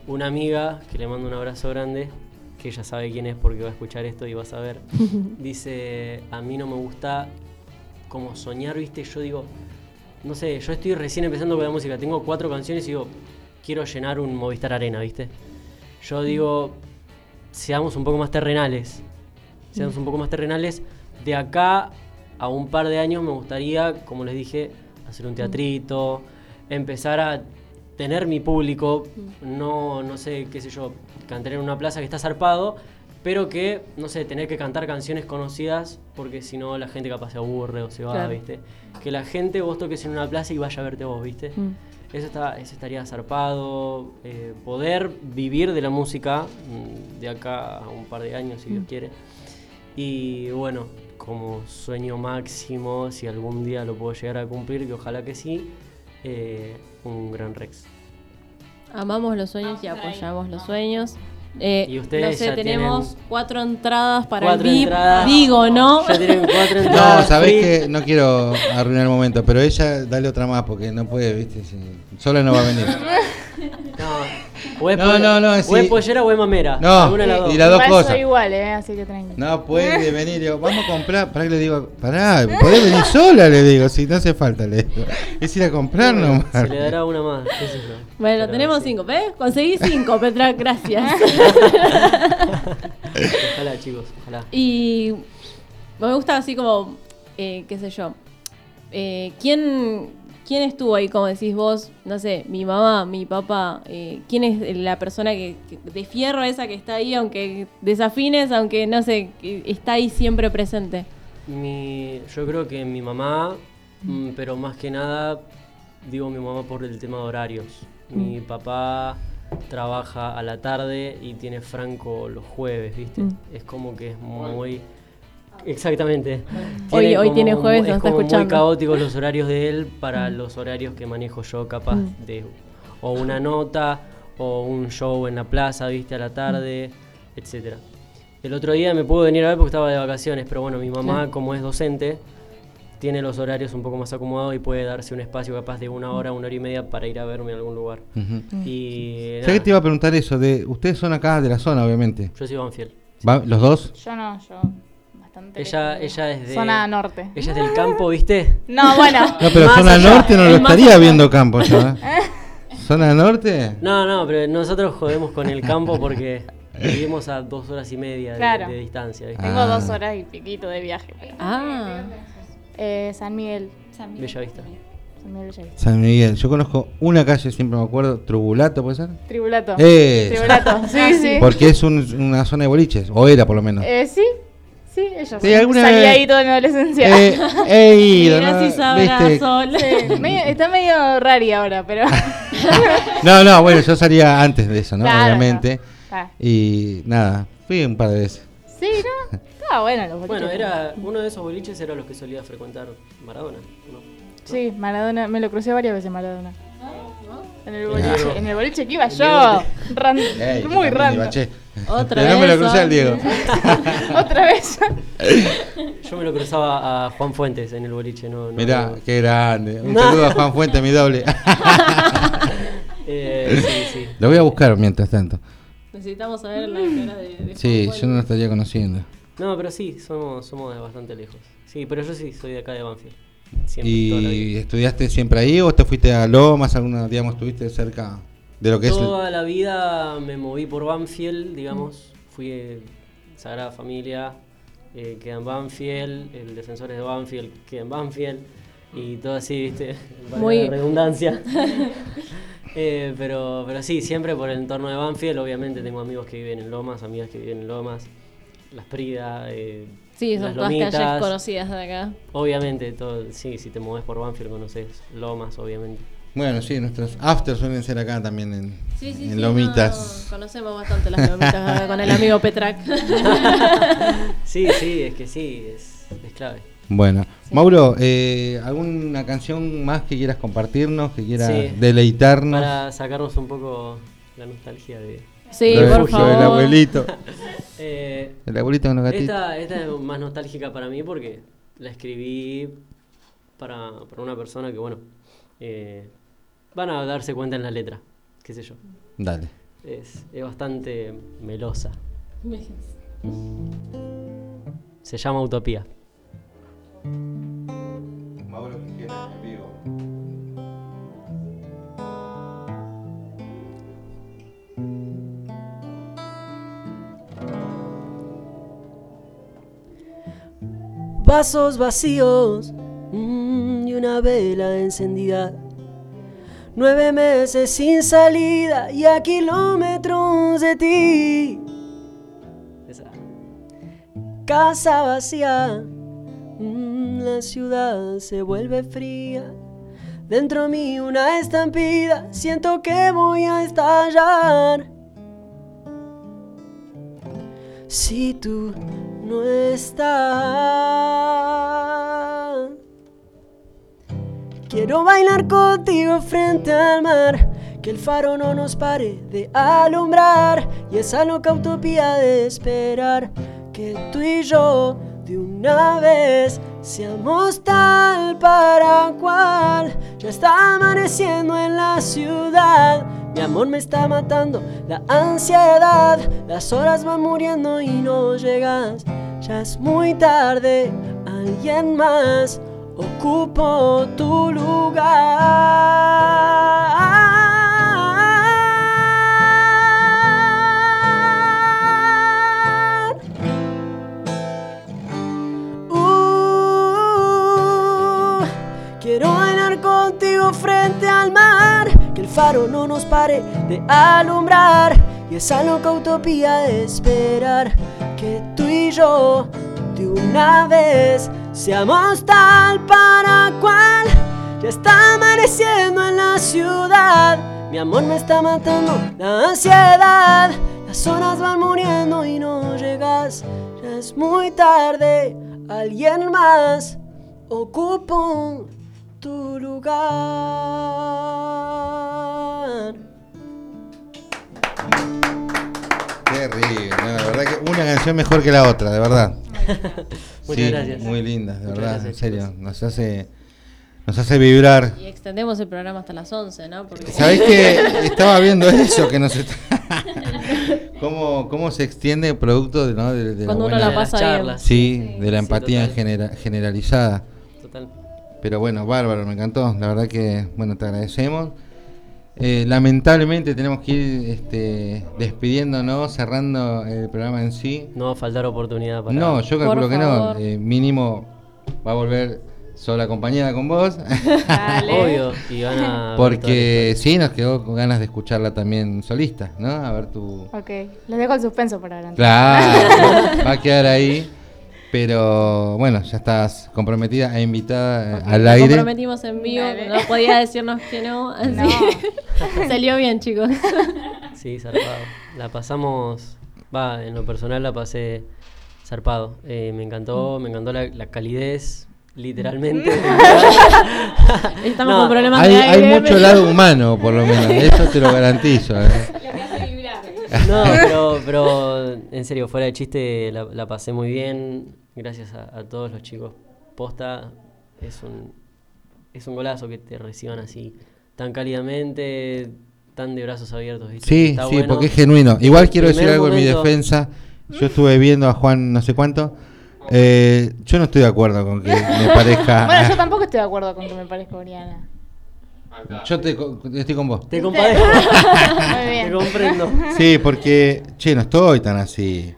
una amiga, que le mando un abrazo grande, que ella sabe quién es porque va a escuchar esto y va a saber, dice, a mí no me gusta como soñar, viste, yo digo, no sé, yo estoy recién empezando con la música, tengo cuatro canciones y digo, quiero llenar un Movistar Arena, viste. Yo digo, seamos un poco más terrenales, seamos un poco más terrenales. De acá a un par de años me gustaría, como les dije, hacer un teatrito, empezar a tener mi público, no, no sé, qué sé yo, cantar en una plaza que está zarpado, pero que, no sé, tener que cantar canciones conocidas, porque si no la gente capaz se aburre o se va, Claro. ¿viste? Que la gente vos toques en una plaza y vaya a verte vos, ¿viste? Mm. Eso, está, eso estaría zarpado, eh, poder vivir de la música mm, de acá a un par de años, si Dios Mm. quiere. Y bueno, como sueño máximo, si algún día lo puedo llegar a cumplir, que ojalá que sí, eh, un gran Rex. Amamos los sueños y apoyamos los sueños. Eh, Y ustedes no sé, ya tenemos tienen cuatro entradas para cuatro el VIP. entradas. Digo, ¿no? Ya tienen cuatro No, entradas. sabés free. que no quiero arruinar el momento, pero ella dale otra más porque no puede, viste, si- sola no va a venir. No, o es, No, po- no, no, o es sí. pollera o es mamera. No, Alguna de las dos. y las dos cosas. soy igual, ¿eh? Así que tranqui. No puede venir, digo, vamos a comprar, para que le digo, pará, podés venir sola, le digo, si no hace falta, le digo. Es ir a comprar nomás. Se le dará una más, qué sé yo. Bueno, Pero tenemos sí. cinco, ¿ves? Conseguí cinco, Petra, gracias. Ojalá, chicos, ojalá. y me gusta así como, eh, qué sé yo, eh, ¿quién, ¿quién estuvo ahí, como decís vos? No sé, mi mamá, mi papá, eh, ¿quién es la persona que, que- de fierro esa que está ahí, aunque desafines, aunque no sé, está ahí siempre presente? Mi, yo creo que mi mamá, mm, pero más que nada, digo mi mamá por el tema de horarios. Mi Mm. papá trabaja a la tarde y tiene franco los jueves, ¿viste? Mm. Es como que es muy... Exactamente. Hoy- hoy como tiene jueves, muy- nos es está como muy escuchando. caóticos los horarios de él para Mm. los horarios que manejo yo, capaz Mm. de o una nota o un show en la plaza, ¿viste? A la tarde, etcétera. El otro día me pudo venir a ver porque estaba de vacaciones, pero bueno, mi mamá, como es docente, tiene los horarios un poco más acomodados y puede darse un espacio capaz de una hora, una hora y media para ir a verme a algún lugar. Y ¿Sabés que te iba a preguntar eso? de Ustedes son acá de la zona, obviamente. yo soy Banfield. ¿Va- ¿Los dos? Yo no, yo bastante. Ella, lejos. ella es de... Zona norte. Ella es del campo, ¿viste? No, bueno. No, pero Más zona allá. norte no lo estaría allá. viendo campo yo. ¿eh? ¿Zona norte? No, no, pero nosotros jodemos con el campo porque vivimos a dos horas y media de, Claro. de distancia. ¿viste? Tengo Ah. dos horas y piquito de viaje. pero- Ah, Eh, San Miguel. San Bella Vista. San Miguel Bellavista. San Miguel. Yo conozco una calle, siempre me acuerdo, Tribulato, ¿puede ser? Tribulato. Eh, Tribulato, sí, sí. Porque es un- una zona de boliches, o era por lo menos. Eh, sí, sí, ellos. Sí, alguna Salí ahí toda mi adolescencia. Eh, he ido, Mira ¿no? si sabrá ¿Viste? sol. Sí, medio- está medio rari ahora, pero. No, no, bueno, yo salía antes de eso, ¿no? Claro, Obviamente. Ah. Y nada, fui un par de veces. Sí, ¿no? Estaba bueno los boliches. Bueno, era uno de esos boliches era los que solía frecuentar Maradona. ¿no? Sí, Maradona, me lo crucé varias veces Maradona. En el boliche, en el boliche que iba yo. Diego Ran- Ey, yo muy random. Otra no me vez. lo crucé al Diego. Otra vez. Yo me lo cruzaba a Juan Fuentes en el boliche, no. no Mirá, no. qué grande. Un saludo a Juan Fuente, mi doble. Eh, sí, sí. Lo voy a buscar mientras tanto. Necesitamos saber la cara de, de Sí, Juan yo no lo estaría conociendo. No, pero sí, somos, somos de bastante lejos. Sí, pero yo sí soy de acá de Banfield. Siempre, la. ¿Y estudiaste siempre ahí o te fuiste a Lomas? ¿Alguna, digamos, estuviste cerca de lo que es? el- Toda la vida me moví por Banfield, digamos. Fui eh, Sagrada Familia, eh, queda en Banfield, el Defensores de Banfield queda en Banfield, y todo así, ¿viste? Valga Muy- la redundancia. Eh, pero, pero sí, siempre por el entorno de Banfield. Obviamente tengo amigos que viven en Lomas, amigas que viven en Lomas, Las Prida, eh, Sí, son Las todas Lomitas. calles conocidas de acá. Obviamente, todo, sí, si te mueves por Banfield conoces Lomas, obviamente. Bueno, sí, nuestros afters suelen ser acá también en, Sí, sí, en sí, Lomitas. no, conocemos bastante las lomitas con el amigo Petrak. Sí, sí, es que sí, es, es clave. Bueno, Mauro, eh, ¿alguna canción más que quieras compartirnos, que quieras Sí. deleitarnos? Para sacarnos un poco la nostalgia de. Sí, Del por refugio favor. del abuelito. Eh, El abuelito con los gatitos. esta, esta es más nostálgica para mí porque la escribí para, para una persona que, bueno, eh, van a darse cuenta en la letra, qué sé yo. Dale. Es, es bastante melosa. Se llama Utopía. Mauro Quijera, en vivo. Vasos vacíos mm, y una vela encendida. Nueve meses sin salida y a kilómetros de ti. Esa. Casa vacía, mm, la ciudad se vuelve fría. Dentro mí una estampida, siento que voy a estallar. Si tú no estás. Quiero bailar contigo frente al mar, que el faro no nos pare de alumbrar y esa loca utopía de esperar que tú y yo de una vez seamos tal para cual. Ya está amaneciendo en la ciudad, mi amor me está matando la ansiedad, las horas van muriendo y no llegas. Ya es muy tarde, alguien más ocupo tu lugar. Uh, quiero bailar contigo frente al mar, que el faro no nos pare de alumbrar y esa loca utopía de esperar que tú y yo de una vez seamos tal para cual. Ya está amaneciendo en la ciudad, mi amor me está matando la ansiedad. Las horas van muriendo y no llegas, ya es muy tarde. Alguien más ocupo tu lugar. Terrible, no, la verdad que una canción mejor que la otra, de verdad. Muchas Sí, gracias. Muy linda, de Muchas verdad, gracias, en serio. Nos hace, nos hace vibrar. Y extendemos el programa hasta las 11, ¿no? Porque... ¿Sabés que estaba viendo eso? Que nos está- ¿Cómo, ¿Cómo se extiende el producto de, ¿no? de, de Cuando uno buena- la pasa De las bien. charlas. Sí, Sí, de la sí, empatía genera- generalizada. Total. Pero bueno, bárbaro, me encantó. La verdad que, bueno, te agradecemos. Eh, lamentablemente tenemos que ir este, despidiéndonos, cerrando el programa en sí. No va a faltar oportunidad para. No, yo calculo que no. Eh, mínimo va a volver sola acompañada con vos. Obvio. Y van a. ver Porque sí, nos quedó con ganas de escucharla también solista, ¿no? A ver tu... Ok, les dejo el suspenso por adelante. Claro, va a quedar ahí. Pero bueno, ya estás comprometida e invitada eh, al Nos aire. comprometimos en vivo, no podía decirnos que no. Así. Salió bien, chicos. Sí, zarpado. La pasamos, va, en lo personal la pasé zarpado. Eh, me encantó, me encantó la, la calidez, literalmente. Estamos No, con problemas Hay, de hay aire. mucho pero- lado humano, por lo menos. Eso te lo garantizo. eh. No, pero, pero en serio, fuera de chiste, la, la pasé muy bien. Gracias a, a todos los chicos. Posta, es un, es un golazo que te reciban así, tan cálidamente, tan de brazos abiertos. ¿viste? Sí, Está sí, bueno. porque es genuino. Igual quiero decir algo en mi defensa. Yo estuve viendo a Juan no sé cuánto. Eh, yo no estoy de acuerdo con que me parezca. Bueno, yo tampoco estoy de acuerdo con que me parezca Oriana. Yo te, co- estoy con vos. Te compadezco. Muy bien. Te comprendo. Sí, porque, che, no estoy tan así.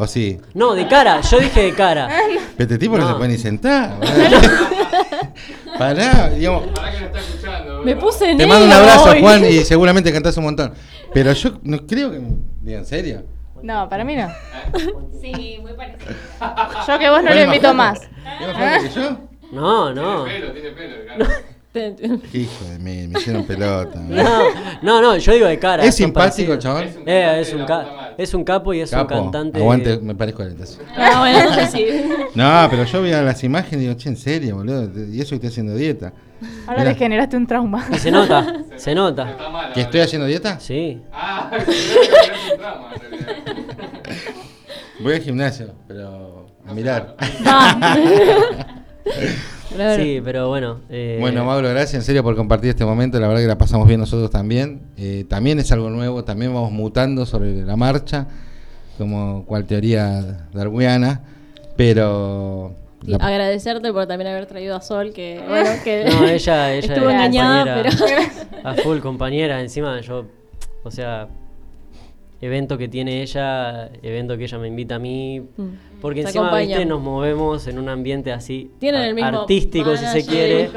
¿O sí? No, de cara, yo dije de cara. Pero este tipo no, No. se puede ni sentar. Pará, digamos. Me puse Te mando un abrazo, hoy. Juan, y seguramente cantás un montón. Pero yo no creo que. Diga, ¿en serio? No, para mí no. Sí, muy parecido. Yo que vos no Bueno, lo invito más. ¿Es más fuerte que yo? No, no. Hijo de mí, me hicieron pelota. No, no, no, yo digo de cara. ¿Es simpático? Eh, es, un ca- es un capo y es un cantante. Aguante, me parezco a él. entonces. Ah, bueno, yo sí. No, pero yo veía las imágenes y digo, che, en serio, boludo. Y eso que estoy haciendo dieta. Ahora Mirá, le generaste un trauma. Y se nota, se nota. ¿Que estoy haciendo dieta? Sí. Ah, un. Voy al gimnasio, pero a mirar. Sí, pero bueno. eh, Bueno, Mauro, gracias en serio por compartir este momento. La verdad que la pasamos bien nosotros también. Eh, también es algo nuevo, también vamos mutando sobre la marcha, como cual teoría darwiniana. Pero. Y la- agradecerte por también haber traído a Sol, que bueno, que No, ella, ella estuvo es engañada, pero compañera, a full compañera. Encima yo, o sea, evento que tiene ella, evento que ella me invita a mí. Porque Se encima, acompaña. viste, nos movemos en un ambiente así Tienen el mismo artístico, si se quiere.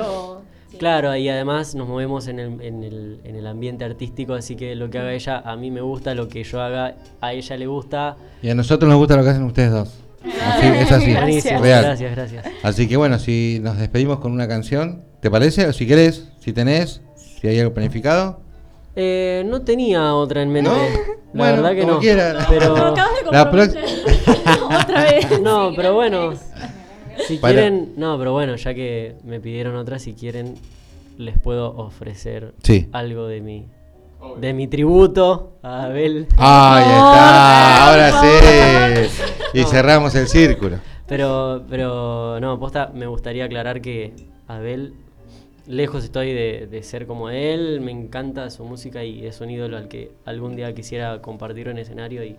Claro, y además nos movemos en el, en, el, en el ambiente artístico, así que lo que haga ella a mí me gusta, lo que yo haga a ella le gusta. Y a nosotros nos gusta lo que hacen ustedes dos. Así, es así, Buenísimo, real. gracias, gracias. Así que bueno, si nos despedimos con una canción, ¿te parece? O si querés, si tenés, si hay algo planificado. Eh, no tenía otra en mente. ¿No? La Bueno, verdad que como no. quiera. Pero... Acabas de La Otra vez. No, pero bueno. Si Para- quieren, no, pero bueno, ya que me pidieron otra, si quieren, les puedo ofrecer Sí. algo de mi, de mi tributo a Abel. Ahí está, ahora sí. Y No. cerramos el círculo. Pero, pero, no, posta, me gustaría aclarar que Abel, lejos estoy de, de ser como él, me encanta su música y es un ídolo al que algún día quisiera compartir en escenario y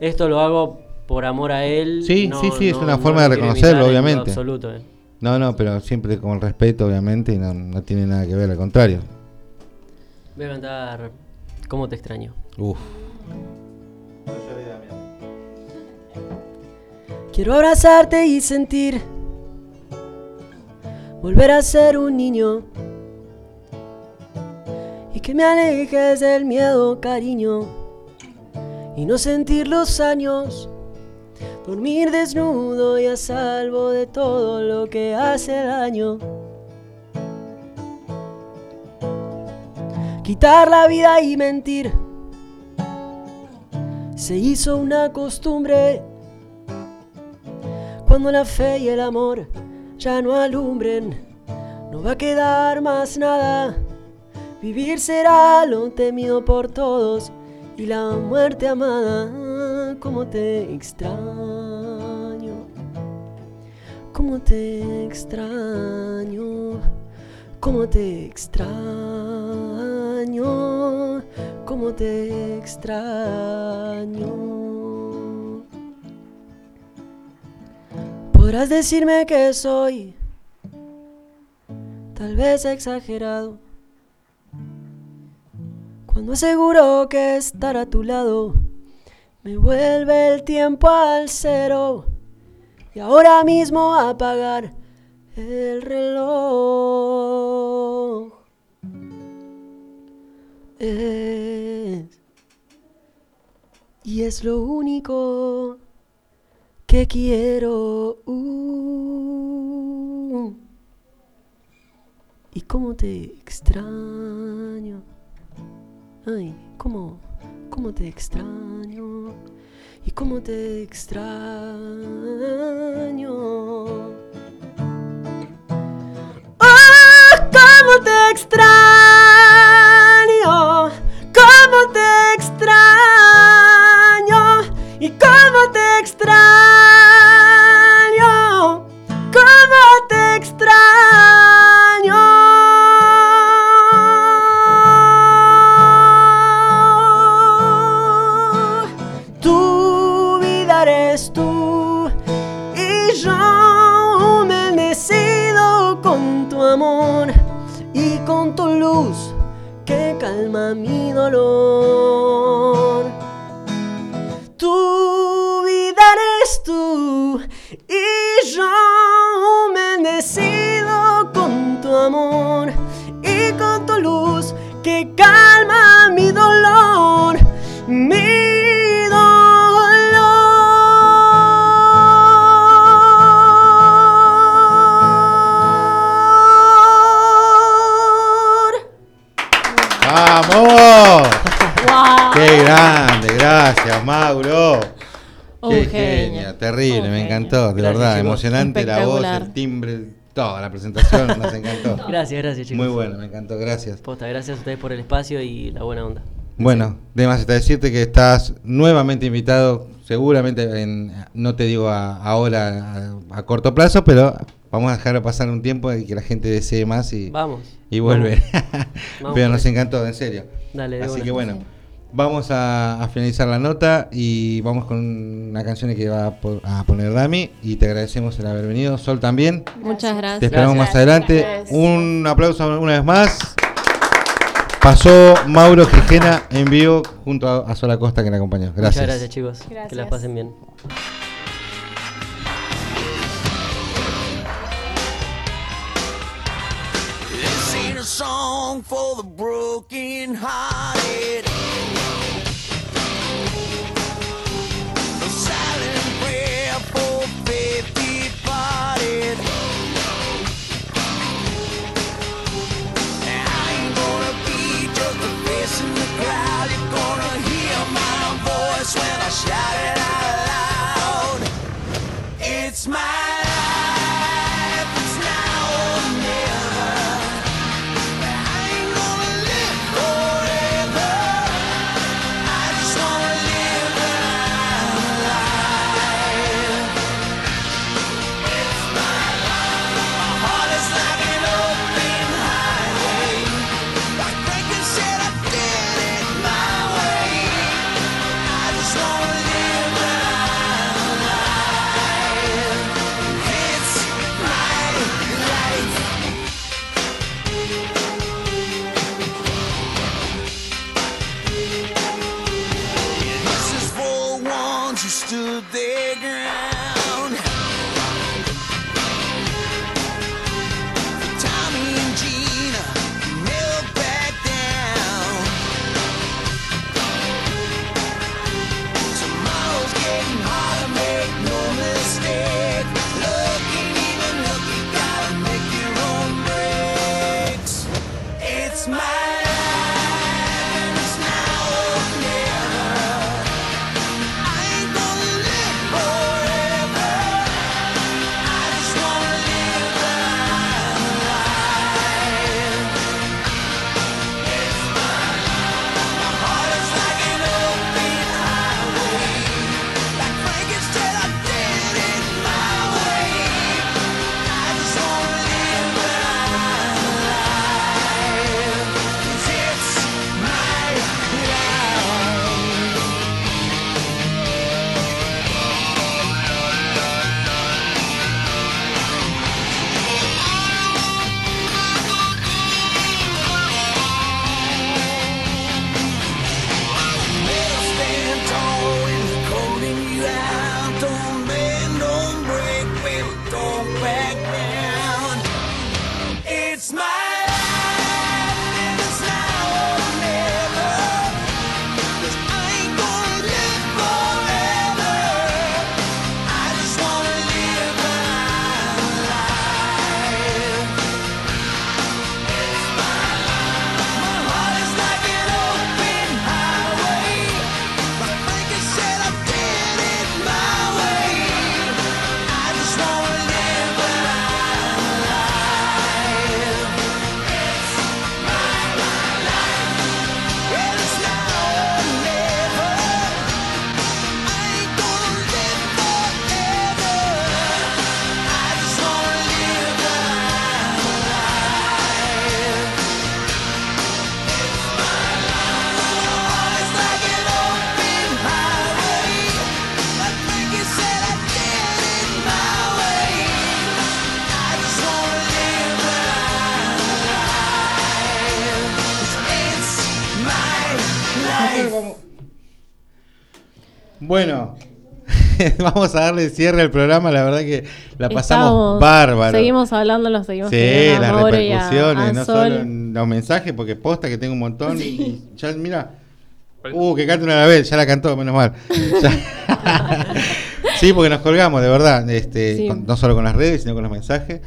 esto lo hago por amor a él. Sí, no- sí, sí, es una no forma de reconocerlo, obviamente. absoluto, eh. No, no, pero siempre con respeto, obviamente, y no, no tiene nada que ver, al contrario. Voy a cantar ¿Cómo te extraño? Uf. Quiero abrazarte y sentir volver a ser un niño. Y que me alejes del miedo, cariño, y no sentir los años, dormir desnudo y a salvo de todo lo que hace daño. Quitar la vida y mentir. Se hizo una costumbre. Cuando la fe y el amor ya no alumbren, no va a quedar más nada. Vivir será lo temido por todos y la muerte amada. Como te extraño, como te extraño, como te extraño, como te extraño. Podrás decirme que soy tal vez exagerado cuando aseguro que estar a tu lado me vuelve el tiempo al cero y ahora mismo apagar el reloj. Y es lo único que quiero. uh, y cómo te extraño. Ay, cómo, cómo te extraño. Y cómo te extraño. ¡Oh, cómo te extraño! ¡Cómo te extraño! ¡Y cómo te extraño! solo. Emocionante la voz, el timbre, toda la presentación, nos encantó. Gracias, gracias, chicos. Muy bueno, me encantó, gracias. Posta, gracias a ustedes por el espacio y la buena onda. Bueno, de más está decirte que estás nuevamente invitado, seguramente en, no te digo a- ahora a, a corto plazo, pero vamos a dejar pasar un tiempo y que la gente desee más y, Vamos. y vuelve. Vamos pero nos encantó, en serio. Dale, de Así que bueno, vamos a, a finalizar la nota y vamos con una canción que va a, po- a poner Dami y te agradecemos el haber venido. Sol también. Muchas gracias. Te esperamos más Gracias. adelante. Gracias. Un aplauso una vez más. Pasó Mauro Gijena en vivo junto a, a Sola Costa que la acompañó. Gracias. Muchas gracias, chicos. Que las Gracias. pasen bien. This ain't a song for the broken hearted. Voice when I shout it out loud. It's my vamos a darle cierre al programa. La verdad que la pasamos Estamos- bárbaro. Seguimos hablando, lo seguimos Sí, las a- repercusiones, a no Sol. solo en los mensajes, porque posta que tengo un montón. Y ya, mira, uh, que cante una la vez, ya la cantó, menos mal. Sí, porque nos colgamos, de verdad, este, Sí. con- no solo con las redes, sino con los mensajes.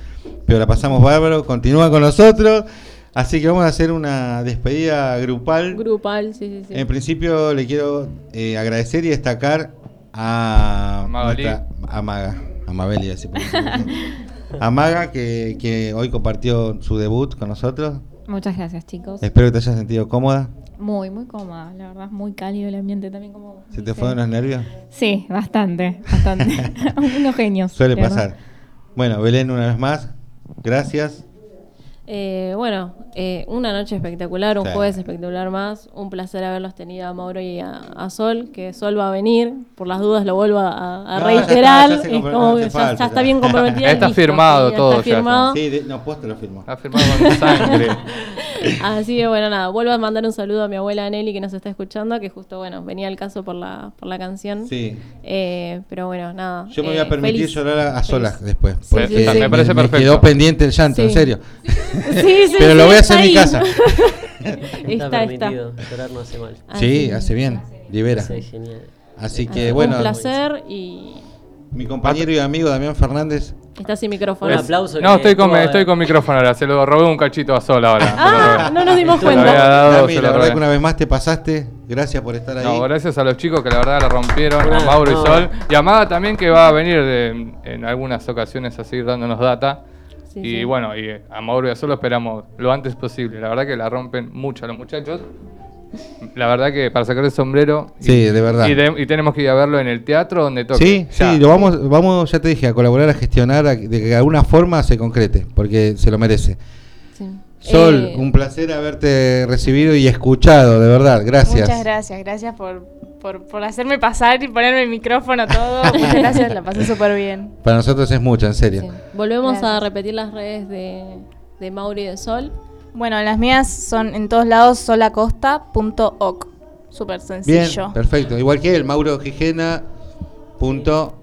Pero la pasamos bárbaro, continúa con nosotros. Así que vamos a hacer una despedida grupal. Grupal, sí, sí, sí. En principio le quiero eh, agradecer y destacar a Magali. nuestra a Maga, a Mabel, Maga que, que hoy compartió su debut con nosotros. Muchas gracias, chicos. Espero que te hayas sentido cómoda. Muy, muy cómoda, la verdad, muy cálido el ambiente también como... ¿Se te fueron los nervios? Sí, bastante, bastante. Unos genios. Suele de verdad. pasar. Bueno, Belén, una vez más, gracias. Eh, bueno, eh, una noche espectacular, un Sí. jueves espectacular más. Un placer haberlos tenido a Mauro y a, a Sol, que Sol va a venir. Por las dudas lo vuelvo a, a No, ya está, reiterar. ya se es como que ya, está bien comprometida. Está listo, firmado todo Está ya, firmado. Sí, de- no, posta lo firmó. Está firmado con sangre. Así que bueno, nada, vuelvo a mandar un saludo a mi abuela Nelly que nos está escuchando, que justo, bueno, venía al caso por la, por la canción. Sí. Eh, pero bueno, nada. Yo me voy eh, a permitir feliz. llorar a, a solas después. Sí, Porque sí, sí. Me parece me perfecto. quedó pendiente el llanto, en Sí. serio. Sí, sí, Pero sí, lo voy a hacer en mi casa. Está, Está, llorar no hace mal. Sí, hace bien, libera. Genial. Así que Un bueno, placer y mi compañero y amigo Damián Fernández. está sin micrófono. Un aplauso. No, que estoy con, estoy con micrófono ahora. Se lo robé un cachito a Sol ahora. Ah, no nos dimos cuenta. había dado, Dami, se la lo verdad que una vez más te pasaste. Gracias por estar ahí. No, gracias a los chicos que la verdad la rompieron, a Mauro no. y Sol. Y a Maga también que va a venir de- en algunas ocasiones así dándonos data. Sí, y sí. bueno, y a Mauro y a Sol lo esperamos lo antes posible. La verdad que la rompen mucho los muchachos. La verdad que para sacar el sombrero. y- Sí, de verdad. Y, de- y tenemos que ir a verlo en el teatro donde toque. Sí, Ya. sí, lo vamos, vamos, ya te dije, a colaborar, a gestionar, a de que de alguna forma se concrete, porque se lo merece. Sol, Eh, un placer haberte recibido y escuchado, de verdad, gracias. Muchas gracias, gracias por, por, por hacerme pasar y ponerme el micrófono todo. Muchas gracias, la pasé súper bien. Para nosotros es mucho, en serio. sí. Volvemos a repetir las redes de, de Mauri y de Sol. Bueno, las mías son en todos lados solacosta.oc. Súper Bien, sencillo. perfecto. Igual que el Mauro Gijena. Punto.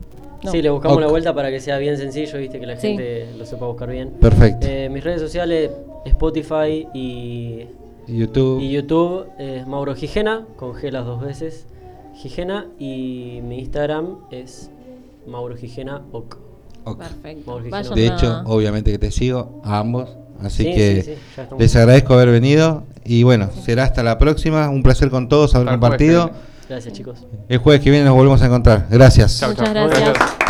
Sí, le buscamos Ok. una vuelta para que sea bien sencillo, viste, que la Sí. gente lo sepa buscar bien. Perfecto. Eh, mis redes sociales, Spotify y, YouTube. y YouTube es Mauro Gijena, con G las dos veces. Gijena y mi Instagram es Mauro Gijena OK. Ok. Perfecto. Mauro Gijena. De hecho, obviamente que te sigo a ambos. Así Sí, que sí, sí, les agradezco haber venido. Y bueno, será hasta la próxima. Un placer con todos haber compartido. Gracias chicos. El jueves que viene nos volvemos a encontrar. Gracias. Chau, Muchas chau. gracias.